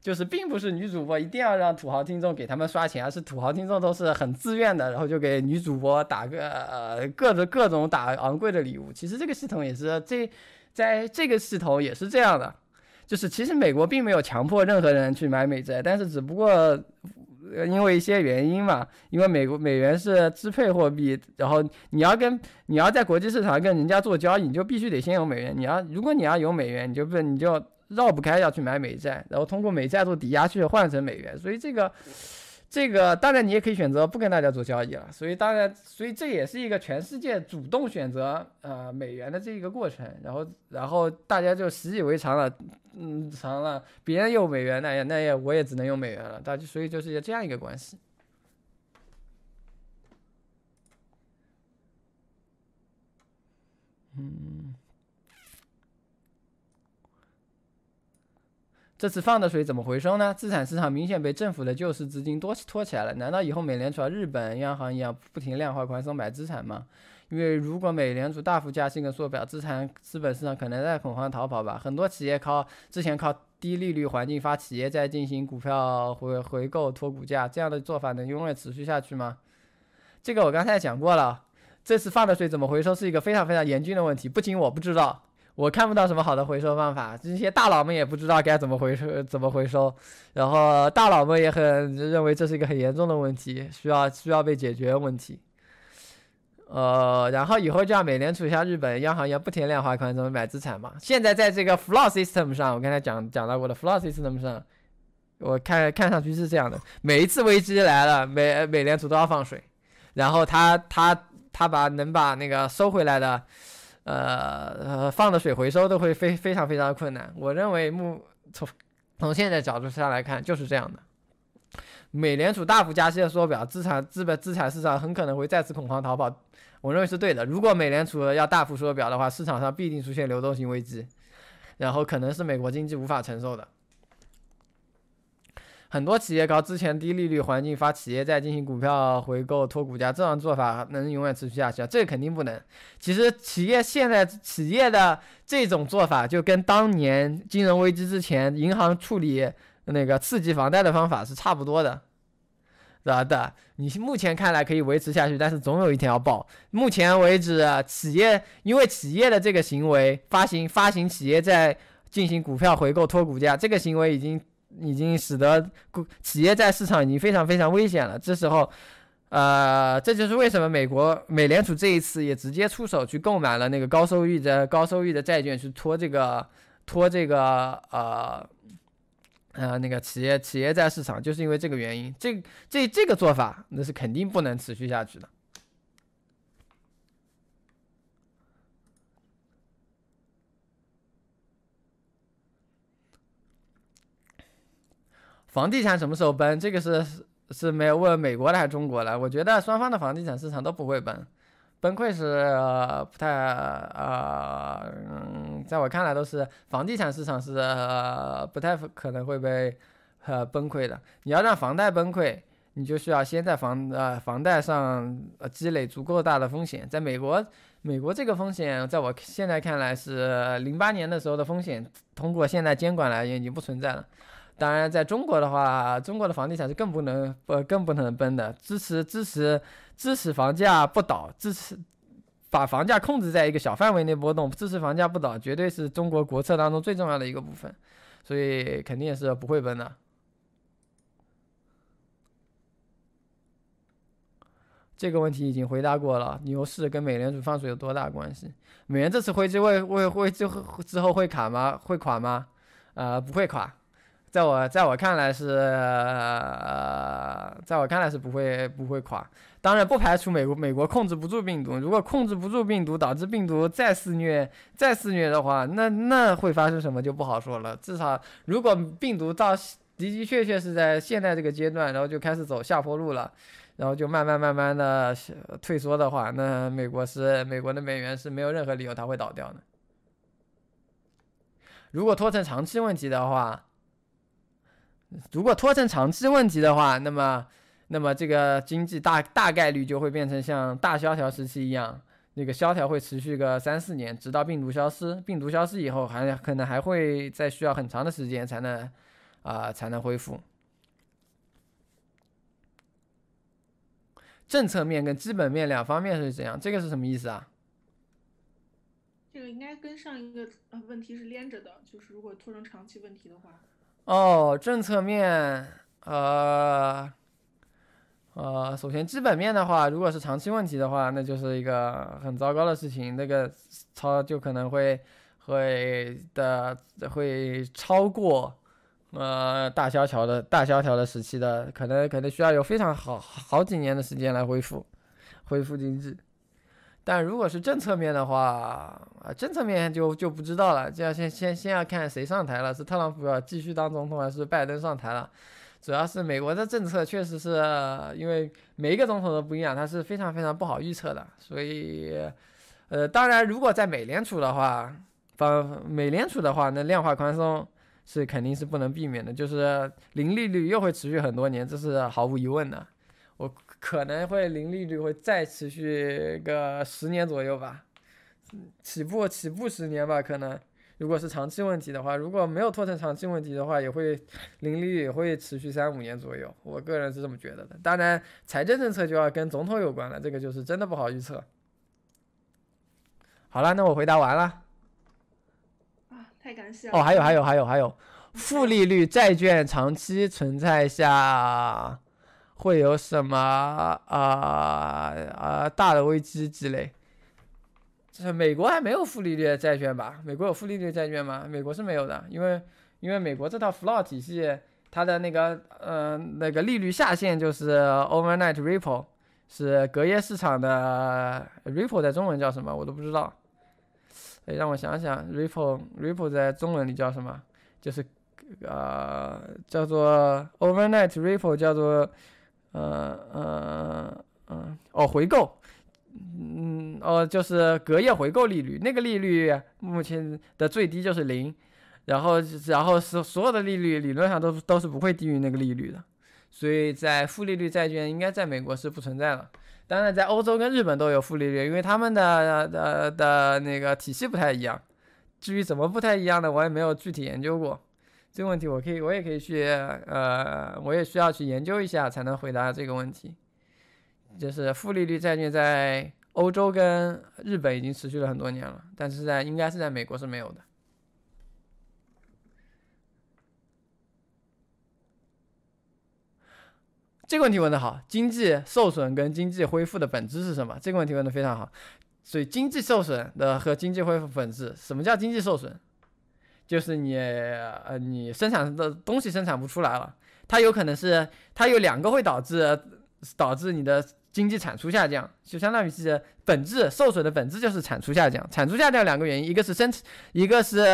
就是并不是女主播一定要让土豪听众给他们刷钱，而是土豪听众都是很自愿的，然后就给女主播打个呃各种各种打昂贵的礼物。其实这个系统也是这在这个系统也是这样的，就是其实美国并没有强迫任何人去买美债，但是只不过。因为一些原因嘛，因为美国美元是支配货币，然后你要跟你要在国际市场跟人家做交易，你就必须得先有美元。你要如果你要有美元，你就不你就绕不开要去买美债，然后通过美债做抵押去换成美元。所以这个。这个当然你也可以选择不跟大家做交易了，所以当然，所以这也是一个全世界主动选择呃美元的这一个过程，然后然后大家就习以为常了，嗯，长了，别人用美元，那也那也我也只能用美元了，大家所以就是这样一个关系，嗯。这次放的水怎么回收呢？资产市场明显被政府的救市资金多拖起来了。难道以后美联储、日本央行一样不停量化宽松买资产吗？因为如果美联储大幅加息跟缩表，资产资本市场可能在恐慌逃跑吧。很多企业靠之前靠低利率环境发企业在进行股票回回购拖股价，这样的做法能永远持续下去吗？这个我刚才讲过了。这次放的水怎么回收是一个非常非常严峻的问题，不仅我不知道。我看不到什么好的回收方法，这些大佬们也不知道该怎么回收，怎么回收。然后大佬们也很认为这是一个很严重的问题，需要需要被解决问题。呃，然后以后就像美联储像日本央行一样不停量化宽松买资产嘛。现在在这个 flow system 上，我刚才讲讲到过的 flow system 上，我看看上去是这样的：每一次危机来了，美美联储都要放水，然后他他他把能把那个收回来的。呃呃，放的水回收都会非非常非常的困难。我认为目从从现在角度上来看就是这样的。美联储大幅加息的缩表，资产资本资产市场很可能会再次恐慌逃跑。我认为是对的。如果美联储要大幅缩表的话，市场上必定出现流动性危机，然后可能是美国经济无法承受的。很多企业靠之前低利率环境发企业债进行股票回购托股价，这样做法能永远持续下去啊？这肯定不能。其实企业现在企业的这种做法，就跟当年金融危机之前银行处理那个刺激房贷的方法是差不多的，对吧？的，你目前看来可以维持下去，但是总有一天要爆。目前为止，企业因为企业的这个行为，发行发行企业债进行股票回购拖股价，这个行为已经。已经使得股企业在市场已经非常非常危险了。这时候，呃，这就是为什么美国美联储这一次也直接出手去购买了那个高收益的高收益的债券，去拖这个拖这个呃呃那个企业企业债市场，就是因为这个原因。这这这个做法那是肯定不能持续下去的。房地产什么时候崩？这个是是没有问美国的还是中国的？我觉得双方的房地产市场都不会崩，崩溃是、呃、不太呃，嗯，在我看来都是房地产市场是、呃、不太可能会被呃崩溃的。你要让房贷崩溃，你就需要先在房呃房贷上积累足够大的风险。在美国，美国这个风险在我现在看来是零八年的时候的风险，通过现在监管来言已经不存在了。当然，在中国的话，中国的房地产是更不能不更不能崩的。支持支持支持房价不倒，支持把房价控制在一个小范围内波动，支持房价不倒，绝对是中国国策当中最重要的一个部分。所以肯定也是不会崩的。这个问题已经回答过了，牛市跟美联储放水有多大关系？美元这次会会会会之后之后会卡吗？会垮吗？呃，不会垮。在我在我看来是，在我看来是不会不会垮。当然不排除美国美国控制不住病毒，如果控制不住病毒，导致病毒再肆虐再肆虐的话，那那会发生什么就不好说了。至少如果病毒到的的确确是在现在这个阶段，然后就开始走下坡路了，然后就慢慢慢慢的退缩的话，那美国是美国的美元是没有任何理由它会倒掉的。如果拖成长期问题的话。如果拖成长期问题的话，那么，那么这个经济大大概率就会变成像大萧条时期一样，那个萧条会持续个三四年，直到病毒消失。病毒消失以后，还可能还会再需要很长的时间才能，啊，才能恢复。政策面跟基本面两方面是怎样？这个是什么意思啊？这个应该跟上一个呃问题是连着的，就是如果拖成长期问题的话。哦，政策面，呃，呃，首先基本面的话，如果是长期问题的话，那就是一个很糟糕的事情，那个超就可能会会的会超过呃大萧条的大萧条的时期的，可能可能需要有非常好好几年的时间来恢复恢复经济。但如果是政策面的话，啊，政策面就就不知道了，就要先先先要看谁上台了，是特朗普要继续当总统，还是拜登上台了？主要是美国的政策确实是因为每一个总统都不一样，它是非常非常不好预测的。所以，呃，当然，如果在美联储的话，方美联储的话，那量化宽松是肯定是不能避免的，就是零利率又会持续很多年，这是毫无疑问的。我可能会零利率会再持续个十年左右吧，起步起步十年吧，可能如果是长期问题的话，如果没有拖成长期问题的话，也会零利率也会持续三五年左右，我个人是这么觉得的。当然，财政政策就要跟总统有关了，这个就是真的不好预测。好了，那我回答完了。啊，太感谢了。哦，还有还有还有还有，负利率债券长期存在下。会有什么啊啊大的危机之类？就是美国还没有负利率债券吧？美国有负利率债券吗？美国是没有的，因为因为美国这套 floor 体系，它的那个呃那个利率下限就是 overnight repo，是隔夜市场的 repo 在中文叫什么？我都不知道。哎，让我想想，repo repo 在中文里叫什么？就是呃叫做 overnight repo，叫做。呃呃呃哦，回购，嗯哦，就是隔夜回购利率，那个利率目前的最低就是零，然后然后是所有的利率理论上都都是不会低于那个利率的，所以在负利率债券应该在美国是不存在了，当然在欧洲跟日本都有负利率，因为他们的的的那个体系不太一样，至于怎么不太一样的，我也没有具体研究过。这个问题我可以，我也可以去，呃，我也需要去研究一下才能回答这个问题。就是负利率债券在欧洲跟日本已经持续了很多年了，但是在应该是在美国是没有的。这个问题问的好，经济受损跟经济恢复的本质是什么？这个问题问的非常好。所以经济受损的和经济恢复本质，什么叫经济受损？就是你呃你生产的东西生产不出来了，它有可能是它有两个会导致导致你的经济产出下降，就相当于是本质受损的本质就是产出下降。产出下降两个原因，一个是生一个是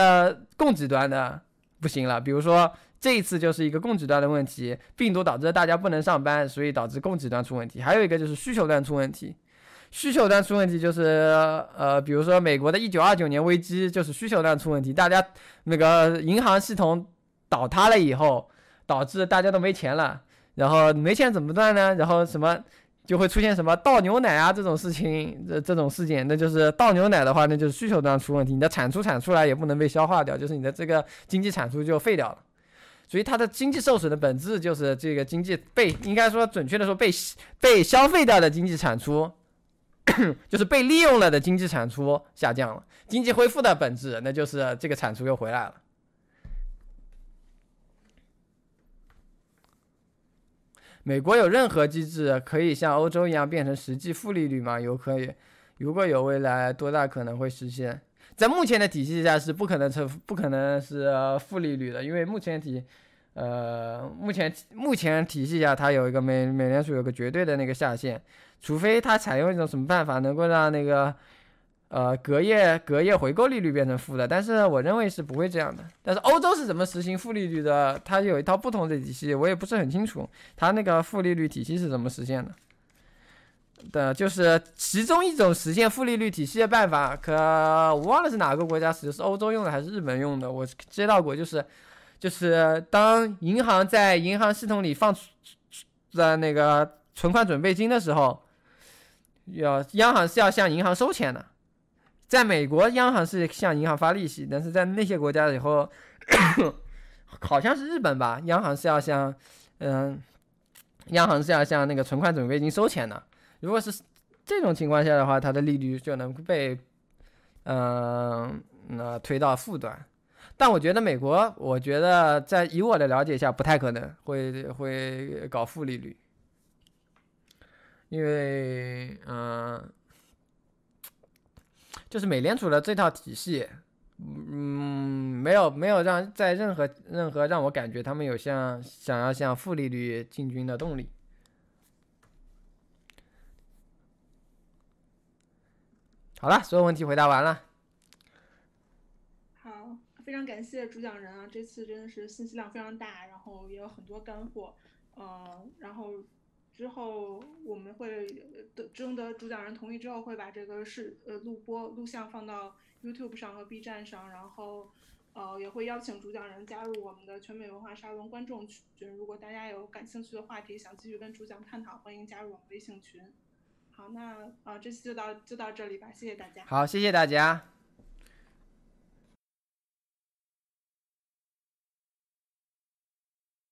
供给端的不行了，比如说这一次就是一个供给端的问题，病毒导致大家不能上班，所以导致供给端出问题。还有一个就是需求端出问题。需求端出问题就是，呃，比如说美国的一九二九年危机就是需求端出问题，大家那个银行系统倒塌了以后，导致大家都没钱了，然后没钱怎么办呢？然后什么就会出现什么倒牛奶啊这种事情，这这种事件，那就是倒牛奶的话，那就是需求端出问题，你的产出产出来也不能被消化掉，就是你的这个经济产出就废掉了，所以它的经济受损的本质就是这个经济被应该说准确的说被被消费掉的经济产出。就是被利用了的经济产出下降了，经济恢复的本质，那就是这个产出又回来了。美国有任何机制可以像欧洲一样变成实际负利率吗？有可以，如果有未来，多大可能会实现？在目前的体系下是不可能成，不可能是负利率的，因为目前体，呃，目前目前体系下它有一个美美联储有个绝对的那个下限。除非它采用一种什么办法，能够让那个，呃，隔夜隔夜回购利率变成负的，但是我认为是不会这样的。但是欧洲是怎么实行负利率的？它有一套不同的体系，我也不是很清楚，它那个负利率体系是怎么实现的。的，就是其中一种实现负利率体系的办法，可我忘了是哪个国家使用，是欧洲用的还是日本用的？我接到过，就是，就是当银行在银行系统里放在那个存款准备金的时候。要央行是要向银行收钱的，在美国央行是向银行发利息，但是在那些国家以后，好像是日本吧，央行是要向，嗯，央行是要向那个存款准备金收钱的。如果是这种情况下的话，它的利率就能被，嗯，那推到负端。但我觉得美国，我觉得在以我的了解下，不太可能会会搞负利率。因为，嗯，就是美联储的这套体系，嗯，没有没有让在任何任何让我感觉他们有向想要向负利率进军的动力。好了，所有问题回答完了。好，非常感谢主讲人啊，这次真的是信息量非常大，然后也有很多干货，嗯，然后。之后我们会得征得主讲人同意之后，会把这个视呃录播录像放到 YouTube 上和 B 站上，然后呃也会邀请主讲人加入我们的全美文化沙龙观众群。如果大家有感兴趣的话题，想继续跟主讲探讨，欢迎加入我们微信群。好，那啊这期就到就到这里吧，谢谢大家。好，谢谢大家。